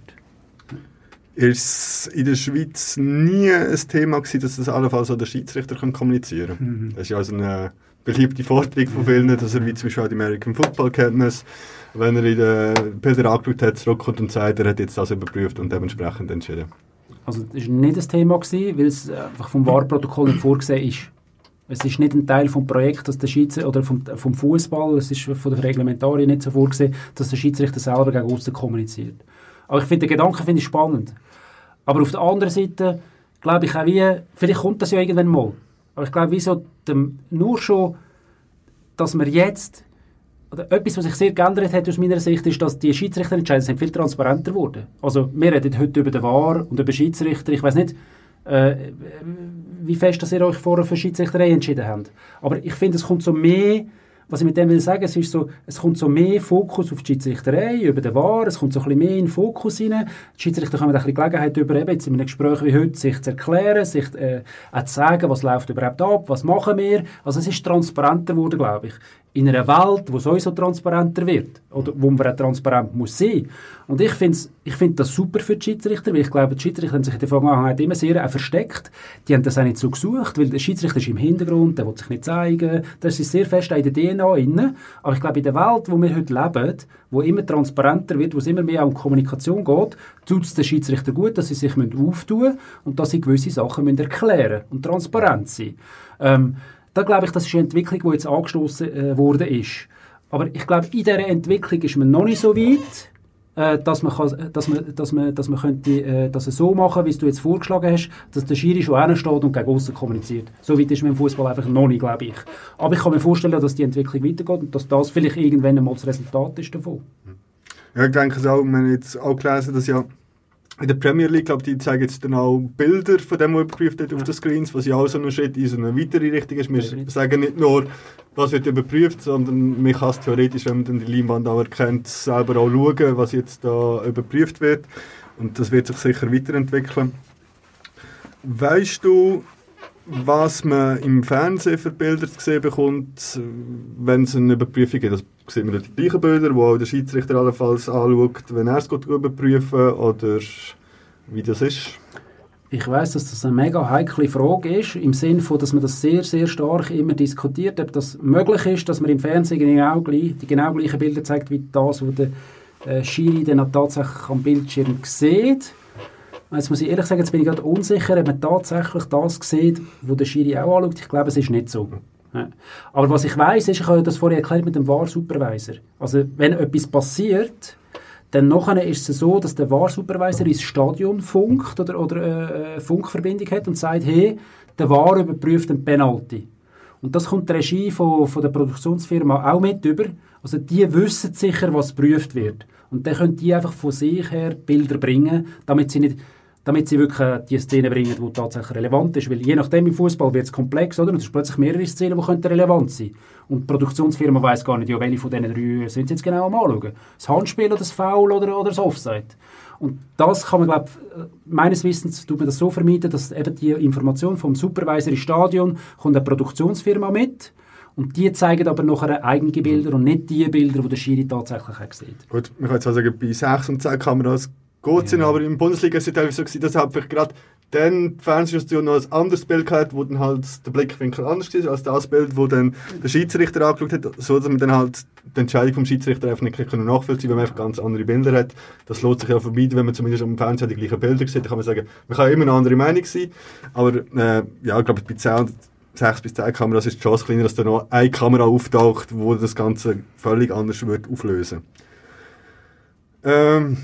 Ist in der Schweiz nie ein Thema gewesen, dass das allenfalls auch der Schiedsrichter kommunizieren kann? Mhm. Das ist ja also eine beliebte Forderung von vielen, dass er wie zum Beispiel auch die American Football Kenntnis, wenn er in den Bilder angeschaut hat, zurückkommt und sagt, er hat jetzt das überprüft und dementsprechend entschieden. Also das war nicht ein Thema, gewesen, weil es einfach vom VAR-Protokoll nicht vorgesehen ist. Es ist nicht ein Teil vom Projekt, dass der Schiedsrichter oder vom, vom Fußball, es ist von der Reglementarien nicht so vorgesehen, dass der Schiedsrichter selber gegen außen kommuniziert. Aber ich finde den Gedanken finde ich spannend. Aber auf der anderen Seite glaube ich auch wie, vielleicht kommt das ja irgendwann mal. Aber ich glaube, wieso nur schon, dass wir jetzt oder etwas, was sich sehr geändert hat aus meiner Sicht, ist, dass die Schiedsrichterentscheidungen sind viel transparenter geworden. Also wir reden heute über den VAR und über Schiedsrichter. Ich weiß nicht, äh, wie fest dass ihr euch vorher für Schiedsrichterei entschieden habt. Aber ich finde, es kommt so mehr, was ich mit dem will sagen, es ist so, es kommt so mehr Fokus auf die Schiedsrichterei, über den VAR, es kommt so ein bisschen mehr in den Fokus rein. Die Schiedsrichter haben ein bisschen Gelegenheit, über eben jetzt in einem Gespräch wie heute, sich zu erklären, sich äh, auch zu sagen, was läuft überhaupt ab, was machen wir. Also es ist transparenter geworden, glaube ich in einer Welt, wo sowieso transparenter wird oder wo man auch transparent muss sein. Und ich finde ich find das super für die Schiedsrichter, weil ich glaube, die Schiedsrichter haben sich in der Vergangenheit immer sehr äh, versteckt. Die haben das auch nicht so gesucht, weil der Schiedsrichter ist im Hintergrund, der will sich nicht zeigen. Das ist sehr fest in der DNA inne. Aber ich glaube, in der Welt, wo wir heute leben, wo immer transparenter wird, wo es immer mehr um Kommunikation geht, tut es den Schiedsrichter gut, dass sie sich auftun müssen und dass sie gewisse Sachen müssen erklären und transparent sein. Ähm, da glaube ich, das ist eine Entwicklung, die jetzt angestoßen äh, worden ist. Aber ich glaube, in dieser Entwicklung ist man noch nicht so weit, äh, dass man, kann, dass man, dass man, dass man könnte, äh, das so machen, wie du jetzt vorgeschlagen hast, dass der Schiri schon steht und gegen außen kommuniziert. So weit ist man im Fußball einfach noch nicht, glaube ich. Aber ich kann mir vorstellen, dass die Entwicklung weitergeht und dass das vielleicht irgendwann einmal das Resultat ist davon. Ja, ich denke es auch, wir haben jetzt auch gelesen, dass ja in der Premier League, glaube die zeigen jetzt dann auch Bilder von dem, was überprüft wird ja. auf den Screens, was ja auch so ein Schritt in so eine weitere Richtung ist. Wir ja, sagen nicht nur, was wird überprüft, sondern man kann es theoretisch, wenn man dann die Leinwand auch erkennt, selber auch schauen, was jetzt da überprüft wird. Und das wird sich sicher weiterentwickeln. Weißt du, was man im Fernsehen für Bilder zu sehen bekommt, wenn es eine Überprüfung gibt? Das sieht man die gleichen Bilder, wo auch der Schiedsrichter allenfalls anschaut, wenn er es überprüfen oder wie das ist? Ich weiß, dass das eine mega heikle Frage ist, im Sinne von, dass man das sehr, sehr stark immer diskutiert, ob das möglich ist, dass man im Fernsehen genau gleich, die genau gleichen Bilder zeigt, wie das, was der äh, Schiri dann tatsächlich am Bildschirm sieht. Jetzt muss ich ehrlich sagen, jetzt bin ich gerade unsicher, ob man tatsächlich das sieht, was der Schiri auch anschaut. Ich glaube, es ist nicht so. Aber was ich weiß, ist, ich habe das vorher erklärt mit dem VAR-Supervisor. Also, wenn etwas passiert, dann nachher ist es so, dass der VAR-Supervisor ins Stadion funkt oder, oder äh, Funkverbindung hat und sagt, hey, der VAR überprüft einen Penalty. Und das kommt die Regie von, von der Produktionsfirma auch mit über. Also die wissen sicher, was geprüft wird. Und dann können die einfach von sich her Bilder bringen, damit sie nicht damit sie wirklich äh, die Szene bringen, die tatsächlich relevant ist. Weil je nachdem im Fußball wird es komplex, oder? Und es ist plötzlich mehrere Szenen, die könnten relevant sein. Und die Produktionsfirma weiß gar nicht, ja, welche von diesen drei sind sie jetzt genau am anschauen. Das Handspiel oder das Foul oder, oder das Offside. Und das kann man, glaube meines Wissens tut man das so vermeiden, dass eben die Information vom Supervisor im Stadion kommt eine Produktionsfirma mit und die zeigen aber nachher eigene Bilder und nicht die Bilder, die der Schiri tatsächlich sieht. Gut, man kann jetzt auch sagen, bei 6 und 10 Kameras es ja. aber in der Bundesliga ist es teilweise so gewesen, dass halt vielleicht gerade dann die Fernsehstation noch ein anderes Bild hatte, wo dann halt der Blickwinkel anders ist als das Bild, wo dann der Schiedsrichter angeschaut hat, so dass man dann halt die Entscheidung vom Schiedsrichter einfach nicht nachvollziehen kann, wenn man einfach ganz andere Bilder hat. Das lohnt sich ja vermeiden, wenn man zumindest am Fernsehen die gleichen Bilder sieht. Da kann man sagen, man kann immer eine andere Meinung sein, aber äh, ja, ich glaube, bei 10 6 bis 10 Kameras ist die Chance kleiner, dass da noch eine Kamera auftaucht, wo das Ganze völlig anders wird auflösen. Ähm,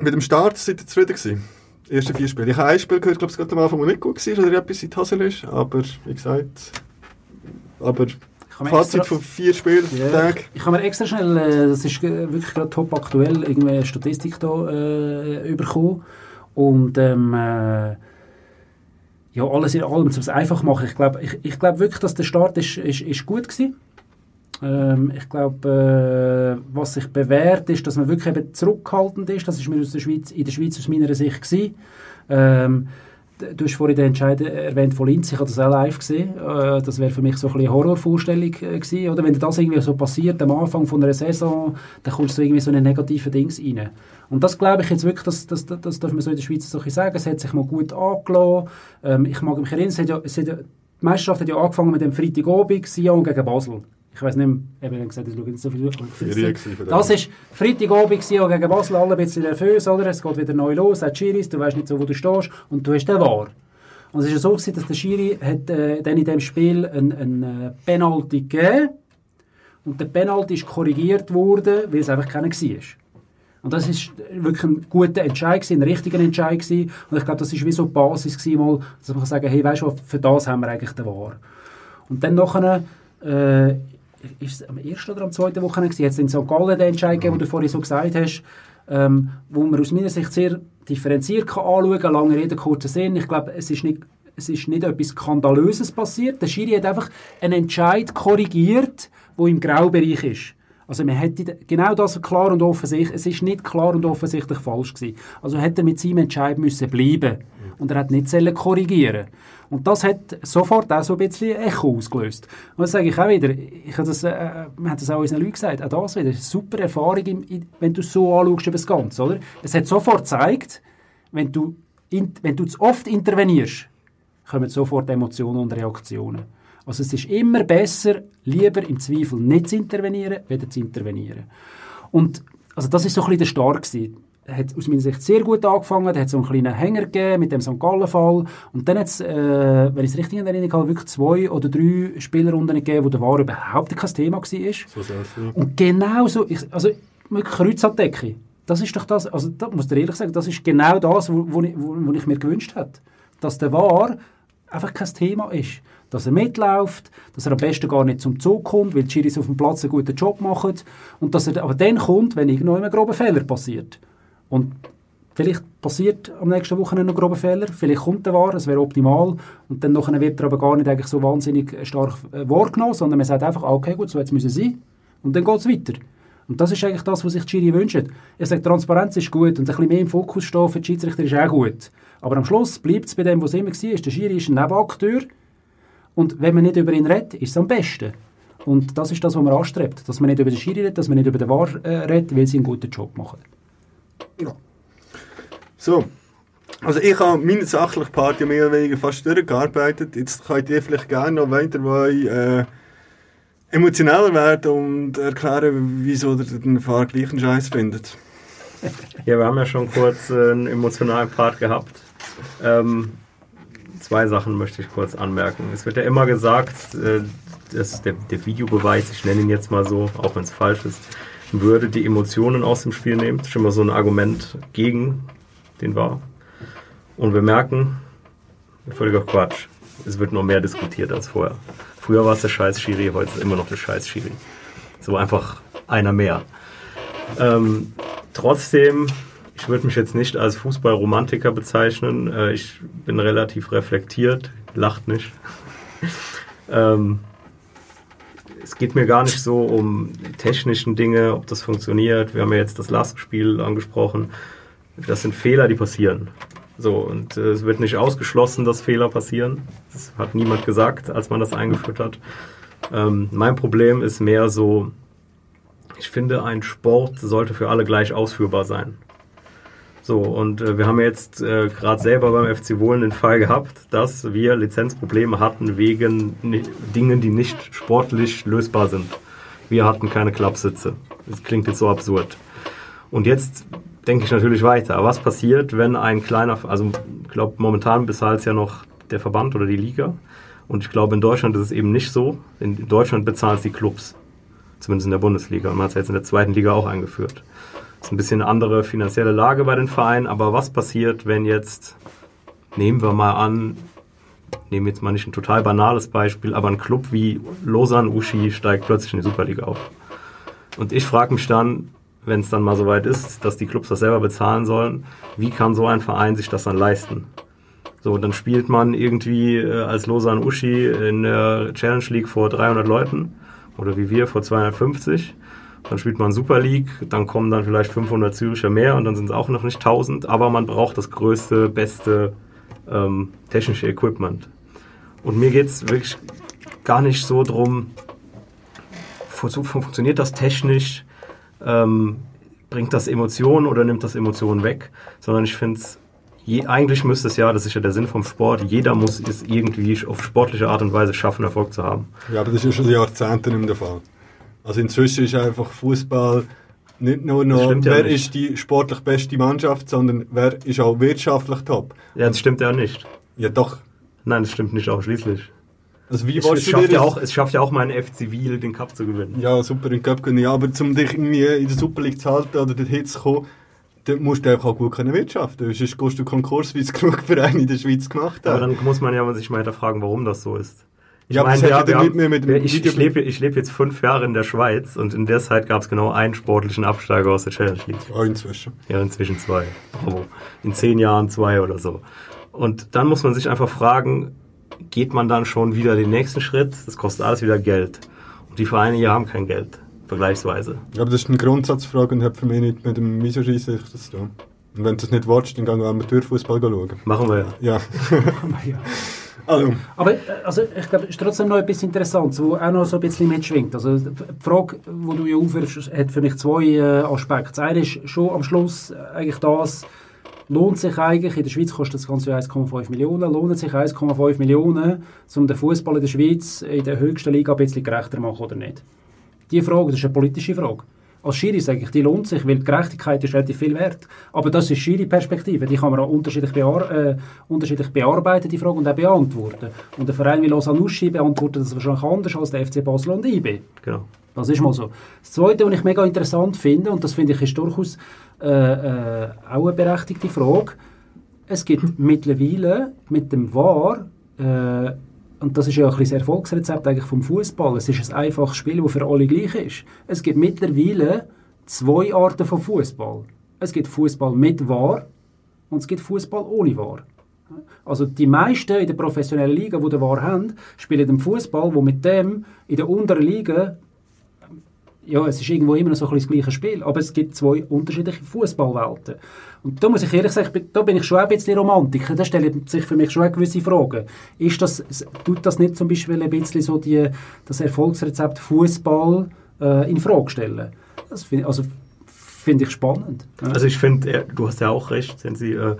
mit dem Start seid ihr zufrieden gewesen? Die ersten vier Spiele. Ich habe ein Spiel gehört, glaube ich, am Anfang, wo nicht gut war, oder etwas in Hose ist, aber wie gesagt, aber Fazit von vier Spieltagen. Ich, ich habe mir extra schnell, äh, das ist äh, wirklich gerade top aktuell, irgendwie eine Statistik hier äh, bekommen und ähm, äh, ja, alles in allem, um es einfach machen, ich glaube ich, ich glaub wirklich, dass der Start ist, ist, ist gut war. Ähm, ich glaube, äh, was sich bewährt, ist, dass man wirklich eben zurückhaltend ist. Das ist mir aus der Schweiz, in der Schweiz aus meiner Sicht gewesen. Ähm, du hast vorhin den Entscheid erwähnt von Linz, ich habe das auch live gesehen. Äh, das wäre für mich so ein eine Horrorvorstellung äh, gewesen. Oder wenn das irgendwie so passiert am Anfang von einer Saison, dann kommst du irgendwie so eine negative Dings rein. Und das glaube ich jetzt wirklich, das, das, das darf man so in der Schweiz so sagen, es hat sich mal gut angelassen. Ähm, ich mag mich erinnern, es hat ja, es hat ja, die Meisterschaft hat ja angefangen mit dem Freitagabend, Sion gegen Basel ich weiß nicht mehr, eben gesagt, ich schaue nicht so viel Das war Freitagabend gegen Basel, alle ein bisschen nervös, oder? Es geht wieder neu los, hat Schiris, du weißt nicht so, wo du stehst und du hast den Wahr. Und es war so, gewesen, dass der Schiri hat, äh, dann in diesem Spiel ein, ein äh, Penalty gegeben und der Penalty ist korrigiert worden, weil es einfach keiner war. Und das ist wirklich ein guter Entscheid, ein richtiger Entscheid gewesen. Und ich glaube, das ist wie so die Basis gewesen, mal, dass man sagen hey, weißt du, für das haben wir eigentlich den Wahr. Und dann nachher, äh, ist es am ersten oder am zweiten Wochenende Jetzt in St. Gallen den Entscheid gegeben, den du vorhin so gesagt hast, ähm, wo man aus meiner Sicht sehr differenziert kann anschauen kann. Lange Rede, kurzer Sinn. Ich glaube, es ist nicht es ist nicht etwas Skandalöses passiert. Der Schiri hat einfach einen Entscheid korrigiert, wo im Graubereich ist. Also man hätte genau das klar und offensichtlich, es ist nicht klar und offensichtlich falsch gewesen. Also hätte er mit seinem Entscheid müssen bleiben und er hat nicht korrigieren und das hat sofort auch so ein bisschen Echo ausgelöst. Und das sage ich auch wieder, ich habe das, äh, man hat das auch unseren Leuten gesagt, auch das wieder, super Erfahrung, im, wenn du es so anschaust über das Ganze, oder? Es hat sofort gezeigt, wenn du, in, wenn du zu oft intervenierst, kommen sofort Emotionen und Reaktionen. Also es ist immer besser, lieber im Zweifel nicht zu intervenieren, weder zu intervenieren. Und also das ist so ein bisschen der Start hat aus meiner Sicht sehr gut angefangen. Da hat so einen kleinen Hänger gegeben mit dem St. Gallen-Fall. Und dann hat es, äh, wenn ich es richtig in Erinnerung habe, wirklich zwei oder drei Spielerrunden gegeben, wo der War überhaupt kein Thema war. So und genau so, also wirklich Kreuzabdecke. Das ist doch das, also da muss ich ehrlich sagen, das ist genau das, wo, ich, wo, ich mir gewünscht habe. Dass der War einfach kein Thema ist. Dass er mitläuft, dass er am besten gar nicht zum Zug kommt, weil die Schiris auf dem Platz einen guten Job machen. Und dass er aber dann kommt, wenn irgendwo ein grober Fehler passiert. Und vielleicht passiert am nächsten Wochenende noch ein grober Fehler, vielleicht kommt der War, es wäre optimal und dann nachher wird er aber gar nicht eigentlich so wahnsinnig stark äh, wahrgenommen, sondern man sagt einfach, okay gut, so jetzt müssen sie und dann geht es weiter. Und das ist eigentlich das, was sich die Schiri wünscht. Ich sage, Transparenz ist gut und ein bisschen mehr im Fokus stehen für die Schiedsrichter ist auch gut. Aber am Schluss bleibt es bei dem, was immer war. Der Schiri ist ein Nebenakteur und wenn man nicht über ihn redet, ist es am besten. Und das ist das, was man anstrebt. Dass man nicht über den Schiri redet, dass man nicht über den War äh, redet, weil sie einen guten Job machen. Ja. So. Also ich habe meine sachliche Part ja mehr oder weniger fast durchgearbeitet. Jetzt könnt ihr vielleicht gerne noch weiter äh, emotioneller werden und erklären, wieso ihr den Fahrer gleichen Scheiß findet. Ja, wir haben ja schon kurz äh, einen emotionalen Part gehabt. Ähm, zwei Sachen möchte ich kurz anmerken. Es wird ja immer gesagt, äh, dass der, der Videobeweis, ich nenne ihn jetzt mal so, auch wenn es falsch ist, würde die Emotionen aus dem Spiel nehmen. Das ist schon mal so ein Argument gegen den war. Und wir merken, völliger Quatsch. Es wird noch mehr diskutiert als vorher. Früher war es der scheiß Schiri, heute ist es immer noch der scheiß Schiri. So einfach einer mehr. Ähm, trotzdem, ich würde mich jetzt nicht als Fußballromantiker bezeichnen. Äh, ich bin relativ reflektiert, lacht nicht. ähm, es geht mir gar nicht so um technischen Dinge, ob das funktioniert. Wir haben ja jetzt das Lastspiel angesprochen. Das sind Fehler, die passieren. So, und äh, es wird nicht ausgeschlossen, dass Fehler passieren. Das hat niemand gesagt, als man das eingeführt hat. Ähm, mein Problem ist mehr so, ich finde, ein Sport sollte für alle gleich ausführbar sein. So, und äh, wir haben jetzt äh, gerade selber beim FC Wohlen den Fall gehabt, dass wir Lizenzprobleme hatten wegen Dingen, die nicht sportlich lösbar sind. Wir hatten keine Klappsitze. Das klingt jetzt so absurd. Und jetzt denke ich natürlich weiter. Was passiert, wenn ein kleiner, also ich glaube, momentan bezahlt es ja noch der Verband oder die Liga. Und ich glaube, in Deutschland ist es eben nicht so. In Deutschland bezahlen es die Clubs. Zumindest in der Bundesliga. Und man hat es jetzt in der zweiten Liga auch eingeführt. Ist ein bisschen eine andere finanzielle Lage bei den Vereinen. Aber was passiert, wenn jetzt, nehmen wir mal an, nehmen jetzt mal nicht ein total banales Beispiel, aber ein Club wie Lausanne Uschi steigt plötzlich in die Superliga auf. Und ich frage mich dann, wenn es dann mal soweit ist, dass die Clubs das selber bezahlen sollen, wie kann so ein Verein sich das dann leisten? So, dann spielt man irgendwie äh, als Lausanne Uschi in der Challenge League vor 300 Leuten oder wie wir vor 250. Dann spielt man Super League, dann kommen dann vielleicht 500 Züricher mehr und dann sind es auch noch nicht 1000, aber man braucht das größte, beste ähm, technische Equipment. Und mir geht es wirklich gar nicht so drum, funktioniert das technisch, ähm, bringt das Emotionen oder nimmt das Emotionen weg, sondern ich finde es, eigentlich müsste es ja, das ist ja der Sinn vom Sport, jeder muss es irgendwie auf sportliche Art und Weise schaffen, Erfolg zu haben. Ja, aber das ist schon Jahrzehnte nicht mehr der Fall. Also inzwischen ist einfach Fußball nicht nur noch, stimmt ja wer nicht. ist die sportlich beste Mannschaft, sondern wer ist auch wirtschaftlich top. Ja, das stimmt ja nicht. Ja, doch. Nein, das stimmt nicht ausschließlich. Also wie Es, es, schafft ja auch, es schafft ja auch meinen FC Wiel, den Cup zu gewinnen. Ja, super in Cup gewinnen. Ja, aber um dich irgendwie in der Super League zu halten oder dorthin zu kommen, dort musst du einfach auch gut können wirtschaften. Sonst gehst du Konkurs, wie es genug Vereine in der Schweiz gemacht Aber haben. dann muss man ja sich mal hinterfragen, warum das so ist. Ich Ja, meine, wir, ja wir mehr mit wir, ich, ich, lebe, lebe jetzt fünf Jahre in der Schweiz und in der Zeit gab es genau einen sportlichen Absteiger aus der Challenge League. Ja, inzwischen. Ja, inzwischen zwei. Bravo. In zehn Jahren zwei oder so. Und dann muss man sich einfach fragen, geht man dann schon wieder den nächsten Schritt? Das kostet alles wieder Geld. Und die Vereine hier haben kein Geld, vergleichsweise. Ja, aber das ist eine Grundsatzfrage und hat für mich nicht mit dem wieso scheisse ich das zu tun. Und wenn du das nicht willst, dann gehen wir Amateurfußball schauen. Machen wir ja. Ja. Ja. Also, Aber äh, also, ich glaube, es ist trotzdem noch etwas Interessantes, wo auch noch so ein bisschen mitschwingt. Also, die Frage, die du ja aufwirfst, hat für mich zwei äh, Aspekte. Das eine ist schon am Schluss äh, eigentlich das, lohnt sich eigentlich, in der Schweiz kostet das Ganze ja 1,5 Millionen, lohnt sich 1,5 Millionen, um den Fußball in der Schweiz in der höchsten Liga ein bisschen gerechter zu machen oder nicht? Die Frage, das ist eine politische Frage. Als Schiri sage ich, die lohnt sich, weil die Gerechtigkeit ist relativ viel wert. Aber das ist Schiri-Perspektive. Die kann man auch unterschiedlich, bear äh, unterschiedlich bearbeiten, die Frage, und auch beantworten. Und der Verein wie Lausanne Uschi beantwortet das wahrscheinlich anders als der FC Basel und IB. Genau. Das ist mal so. Das Zweite, was ich mega interessant finde, und das finde ich ist durchaus äh, äh, auch eine berechtigte Frage, es gibt mittlerweile mit dem VAR, äh, und das ist ja ein das Erfolgsrezept eigentlich vom Fußball. Es ist ein einfaches Spiel, das für alle gleich ist. Es gibt mittlerweile zwei Arten von Fußball. Es gibt Fußball mit VAR und es gibt Fußball ohne VAR. Also die meisten in der professionellen Liga, die den VAR haben, spielen den Fußball, wo mit dem in der unteren Liga ja, es ist irgendwo immer noch so ein das gleiche Spiel, aber es gibt zwei unterschiedliche Fußballwelten. Und da muss ich ehrlich sagen, da bin ich schon ein bisschen Romantiker. Da stellen sich für mich schon eine gewisse Fragen. Ist das, tut das nicht zum Beispiel ein bisschen so die, das Erfolgsrezept Fußball äh, in Frage stellen? Das find, also finde ich spannend. Ja. Also ich finde, du hast ja auch recht, Sensi, äh,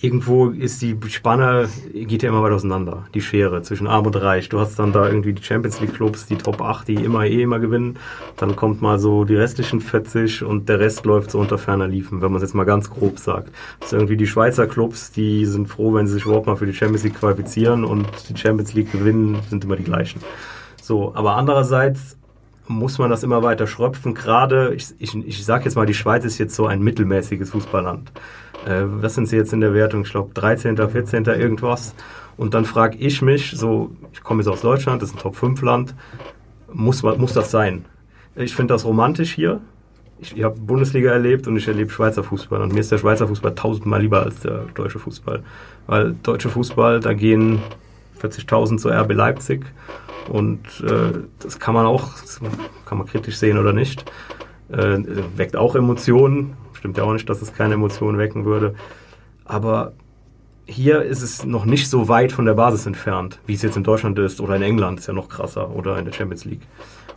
irgendwo ist die Spanne, geht ja immer weiter auseinander, die Schere zwischen Arm und Reich. Du hast dann da irgendwie die Champions League Clubs, die Top 8, die immer eh immer gewinnen. Dann kommt mal so die restlichen 40 und der Rest läuft so unter ferner Liefen, wenn man es jetzt mal ganz grob sagt. Das sind irgendwie die Schweizer Clubs, die sind froh, wenn sie sich überhaupt mal für die Champions League qualifizieren und die Champions League gewinnen, sind immer die gleichen. So, aber andererseits muss man das immer weiter schröpfen. Gerade, ich, ich, ich sage jetzt mal, die Schweiz ist jetzt so ein mittelmäßiges Fußballland. Äh, was sind sie jetzt in der Wertung? Ich glaube 13., 14. irgendwas. Und dann frage ich mich, so, ich komme jetzt aus Deutschland, das ist ein Top-5-Land, muss, muss das sein? Ich finde das romantisch hier. ich, ich habe Bundesliga erlebt und ich erlebe Schweizer Fußball. Und mir ist der Schweizer Fußball tausendmal lieber als der deutsche Fußball. Weil deutsche Fußball, da gehen 40.000 zu RB Leipzig. Und äh, das kann man auch, kann man kritisch sehen oder nicht. Äh, weckt auch Emotionen. Stimmt ja auch nicht, dass es keine Emotionen wecken würde. Aber hier ist es noch nicht so weit von der Basis entfernt, wie es jetzt in Deutschland ist oder in England, ist ja noch krasser oder in der Champions League.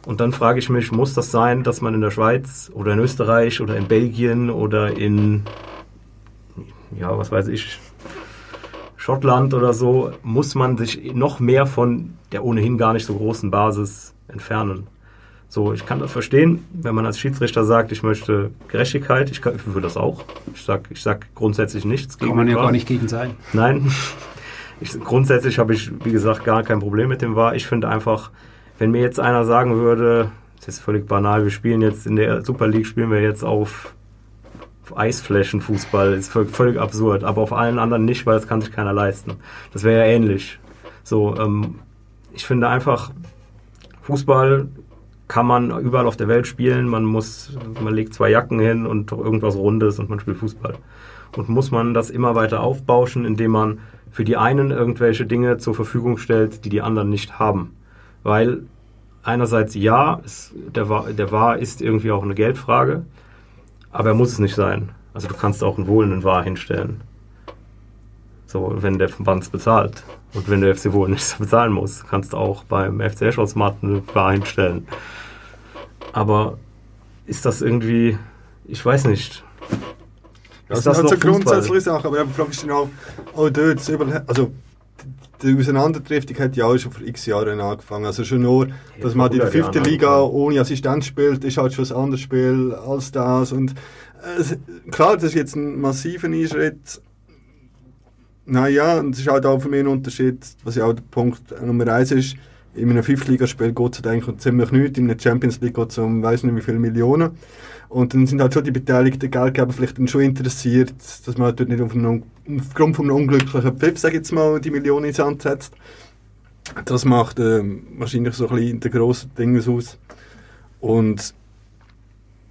Und dann frage ich mich, muss das sein, dass man in der Schweiz oder in Österreich oder in Belgien oder in, ja, was weiß ich, Schottland oder so, muss man sich noch mehr von der ohnehin gar nicht so großen Basis entfernen? So, ich kann das verstehen, wenn man als Schiedsrichter sagt, ich möchte Gerechtigkeit, ich, kann, ich will das auch. Ich sage ich sag grundsätzlich nichts Kann man ja gar nicht gegen sein. Nein. Ich, grundsätzlich habe ich, wie gesagt, gar kein Problem mit dem VAR. Ich finde einfach, wenn mir jetzt einer sagen würde, das ist völlig banal, wir spielen jetzt in der Super League, spielen wir jetzt auf, auf Eisflächen Fußball, ist völlig, absurd, aber auf allen anderen nicht, weil das kann sich keiner leisten. Das wäre ja ähnlich. So, ähm, ich finde einfach, Fußball kann man überall auf der Welt spielen. Man muss, man legt zwei Jacken hin und irgendwas Rundes und man spielt Fußball. Und muss man das immer weiter aufbauschen, indem man für die einen irgendwelche Dinge zur Verfügung stellt, die die anderen nicht haben. Weil einerseits ja, es, der, der Wahr ist irgendwie auch eine Geldfrage, aber er muss es nicht sein. Also du kannst auch einen wohlenden Wahr hinstellen. So, wenn der Verband es bezahlt. Und wenn der FC Wohl nichts bezahlen muss, kannst du auch beim FC Escholzmatt eine Bar hinstellen. Aber ist das irgendwie, ich weiß nicht. Das sind halt so grundsätzliche Sachen, aber du dich auch, auch dort, also die Auseinanderdriftung hat ja auch schon vor x Jahren angefangen. Also schon nur, dass man in der vor 100 fünften Liga ohne Assistent spielt, ist halt schon ein anderes Spiel als das. Und äh, klar, das ist jetzt ein massiver Einschritt. Naja, und es ist halt auch für mich ein Unterschied, was ja auch der Punkt Nummer eins ist. In einem Fünftligaspiel geht es eigentlich um ziemlich nichts, in einer Champions League geht es um weiß nicht wie viele Millionen. Und dann sind halt schon die beteiligten Geldgeber vielleicht dann schon interessiert, dass man dort nicht auf einen, aufgrund von einem unglücklichen Pfiff, sag ich jetzt mal, die Millionen ins Hand setzt. Das macht ähm, wahrscheinlich so ein bisschen den grossen Ding aus. Und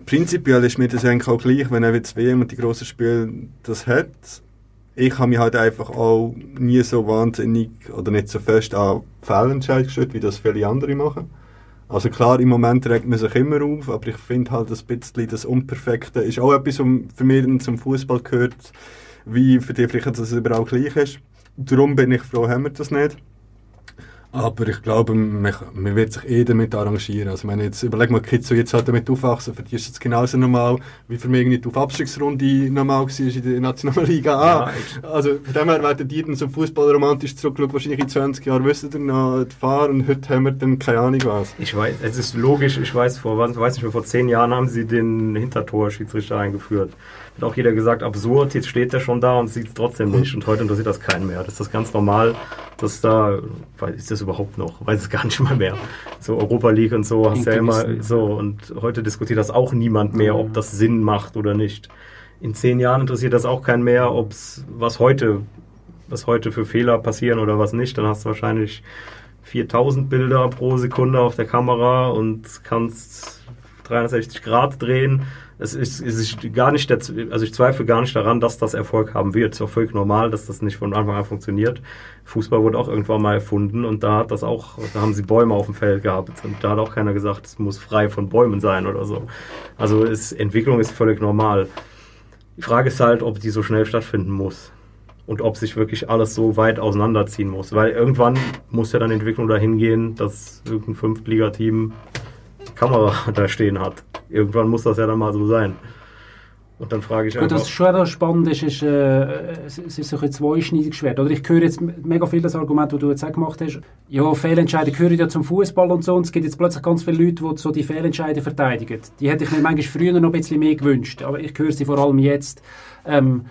prinzipiell ist mir das eigentlich auch gleich, wenn er jetzt WM und die grossen Spiele das hat. Ich habe mich halt einfach auch nie so wahnsinnig oder nicht so fest an Fehlentscheid gestellt, wie das viele andere machen. Also klar, im Moment regt man sich immer auf, aber ich finde halt ein bisschen das Unperfekte ist auch etwas, was für mich zum Fußball gehört, wie für dich vielleicht, dass es überall gleich ist. Darum bin ich froh, haben wir das nicht. Aber ich glaube, man, man wird sich eh damit arrangieren. Also, ich meine, jetzt überleg mal, Kids, die jetzt halt damit aufwachsen, für die ist es genauso normal, wie für mich nicht auf Abstiegsrunde normal war in der Nationalliga A. Ja, ich- also, von dem her werden die dann so fußballromantisch zurückschauen, wahrscheinlich in 20 Jahren wissen dann noch die Fahrer und heute haben wir dann keine Ahnung was. Ich weiß, es ist logisch, ich weiß, vor, weiß nicht mehr, vor zehn Jahren haben sie den Hintertor-Schiedsrichter eingeführt. Hat auch jeder gesagt, absurd, jetzt steht der schon da und sieht es trotzdem nicht. Und heute interessiert das keinen mehr. Das ist das ganz normal, dass da, ist das überhaupt noch? Weiß es gar nicht mal mehr. So Europa League und so hast ja immer so. Und heute diskutiert das auch niemand mehr, ob das Sinn macht oder nicht. In zehn Jahren interessiert das auch keinen mehr, ob's, was heute, was heute für Fehler passieren oder was nicht. Dann hast du wahrscheinlich 4000 Bilder pro Sekunde auf der Kamera und kannst 360 Grad drehen. Es ist, es ist gar nicht, der, also ich zweifle gar nicht daran, dass das Erfolg haben wird. Es ist auch völlig normal, dass das nicht von Anfang an funktioniert. Fußball wurde auch irgendwann mal erfunden und da hat das auch, da haben sie Bäume auf dem Feld gehabt und da hat auch keiner gesagt, es muss frei von Bäumen sein oder so. Also es, Entwicklung ist völlig normal. Die Frage ist halt, ob die so schnell stattfinden muss und ob sich wirklich alles so weit auseinanderziehen muss. Weil irgendwann muss ja dann Entwicklung dahin gehen, dass irgendein Fünftligateam Kamera da stehen hat. Irgendwann muss das ja dann mal so sein. Und dann frage ich Gut, einfach... was schon auch spannend ist, ist äh, es ist ein zweischneidiges Schwert. Oder ich höre jetzt mega viel das Argument, das du jetzt auch gemacht hast. Ja, Fehlentscheide gehören ja zum Fußball und so. Und es gibt jetzt plötzlich ganz viele Leute, die so die Fehlentscheide verteidigen. Die hätte ich mir manchmal früher noch ein bisschen mehr gewünscht. Aber ich höre sie vor allem jetzt. Ähm,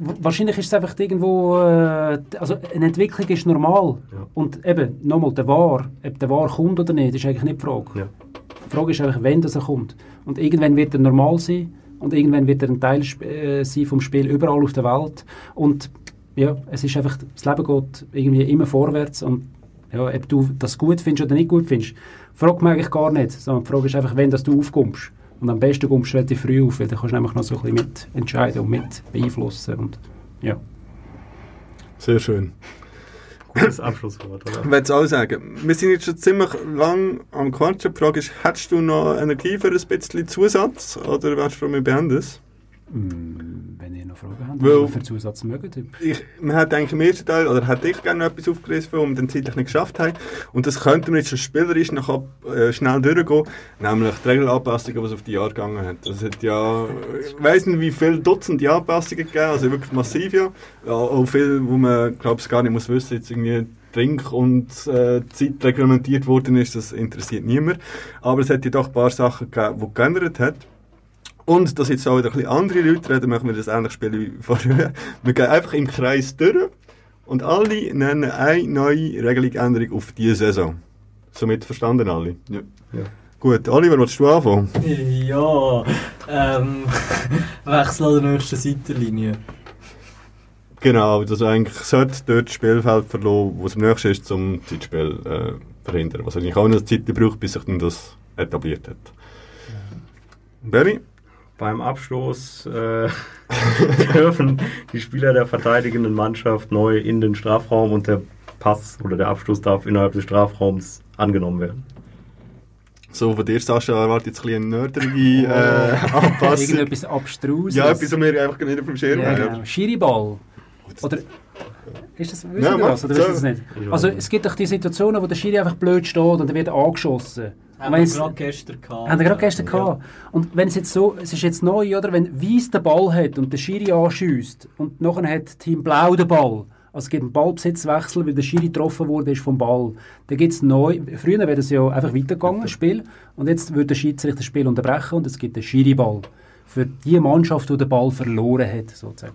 wahrscheinlich ist es einfach irgendwo, äh, also eine Entwicklung ist normal. Ja. Und eben, nochmal, der War, ob der War kommt oder nicht, ist eigentlich nicht die Frage. Ja. Die Frage ist einfach, wann das er kommt. Und irgendwann wird er normal sein und irgendwann wird er ein Teil äh, sein vom Spiel überall auf der Welt. Und ja, es ist einfach, das Leben geht irgendwie immer vorwärts und Ja, ob du das gut findest oder nicht gut findest, fragt man eigentlich gar nicht. Sondern die Frage ist einfach, wenn dass du aufkommst. Und am besten kommst du relativ früh auf, weil dann kannst du nämlich noch so ein bisschen mit entscheiden und mit beeinflussen. Und, ja. Sehr schön. Gutes Abschlusswort, oder? Ich will es auch sagen. Wir sind jetzt schon ziemlich lang am Quatschen. Die Frage ist, hättest du noch Energie für ein bisschen Zusatz? Oder wärst du mit beendet? Mm, Wenn ihr noch Fragen habt, Weil- was für Zusatz mögt. Ich, man hat eigentlich im ersten Teil, oder hätte ich gerne noch etwas aufgerissen, was wir dann zeitlich nicht geschafft haben. Und das könnte man jetzt schon spielerisch noch ab, äh, schnell durchgehen. Nämlich die Regelanpassungen, die es auf die Jahre gegangen hat. Es hat ja, ich weiss nicht, wie viele Dutzende Anpassungen gegeben, also wirklich massiv ja. ja auch viel, wo man, glaube ich, gar nicht muss wissen, jetzt irgendwie Trink- und äh, Zeit reglementiert worden ist, das interessiert niemand. Aber es hat ja doch ein paar Sachen gegeben, die geändert hat. Und dass jetzt auch wieder ein bisschen andere Leute reden, machen wir das ähnlich spielen wie vorher. Wir gehen einfach im Kreis durch und alle nennen eine neue Regelungsänderung auf diese Saison. Somit verstanden alle? Ja. Gut, Oliver, willst du anfangen? Ja, ähm, Wechsel an der nächsten Seitenlinie. Genau, dass eigentlich sollte dort das Spielfeld verloren, wo es am nächsten ist, zum Zeitspiel äh, verhindern. Was eigentlich auch noch Zeit braucht, bis sich dann das etabliert hat. Benny? Beim Abstoß äh, dürfen die Spieler der verteidigenden Mannschaft neu in den Strafraum und der Pass oder der Abstoß darf innerhalb des Strafraums angenommen werden. So, von dir, Sascha, erwartet jetzt ein bisschen eine nördliche äh, Anpassung. Irgendetwas Abstruses. Ja, etwas, was wir einfach nicht auf dem Schirm Ja, haben. genau. Schiriball. Oder ist das, wisst Ja, das oder wisst ihr das nicht? Also es gibt doch die Situationen, wo der Schiri einfach blöd steht und er wird angeschossen. Und Haben wenn wir es- gerade gestern gehabt. haben wir gerade gestern gehabt. Und wenn es jetzt so, es ist jetzt neu, oder? Wenn Weiss den Ball hat und der Schiri anschießt und nachher hat Team Blau den Ball, also es gibt einen Ballbesitzwechsel, weil der Schiri getroffen wurde ist vom Ball. Dann gibt es neu, früher wäre das ja einfach weitergegangen, das Spiel, und jetzt würde der Schiedsrichter das Spiel unterbrechen und es gibt einen Schiri-Ball. Für die Mannschaft, die den Ball verloren hat, sozusagen.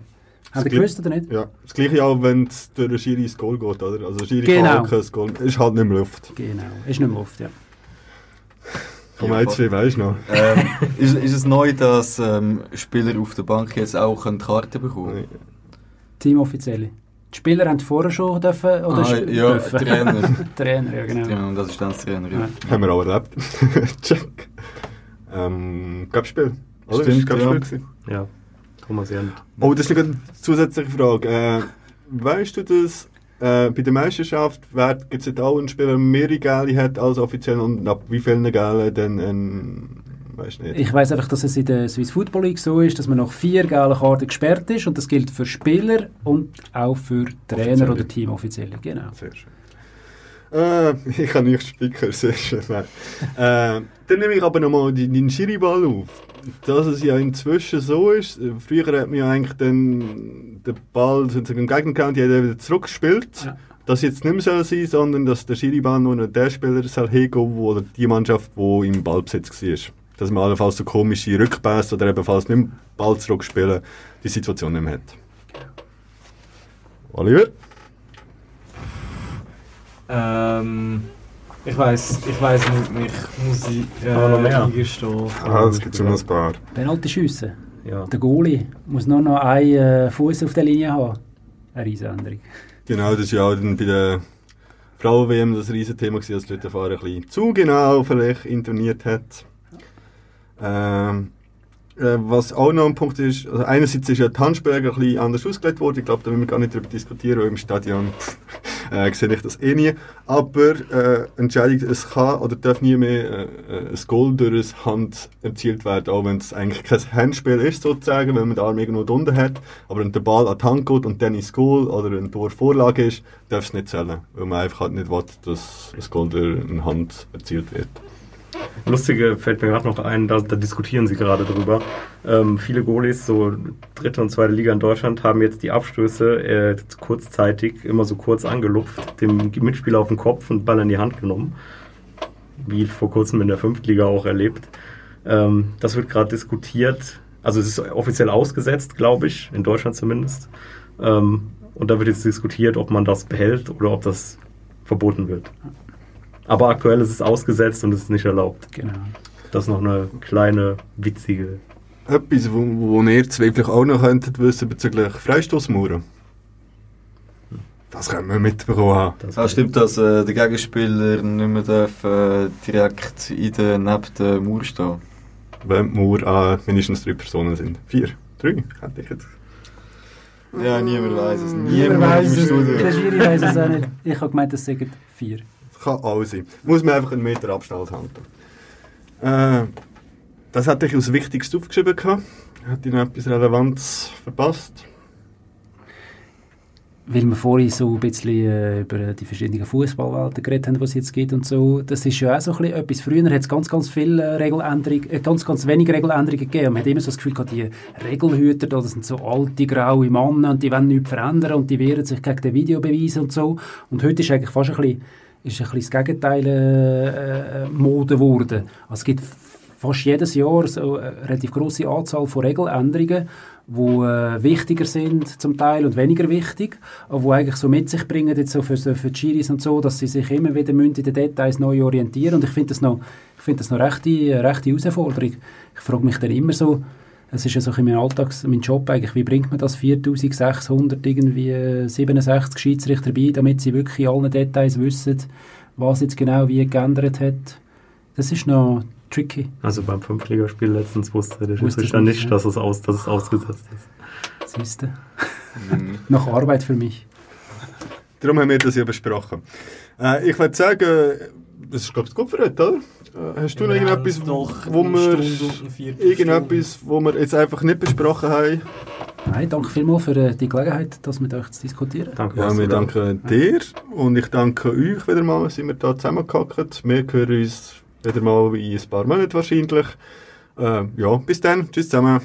Habt ihr gewusst oder nicht? Ja, das gleiche auch, wenn es durch den Schiri ins Goal geht, oder? Also Schiri Genau. kann auch kein Goal. Ist halt nicht mehr Luft. Genau, ist nicht mehr Luft, ja. Komm, jetzt wie weisst du noch? Ähm, ist, ist es neu, dass ähm, Spieler auf der Bank jetzt auch eine Karte bekommen Nein. Teamoffizielle. Die Spieler haben vorher schon dürfen, oder Ah, ja, dürfen. Trainer. Trainer, ja genau. Ja, und Assistenztrainer, ja. Ja. Haben wir auch erlebt. Check. Ähm, gab Spiel? Oder? Stimmt, Ist gab ja. Ja, Thomas Jent. Oh, das ist eine zusätzliche Frage. Äh, weißt du das? Äh, bei der Meisterschaft gibt es auch einen Spieler, der mehr Gale hat als offiziell und ab wie vielen Gale dann ein. Nicht. Ich weiß einfach, dass es in der Swiss Football League so ist, dass man nach vier gelben Karten gesperrt ist und das gilt für Spieler und auch für Trainer Offizielle. oder Teamoffizielle. Genau. Sehr schön. Äh, ich kann nicht spicken, sehr schön. Nein. äh, dann nehme ich aber nochmal den, den Schiriball auf. Dass es ja inzwischen so ist, äh, früher hat man ja eigentlich dann den Ball sozusagen im Gegner gehabt, die hat er wieder zurückgespielt. Ja. Das jetzt nicht mehr soll sein, sondern dass der Schiriball nur noch der Spieler soll hingehen, oder die Mannschaft, die im Ballbesitz war. Dass man allenfalls so komische Rückpässe oder ebenfalls nicht mehr Ball zurückspielen, die Situation nicht mehr hat. Oliver? Ähm, ich weiß, ich weiß nicht, mich muss ich äh, Aber noch mehr. eingestehen. Ah, es gibt schon noch ein paar. Penalty schiessen. Ja. Der Goalie muss nur noch einen äh, Fuß auf der Linie haben. Eine Riesenänderung. Genau, das ist ja auch dann bei der Frauen-WM das Riesenthema gewesen, dass dort der Fahrer ein bisschen zu genau vielleicht interveniert hat. Ähm, äh, was auch noch ein Punkt ist, also einerseits ist ja die Handspielregel ein bisschen anders ausgelegt worden, ich glaube, da will wir gar nicht darüber diskutieren, weil im Stadion äh, sehe ich das eh nie. Aber äh, Entscheidung, es kann oder darf nie mehr äh, ein Goal durch eine Hand erzielt werden, auch wenn es eigentlich kein Handspiel ist sozusagen, wenn man den Arm irgendwo drunter hat, aber wenn der Ball an die Hand geht und dann ins Goal oder ein Tor Vorlage ist, darf es nicht zählen, weil man einfach halt nicht will, dass ein Goal durch eine Hand erzielt wird. Lustige fällt mir gerade noch ein, da, da diskutieren sie gerade drüber. Ähm, viele Goalies, so dritte und zweite Liga in Deutschland, haben jetzt die Abstöße äh, kurzzeitig immer so kurz angelupft, dem Mitspieler auf den Kopf und Ball in die Hand genommen. Wie vor kurzem in der fünften Liga auch erlebt. Ähm, das wird gerade diskutiert. Also es ist offiziell ausgesetzt, glaube ich, in Deutschland zumindest. Ähm, und da wird jetzt diskutiert, ob man das behält oder ob das verboten wird. Aber aktuell ist es ausgesetzt und es ist nicht erlaubt. Genau. Das ist noch eine kleine, witzige. Etwas, wo, wo ihr zwei vielleicht auch noch könntet wissen bezüglich Freistoßmauern. Das können wir mitbekommen haben. Das Ah, stimmt, dass äh, der Gegenspieler nicht mehr darf, äh, direkt in der, neben der Mauer stehen Wenn wir an mindestens drei Personen sind. Vier? Drei? Hätte ich jetzt. Ja, niemand weiß es. Niemand Niemand im es. Der Schiri weiss es auch nicht. Ich habe gemeint, es sind vier. Kann alles sein. Muss man einfach einen Meter Abstand halten. Äh, das hatte ich als Wichtigste aufgeschrieben. gehabt. Ich noch etwas Relevantes verpasst? Weil wir vorhin so ein bisschen äh, über die verschiedenen Fußballwelten geredet haben, was es jetzt gibt und so. Das ist ja auch so ein etwas. Früher hat es ganz, ganz viele äh, Regeländerungen, äh, ganz, ganz wenige Regeländerungen gegeben. Man hat immer so das Gefühl gehabt, die Regelhüter, da, das sind so alte, graue Männer und die wollen nichts verändern und die wehren sich gegen den Videobeweis und so. Und heute ist eigentlich fast ein bisschen, ist ein bisschen das Gegenteil äh, äh, Mode geworden. Also es gibt fast jedes Jahr so eine relativ große Anzahl von Regeländerungen, die äh, wichtiger sind zum Teil und weniger wichtig, aber die eigentlich so mit sich bringen, jetzt so für, für die Schiris und so, dass sie sich immer wieder in den Details neu orientieren und ich finde das noch, ich finde das noch rechte, rechte Herausforderung. Ich frage mich dann immer so, es ist ja so in meinem Alltag, mein Job eigentlich, wie bringt man das 4600 irgendwie äh, 67 Schiedsrichter bei, damit sie wirklich in allen Details wissen, was jetzt genau wie geändert hat. Das ist noch tricky. Also beim Fünftligaspiel letztens wusste der Schiedsrichter ich nicht, nicht, dass es, aus, dass es ausgesetzt ist. Siehst du? Mhm. Noch Arbeit für mich. Darum haben wir das ja besprochen. Äh, ich würde sagen, das ist glaube ich gut für heute, oder? Äh, hast du noch irgendetwas, wo wir, irgendetwas, wo wir jetzt einfach nicht besprochen haben? Nein, danke vielmals für äh, die Gelegenheit, das mit euch zu diskutieren. Danke, Ja, wir danken dir und ich danke euch wieder mal, sind wir da zusammengehackt. Wir hören uns wieder mal in ein paar Monaten wahrscheinlich. Äh, ja, bis dann. Tschüss zusammen.